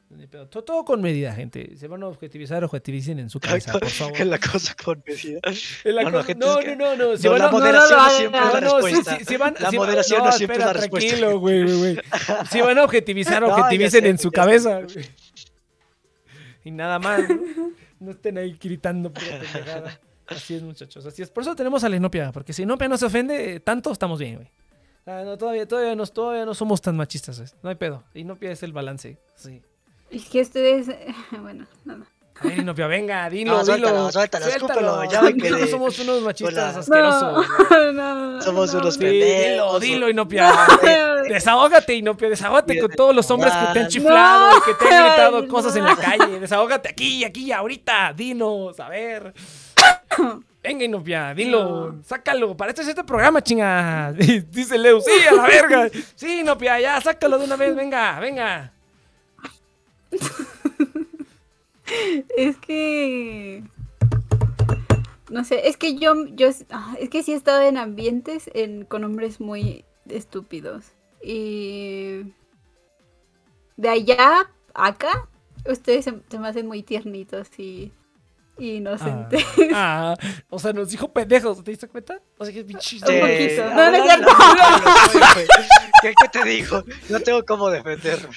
Todo, todo con medida, gente. Se van a objetivizar, objetivicen en su cabeza, por favor. La cosa con medida. La No, no, cosa- no, no, no, no, si No, van la a- moderación no siempre es la respuesta. si van, La moderación no, siempre es la espera, respuesta. tranquilo, güey, güey. Si van a objetivizar, objetivicen sé, en su cabeza, güey. Y nada más, ¿no? No estén ahí gritando pura pendejada. Así es, muchachos, así es. Por eso tenemos a la Inopia, porque si Inopia no se ofende tanto, estamos bien, güey. Ah, no, todavía, todavía, no, todavía no somos tan machistas, güey. No hay pedo. Inopia es el balance, sí. Es que ustedes. Bueno, nada. A ver, Inopia, venga, dilo, No, suéltalo, dilo. suéltalo, escúpelo, ya me quedé. Somos unos machistas asquerosos. No, no, Somos no, unos Sí, no. dilo, pendejos. dilo, Inopia. Desahógate, Inopia, desahógate con todos los hombres que te han No. chiflado y que te han gritado cosas en no. la calle. Desahógate aquí, aquí, ahorita. Dinos, a ver. Venga, Inopia, dilo, No. sácalo. Para esto es este programa, chinga. Dice Leo, sí, a la verga. Sí, Inopia, ya, sácalo de una vez, venga, venga. Es que. No sé, es que yo, yo ah, es que sí he estado en ambientes en, con hombres muy estúpidos. Y de allá acá, ustedes se, se me hacen muy tiernitos y, y inocentes. Ah, ah, o sea, nos dijo pendejos, ¿te diste cuenta? O sea, que. Un Sí. poquito. Ah, No, no es la- ¿Qué, ¿Qué te digo? No tengo cómo defenderme.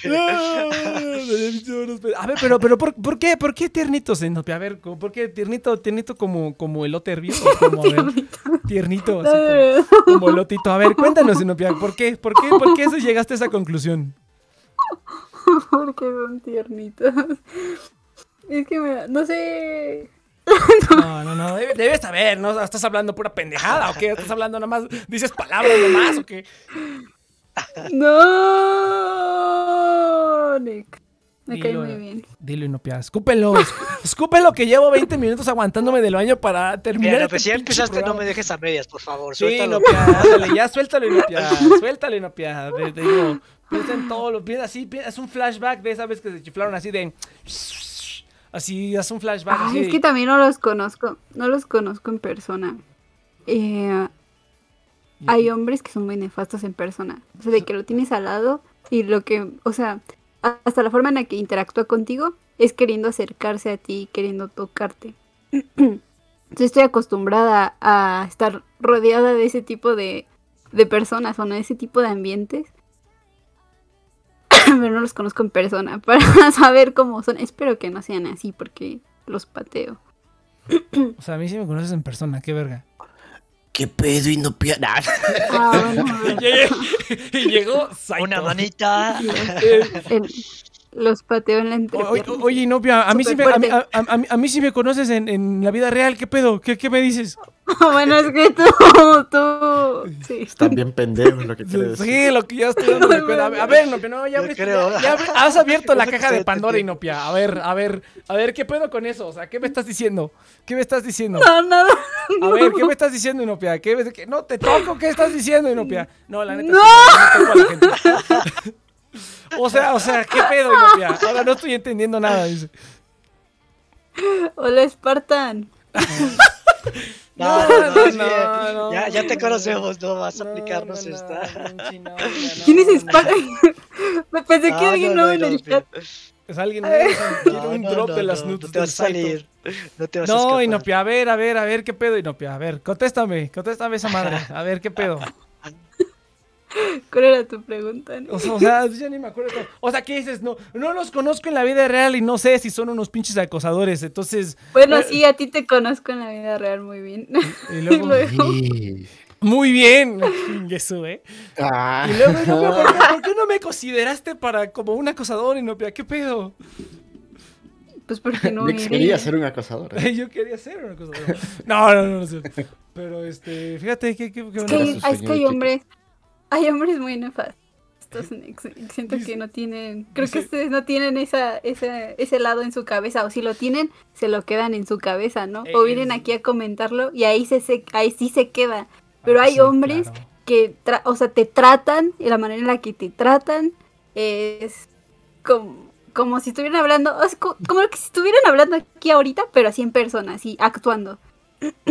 A ver, pero, pero ¿por, por qué? ¿Por qué tiernitos, Inopia? A ver, ¿cómo- ¿por qué tiernito, tiernito como, como elote hervido? ¿O como, a ver, tiernito, así como, como elotito. A ver, cuéntanos, Inopia, ¿por qué? ¿Por qué, por qué llegaste a esa conclusión? Porque son tiernitos. Es que me, no sé. No, no, no, debe- debes saber, ¿no? ¿Estás hablando pura pendejada o qué? ¿Estás hablando nada más, dices palabras nomás o qué? No, Nick. Me cae muy bien. Dilo, Inopia, escúpelo, escu- escúpelo que llevo 20 minutos aguantándome del baño para terminar Mira, este si ya pinche empezaste, no me dejes a medias, por favor. Sí, Suéltalo. Inopia, ándale, ya suéltalo, Inopia, suéltalo, Inopia. Te, te digo, piensa en todo, lo piensa así, piensa- es un flashback de esa vez que se chiflaron así de... Así, haz un flashback así es que también no los conozco. No los conozco en persona. Eh, hay hombres que son muy nefastos en persona. O sea, de que lo tienes al lado y lo que, o sea, hasta la forma en la que interactúa contigo es queriendo acercarse a ti, queriendo tocarte. Entonces estoy acostumbrada a estar rodeada de ese tipo de, de personas o no, de ese tipo de ambientes. Pero no los conozco en persona para saber cómo son. Espero que no sean así porque los pateo. O sea, a mí sí me conoces en persona, qué verga. ¿Qué pedo y no pi- Nah. Bueno, y llegó Saito. Una manita. el- los pateo en la entrepierna. o- Oye, Inopia, a mí, sí me, a, a- a- a mí sí me conoces en, en la vida real, ¿qué pedo? ¿Qué, qué me dices? bueno, es que tú, tú, sí. Están bien pendejos lo que quieres decir. Sí, lo que ya estoy cuenta. A ver, Inopia, no, ya, abriste- creo. ya- ya abri- has abierto la caja de Pandora. Inopia. A ver, a ver, a ver, ¿qué pedo con eso? O sea, ¿qué me estás diciendo? ¿Qué me estás diciendo? No, no, A ver, ¿qué me estás diciendo, Inopia? ¿Qué, me- qué- no te toco, ¿qué estás diciendo, Inopia? No, la neta, No. sí, no toco a la gente. O sea, o sea, ¿qué pedo, Inopia? Ahora no estoy entendiendo nada, dice. Hola, Spartan. No, no, no, no, no. ya, ya te conocemos, no vas a No, aplicarnos no, no, esta. ¿Quién es. Spartan? Me pensé que alguien no, nuevo no, en el chat. Es alguien nuevo, un no, drop no, de las no, nudes no te vas a salir. No te vas a No. Inopia, a ver, a ver, a ver, ¿qué pedo, Inopia? A ver, contéstame, contéstame esa madre. A ver, ¿qué pedo? ¿Cuál era tu pregunta? O sea, o sea, ya ni me acuerdo. O sea, ¿qué dices? No, no los conozco en la vida real y no sé si son unos pinches acosadores. Entonces, Bueno, Eh. sí, a ti te conozco en la vida real muy bien. y luego, Sí. muy bien. Eso, ¿eh? Ah. Y luego, ¿por, qué, por qué no me consideraste para como un acosador, Inopia? ¿Qué pedo? Pues porque no eres. quería ser un acosador. ¿eh? Yo quería ser un acosador. No, no, no, no. sé. Pero, este, fíjate que... que, que Es que, hay, es que hay hombres. Hay hombres muy nefastos. Siento que no tienen. Creo que ustedes no tienen esa, esa, ese lado en su cabeza. O si lo tienen, se lo quedan en su cabeza, ¿no? O vienen aquí a comentarlo y ahí, se, se- ahí sí se queda. Pero hay Sí, hombres claro. que, tra- o sea, te tratan, y la manera en la que te tratan es como, como si estuvieran hablando, o sea, co- como que si estuvieran hablando aquí ahorita, pero así en persona, así actuando.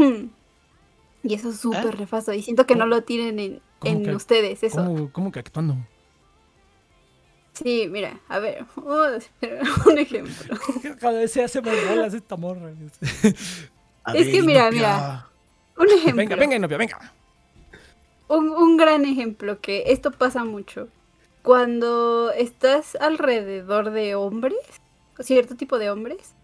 y eso es súper ¿Ah? nefasto, y siento que no lo tienen en, ¿Cómo en que- ustedes, eso. ¿Cómo, cómo que actuando? Sí, mira, a ver, un ejemplo. Cada vez se hace más bolas esta morra. A Es que mira, Inopia. mira. Un ejemplo. Venga, venga, Inopia, venga. Un, un gran ejemplo que esto pasa mucho. Cuando estás alrededor de hombres, cierto tipo de hombres,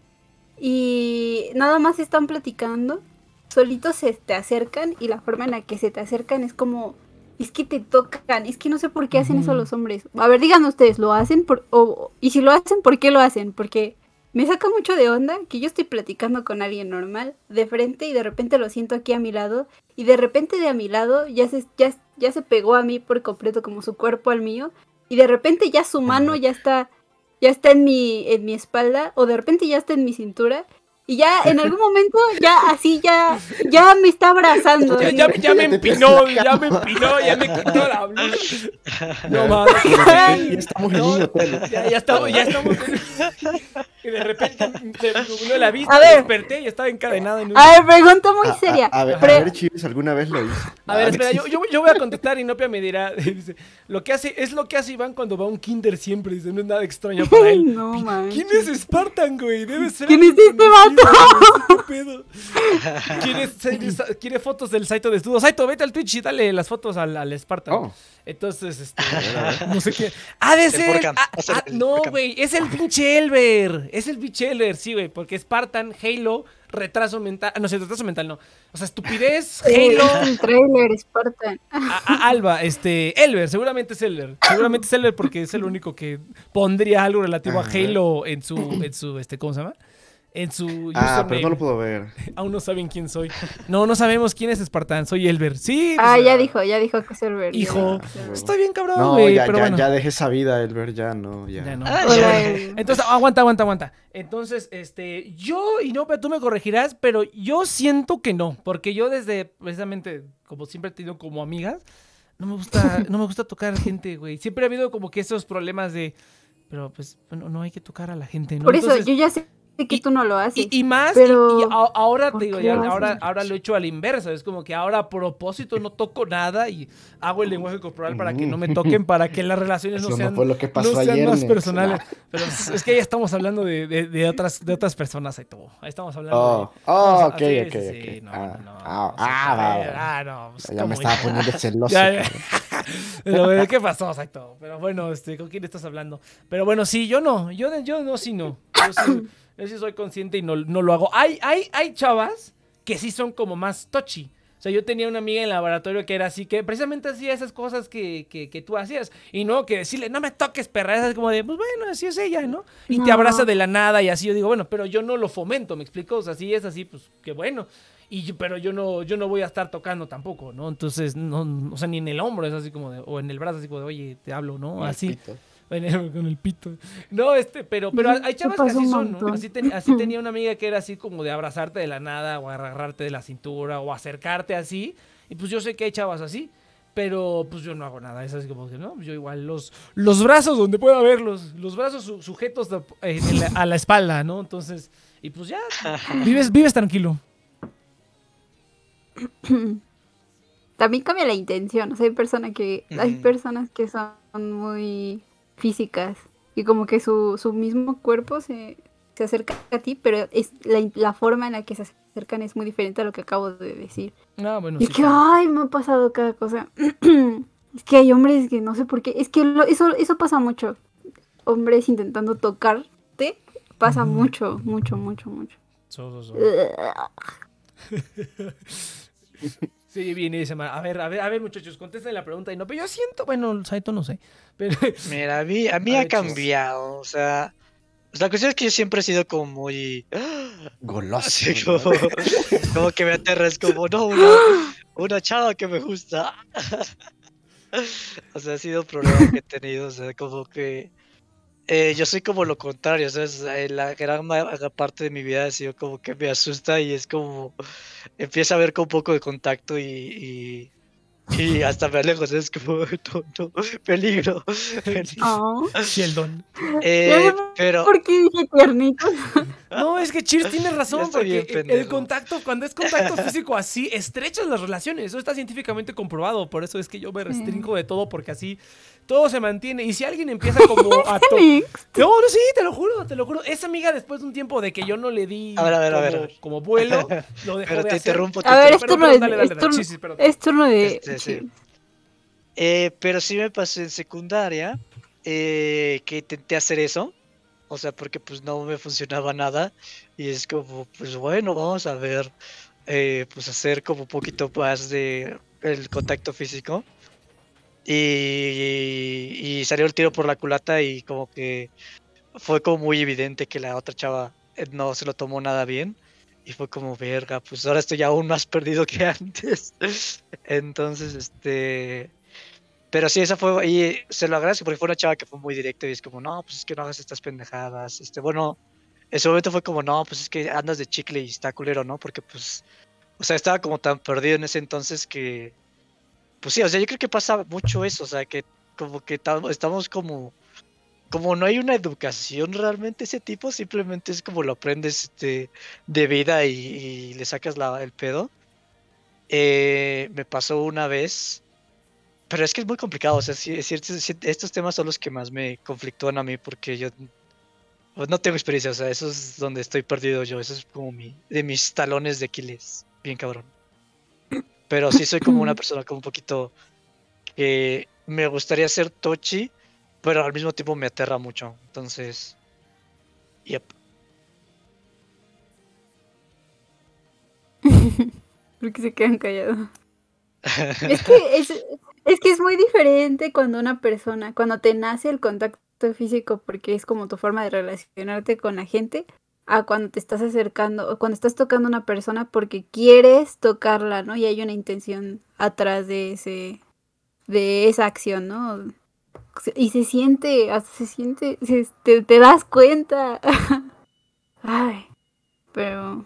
y nada más están platicando solitos se te acercan y la forma en la que se te acercan es como, es que te tocan, es que no sé por qué hacen eso los hombres. A ver, díganme ustedes, ¿lo hacen? Por, o, y si lo hacen, ¿por qué lo hacen? Porque me saca mucho de onda que yo estoy platicando con alguien normal de frente y de repente lo siento aquí a mi lado y de repente de a mi lado ya se, ya, ya se pegó a mí por completo como su cuerpo al mío y de repente ya su mano ya está ya está en mi en mi espalda o de repente ya está en mi cintura y ya en algún momento ya así ya ya me está abrazando Ya, ya, ya me empinó, ya me empinó, ya me quitó la blusa. No mames. Ya estamos en un hotel. Ya, ya estamos, ya estamos. Y de repente se uno la vista, A ver. desperté y estaba encadenado en un. a ver pregunta muy A- a- seria A, ver, a Pre- ver, Chivis, ¿alguna vez lo hizo? A ver, espera, yo, yo, yo voy a contestar y Nopia me dirá. Dice, lo que hace, es lo que hace Iván cuando va a un kinder siempre. Dice, no es nada extraño para él. no manches. ¿Quién es Spartan, güey? Debe ser. ¿Quién es este güey, ¿Qué pedo? ¿Quiere, se- quiere fotos del Saito desnudo? Saito, vete al Twitch y dale las fotos al, al Spartan. Oh. Entonces, este. No sé qué. ¡Ah, de ser! Ah, ah, no, güey. Es el pinche Elber. Es el pinche Elber, sí, güey. Porque Spartan, Halo, retraso mental. No sé, retraso mental no. O sea, estupidez, Halo. es un trailer Spartan A- a- Alba, este, Elber, seguramente es Elber. Seguramente es Elber porque es el único que pondría algo relativo a. Halo en su, en su, este, ¿cómo se llama? En su Ah, username. pero no lo puedo ver. Aún no saben quién soy. No, no sabemos quién es Spartan. Soy Elber. Sí. ah pues, ya dijo ya dijo que es el verde Hijo. Ah, Estoy bien cabrón, No, güey. ya, pero ya, bueno. ya dejé esa vida, Elber, ya no, ya. Ya no. Ah, Hola, ya. Elber. Entonces, aguanta, aguanta, aguanta. Entonces, este, yo, y no, pero tú me corregirás, pero yo siento que no, porque yo desde, precisamente, como siempre he tenido como amigas, no me gusta, no me gusta tocar gente, güey. Siempre ha habido como que esos problemas de, pero pues, bueno, no hay que tocar a la gente, ¿no? por eso Entonces, yo ya sé que y- tú no lo haces y, y más, y- pero y, a- ahora ¿por te digo, lo ahora, ahora lo he hecho a la inversa. Es como que ahora a propósito no toco nada y hago el lenguaje corporal para que no me toquen, para que las relaciones no sean, fue lo que pasó no sean ayer, más personales. Pero es, que ya estamos hablando de, de, de otras, de otras personas ahí todo. Ahí estamos hablando Oh, de. oh, ok, ok, sí, sí, ok. no, Ah, no, ah, no, ah, ah, no, pues, Ya me ¿cómo estaba ya? poniendo celoso. Ya, ya. Pero ¿qué pasó, Saito? Pero bueno, este, ¿con quién estás hablando? Pero bueno, sí, yo no, yo, yo no, sí no. Yo sí, yo sí soy consciente y no, no lo hago. Hay, hay, hay chavas que sí son como más touchy. O sea, yo tenía una amiga en el laboratorio que era así, que precisamente hacía esas cosas que, que, que tú hacías. Y no que decirle, no me toques, perra. Es como de, pues bueno, así es ella, ¿no? Y te abraza de la nada y así. Yo digo, bueno, pero yo no lo fomento, ¿me explico? O sea, si es así, pues qué bueno. Y yo- pero yo no, yo no voy a estar tocando tampoco, ¿no? Entonces, no, o sea, ni en el hombro es así como de, o en el brazo así como de, oye, te hablo, ¿no? Así. Pito. Con el pito. No, este, pero, pero hay chavas que así son, ¿no? Así, ten- así tenía una amiga que era así como de abrazarte de la nada, o agarrarte de la cintura, o acercarte así. Y pues yo sé que hay chavas así, pero pues yo no hago nada. Es así como que, no, yo igual los, los brazos donde pueda verlos, los brazos su- sujetos de- eh, la- a la espalda, ¿no? Entonces, y pues ya, vives, vives tranquilo. también cambia la intención. O sea, hay personas que, hay personas que son muy físicas y como que su, su mismo cuerpo se, se acerca a ti, pero es la, la forma en la que se acercan es muy diferente a lo que acabo de decir. Ah, bueno, Y sí, que, claro. ay, me ha pasado cada cosa. es que hay hombres que no sé por qué. Es que lo- eso, eso pasa mucho. Hombres intentando tocarte. Pasa mucho, mucho, mucho, mucho. So, so, so. Sí, viene y dice, "Ma, a ver, a ver, a ver, muchachos, contesten la pregunta. Y no, pero yo siento, bueno, Saito no sé. Pero, Mira, a mí, a mí A ha ver, cambiado, o sea, pues, la cuestión es que yo siempre he sido como muy... Goloso. Como, como que me aterra, es como, no, una, una chava que me gusta. O sea, ha sido un problema que he tenido, o sea, como que eh, yo soy como lo contrario, o sea, es, eh, la gran parte de mi vida ha sido como que me asusta y es como, empieza a haber con un poco de contacto y, y hasta me alejo, es como, no, no, peligro. peligro. Oh. Sheldon. Eh, pero... ¿Por qué dije tiernito? No, es que Cheers tiene razón, porque el- contacto, cuando es contacto físico así, estrechas las relaciones. Eso está científicamente comprobado. Por eso es que yo me restringo de todo, porque así todo se mantiene. Y si alguien empieza como a No, no, sí, te lo juro, te lo juro. Esa amiga, después de un tiempo de que yo no le di A ver, a ver, como, a ver. como vuelo, lo dejó Pero de te hacer. interrumpo. te A ver, es turno de... es turno- Sí, sí. Eh, pero sí me pasó en secundaria eh, que intenté hacer eso. O sea, porque pues no me funcionaba nada. Y es como, pues bueno, vamos a ver. eh, pues hacer como un poquito más de el contacto físico. Y, y salió el tiro por la culata y como que fue como muy evidente que la otra chava eh, no se lo tomó nada bien. Y fue como, verga, pues ahora estoy aún más perdido que antes. Entonces, este... Pero sí, esa fue, y se lo agradezco porque fue una chava que fue muy directa y es como, no, pues es que no hagas estas pendejadas. Este, bueno, en su momento fue como, no, pues es que andas de chicle y está culero, ¿no? Porque pues, o sea, estaba como tan perdido en ese entonces que, pues sí, o sea, yo creo que pasa mucho eso, o sea, que como que ta- estamos como, como no hay una educación realmente ese tipo, simplemente es como lo aprendes este, de vida y, y le sacas la, el pedo. Eh, me pasó una vez, pero es que es muy complicado, o sea, es cierto, sí, estos temas son los que más me conflictúan a mí porque yo pues, no tengo experiencia, o sea, eso es donde estoy perdido yo, eso es como mi, de mis talones de Aquiles, bien cabrón. Pero sí soy como una persona como un poquito que me gustaría ser tochi, pero al mismo tiempo me aterra mucho, entonces, yep. Porque se quedan callados. Es que es, es que es muy diferente cuando una persona, cuando te nace el contacto físico, porque es como tu forma de relacionarte con la gente, a cuando te estás acercando, o cuando estás tocando a una persona porque quieres tocarla, ¿no? Y hay una intención atrás de ese, de esa acción, ¿no? Y se siente, hasta se siente, se- te, te das cuenta. Ay, pero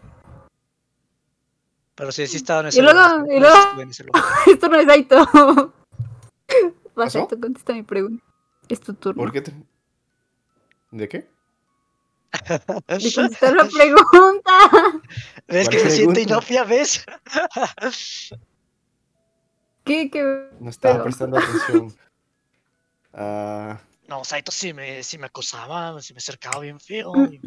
Pero sí, sí estaba en Y ese luego- lugar, y luego- estuve en ese lugar. esto no es Aito. Vas. Aito, contesta mi pregunta. Es tu turno. ¿Por qué te... ¿De qué? De contestar la pregunta. ¿Ves que ¿Cuál se siente inopia, ves? ¿Qué, qué? No estaba Pero- prestando atención. Ah, No, Saito sí me, sí me acosaba, sí me acercaba bien feo, y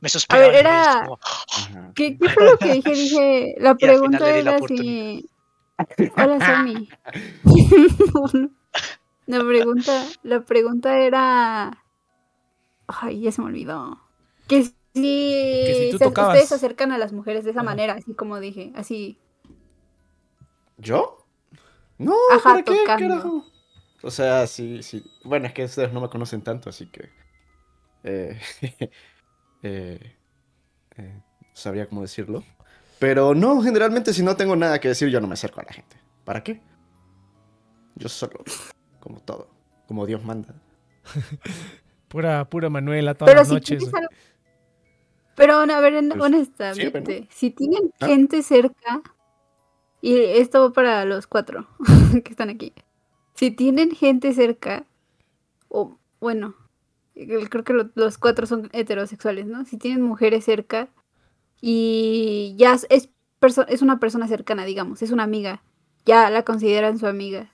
me suspiraba. ver, y era- como, ajá. ¿Qué, qué fue lo que dije? Dije, la pregunta la era si... Hola, Sammy. la pregunta, la pregunta era... Ay, ya se me olvidó. Que si, si tú se- tocabas. ustedes se acercan a las mujeres de esa manera, así como dije, así. ¿Yo? No, Ajá, ¿para qué, carajo? O sea, sí, sí. Bueno, es que ustedes no me conocen tanto, así que... Eh, eh, eh, sabría cómo decirlo. Pero no, generalmente si no tengo nada que decir, yo no me acerco a la gente. ¿Para qué? Yo solo, como todo, como Dios manda. Pura, pura Manuela todas Pero las si noches. tienes Pero a ver, Pues, honestamente, bueno. si tienen Ah. gente cerca, y esto va para los cuatro que están aquí, si tienen gente cerca, o bueno, creo que lo- los cuatro son heterosexuales, ¿no? Si tienen mujeres cerca y ya es, es, perso- es una persona cercana, digamos, es una amiga, ya la consideran su amiga,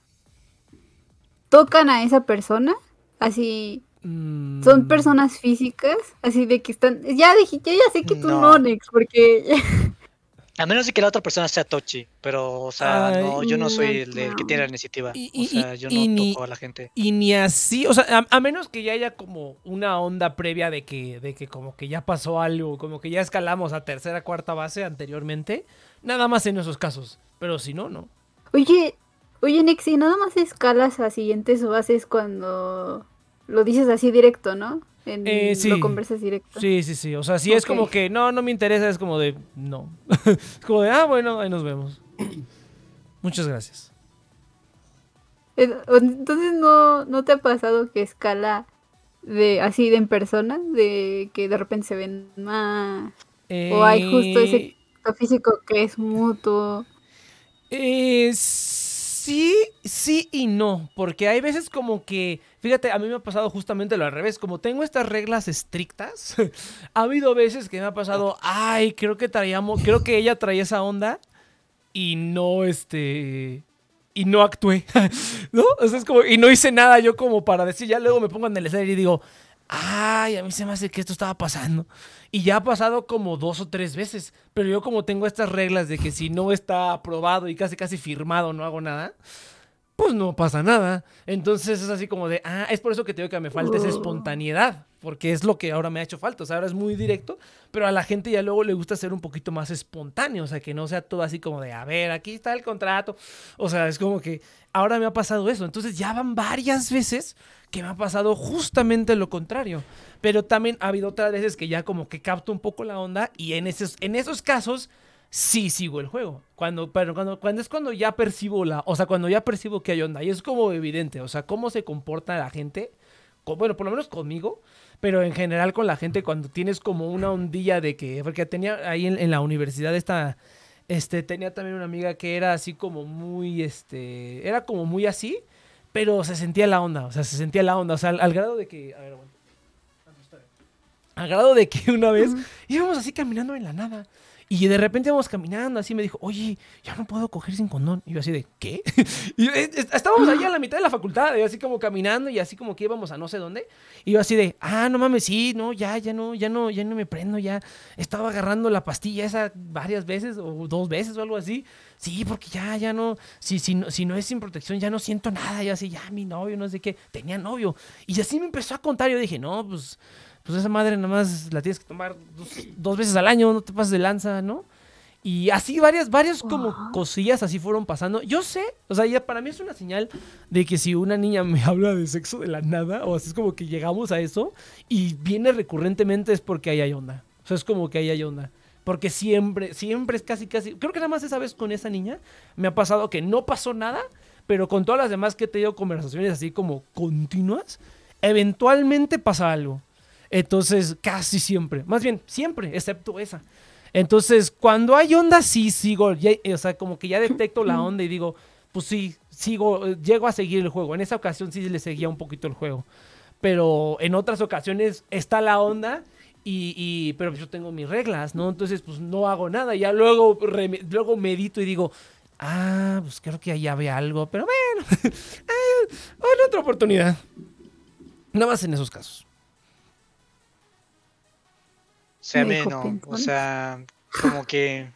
tocan a esa persona, así Mm, son personas físicas, así de que están. Ya dije, yo ya sé que tú No. no, Nex, porque. A menos de que la otra persona sea Tochi, pero, o sea, Ay, no, yo no soy el, el que tiene la iniciativa. Y- o sea, yo y no ni- toco a la gente. Y ni así, o sea, a, a menos que ya haya como una onda previa de que, de que como que ya pasó algo, como que ya escalamos a tercera, cuarta base anteriormente, nada más en esos casos. Pero si no, no. Oye, oye, Nex, y nada más escalas a siguientes bases cuando lo dices así directo, ¿no? En, Eh, sí. Lo conversas directo. Sí, sí, sí. O sea, si es como que no, no me interesa, es como de no. es como de, ah, bueno, ahí nos vemos. Muchas gracias. Entonces, ¿no, ¿no te ha pasado que escala de así de en persona? De que de repente se ven más. O hay justo ese- Eh, físico que es mutuo. Eh, sí, sí y no, porque hay veces como que, fíjate, a mí me ha pasado justamente lo al revés, como tengo estas reglas estrictas, ha habido veces que me ha pasado, ay, creo que traíamos, creo que ella traía esa onda y no, este, y no actué, ¿no? O sea, es como, y no hice nada yo como para decir, ya luego me pongo en el escenario y digo, ay, a mí se me hace que esto estaba pasando. Y ya ha pasado como dos o tres veces. Pero yo como tengo estas reglas de que si no está aprobado y casi casi firmado no hago nada. pues no pasa nada. Entonces es así como de, ah, es por eso que te digo que me falta esa espontaneidad, porque es lo que ahora me ha hecho falta. O sea, ahora es muy directo, pero a la gente ya luego le gusta ser un poquito más espontáneo, o sea, que no sea todo así como de, a ver, aquí está el contrato. O sea, es como que ahora me ha pasado eso. Entonces ya van varias veces que me ha pasado justamente lo contrario. Pero también ha habido otras veces que ya como que capto un poco la onda y en esos, en esos casos sí sigo el juego. Cuando, pero cuando, cuando es cuando ya percibo la, o sea, cuando ya percibo que hay onda. Y es como evidente, o sea, cómo se comporta la gente, co- bueno, por lo menos conmigo, pero en general con la gente cuando tienes como una ondilla de que, porque tenía ahí en, en la universidad esta, este, tenía también una amiga que era así como muy, este, era como muy así, pero se sentía la onda, o sea, se sentía la onda, o sea, al, al grado de que, a ver, bueno, al grado de que una vez íbamos así caminando en la nada. Y de repente íbamos caminando, así me dijo, oye, ya no puedo coger sin condón. Y yo así de, ¿qué? Y yo, "Eh, est- estábamos allá a la mitad de la facultad, y así como caminando y así como que íbamos a no sé dónde. Y yo así de, ah, no mames, sí, no, ya, ya no, ya no, ya no me prendo, ya. Estaba agarrando la pastilla esa varias veces o dos veces o algo así. Sí, porque ya, ya no, si, si, no, si no es sin protección, ya no siento nada. Y así, ya mi novio, no sé qué, tenía novio. Y así me empezó a contar. Yo dije, no, pues, pues esa madre nada más la tienes que tomar dos, dos veces al año, no te pases de lanza, ¿no? Y así varias, varias como cosillas así fueron pasando. Yo sé, o sea, ya para mí es una señal de que si una niña me habla de sexo de la nada, o así es como que llegamos a eso y viene recurrentemente es porque ahí hay onda. O sea, es como que ahí hay onda. Porque siempre, siempre es casi, casi. Creo que nada más esa vez con esa niña me ha pasado que no pasó nada, pero con todas las demás que he tenido conversaciones así como continuas, eventualmente pasa algo. Entonces, casi siempre. Más bien, siempre, excepto esa. Entonces, cuando hay onda, sí sigo. ya- o sea, como que ya detecto la onda y digo, pues sí, sigo, eh, llego a seguir el juego. En esa ocasión sí le seguía un poquito el juego. Pero en otras ocasiones está la onda. Y, y- pero yo tengo mis reglas, ¿no? Entonces, pues no hago nada. Ya luego, luego medito y digo, ah, pues creo que allá había algo. Pero bueno, eh, en otra oportunidad. Nada más en esos casos. Sea, a Me mí dijo no. O sea, como que.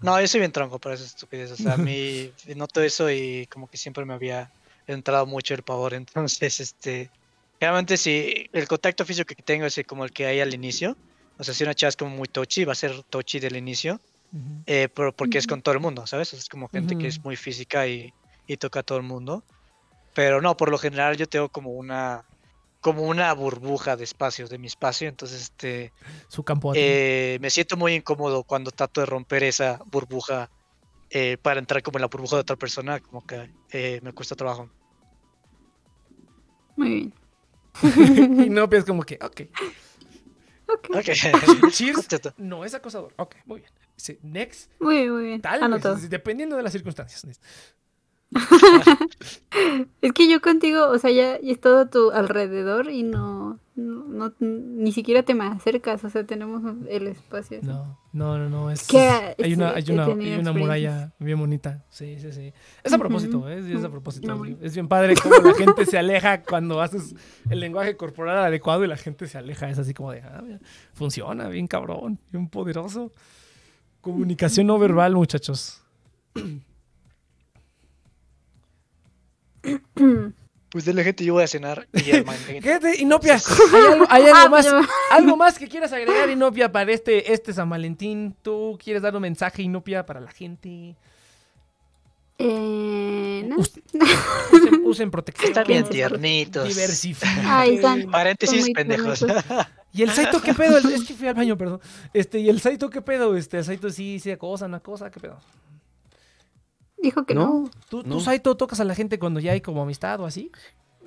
No, yo soy bien tronco para esa estupidez. O sea, a mí noto eso y como que siempre me había entrado mucho el pavor. Entonces, este. Realmente, si el contacto físico que tengo es como el que hay al inicio. O sea, si una chava es como muy touchy, va a ser touchy del inicio. Ujú. eh, pero porque es con todo el mundo, ¿sabes? Es como gente que es muy física y, y toca a todo el mundo. Pero no, por lo general yo tengo como una como una burbuja de espacio, de mi espacio. Entonces, este. Su campo. Eh, me siento muy incómodo cuando trato de romper esa burbuja eh, para entrar como en la burbuja de otra persona, como que eh, me cuesta trabajo. Muy bien. y no, pues como que, ok. Ok. Ok. Cheers. No es acosador. Ok, muy bien. Dice, next. Muy bien, muy bien. Tal Anotado. vez, dependiendo de las circunstancias. Es que yo contigo, o sea, ya he estado a tu alrededor y no, no, no- ni siquiera te me acercas, o sea, tenemos el espacio. así. No, no, no, no. Es, que, hay una, hay una, hay una muralla bien bonita. Sí, sí, sí. Es a propósito, ¿eh? Es a propósito. no, es, es bien padre cómo la gente se aleja cuando haces el lenguaje corporal adecuado y la gente se aleja. Es así como de, ah, funciona, bien cabrón, bien poderoso. Comunicación no verbal, muchachos. Pues de la gente yo voy a cenar y man- Gente, Inopia, ¿hay algo, hay algo Ah, más, algo más que quieras agregar, Inopia, para este, este San Valentín? ¿Tú quieres dar un mensaje, Inopia, para la gente? Eh, no. Us- Usen, usen protección. Están bien tiernitos. Diversifiquen. Ay, están- Paréntesis, pendejos. Y el Saito, ¿qué pedo? Es que fui al baño, perdón. Este, y el Saito, ¿qué pedo? Este, el Saito sí, sí, acosa, una cosa, ¿qué pedo? Dijo que no. No, ¿Tú, tú, No. Saito, tocas a la gente cuando ya hay como amistad o así?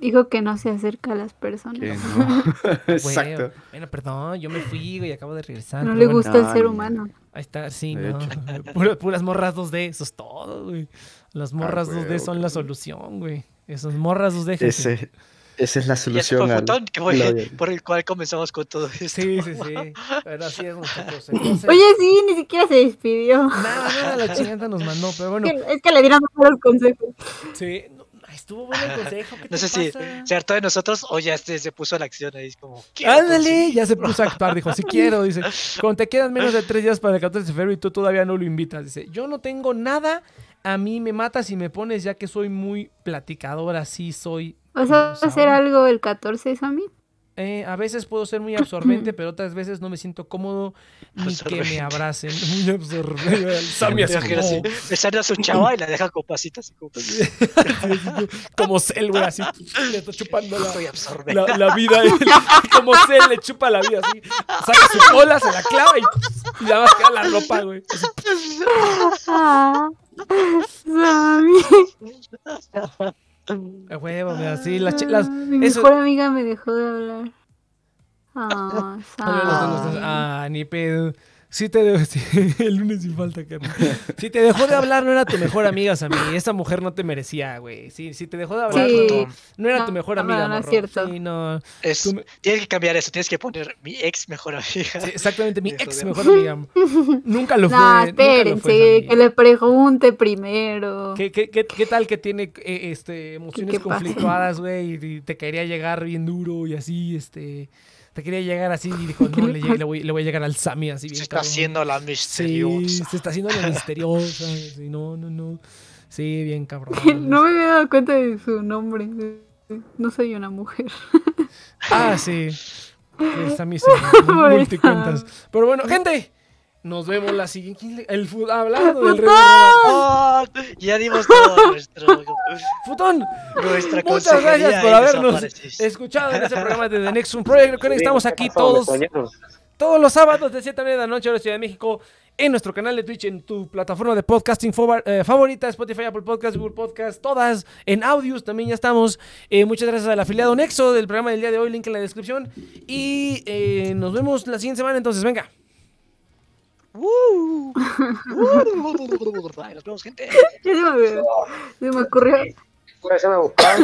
Dijo que no se acerca a las personas. que no. Exacto. Bueno, bueno, perdón, yo me fui, güey, acabo de regresar. No le bueno, gusta el No, ser no. humano. Ahí está, sí, De no. Puras, puras morras 2D, eso es todo, güey. Las morras güey, 2D son la solución, güey. Esas morras 2D. gente. Ese, esa es la Y fue solución el al, botón que por el cual comenzamos con todo esto. Sí, sí, sí. Pero así es, muchachos. Entonces, Oye, sí, ni siquiera se despidió. nada, nada, la chingada nos mandó, pero bueno, Es que- es que le dieron malos consejos. sí. no, estuvo bueno el consejo. ¿qué No te sé si pasa? se hartó de nosotros o ya se, se puso a la acción ahí. Es como. "Quiero Ándale, conseguir". ya se puso a actuar, dijo, si quiero, dice, cuando te quedan menos de tres días para el 14 de febrero y tú todavía no lo invitas, dice, yo no tengo nada A mí me mata si me pones ya que soy muy platicadora, sí soy. ¿Vas a hacer algo el 14, Sammy? Eh, a veces puedo ser muy absorbente, pero otras veces no me siento cómodo ni que me abracen. Muy absorbente. Sammy así como, besando a su chava y la deja con pasitas. Como, como Cell, güey, así. Le está chupando la, Estoy absorbente. la, la vida. Como Cell le chupa la vida así. Saca su cola, se la clava y, y nada más queda la ropa, güey. Así, Sammy. A huevo, mira, así. Las, chi- las, Ah, Mi eso- mejor amiga me dejó de hablar. Ah, Sammy. Ah, ni pedo. Sí te dejó, sí, el lunes sin falta, carnal. Si te dejó de hablar, no era tu mejor amiga, Sammy. Esa mujer no te merecía, güey. Sí, si te dejó de hablar, Sí. no, no era tu mejor no, amiga, no es cierto. Sí, no. Es- me- Tienes que cambiar eso, tienes que poner mi ex mejor amiga. Sí, exactamente, mi ex mejor amiga. Nunca lo fue. Fue, espérense, que le pregunte primero. ¿Qué, qué, qué, qué tal que tiene eh, este, emociones conflictuadas, güey? Y te quería llegar bien duro y así, este... Te quería llegar así y dijo, ¿Qué no, le le, voy, le voy a llegar al Sammy así bien Se está cabrón". haciendo la Sí, misteriosa. se está haciendo la misteriosa. Sí, no, no, no. Sí, bien cabrón. No me había dado cuenta de su nombre. No soy una mujer. Ah, sí. El Sammy se multicuentas. Pero bueno, gente. Nos vemos la siguiente. ¿Quién le- El fu- hablando del rey. de ¡Oh! Ya dimos todo nuestro, Futón. nuestra Muchas gracias por habernos escuchado en este programa de The Next One Project. Que estamos ¿Qué aquí pasó? todos, todos los sábados de 7 a 9 de la noche a la Ciudad de México en nuestro canal de Twitch, en tu plataforma de podcasting eh, favorita, Spotify, Apple Podcast, Google Podcast, todas en audios también ya estamos. Eh, muchas gracias al afiliado Nexo del programa del día de hoy, link en la descripción. Y eh, nos vemos la siguiente semana, entonces venga. ¡Uh! Ay, Nos vemos, gente. Ya se me, se me ocurrió. Puede ser a buscar.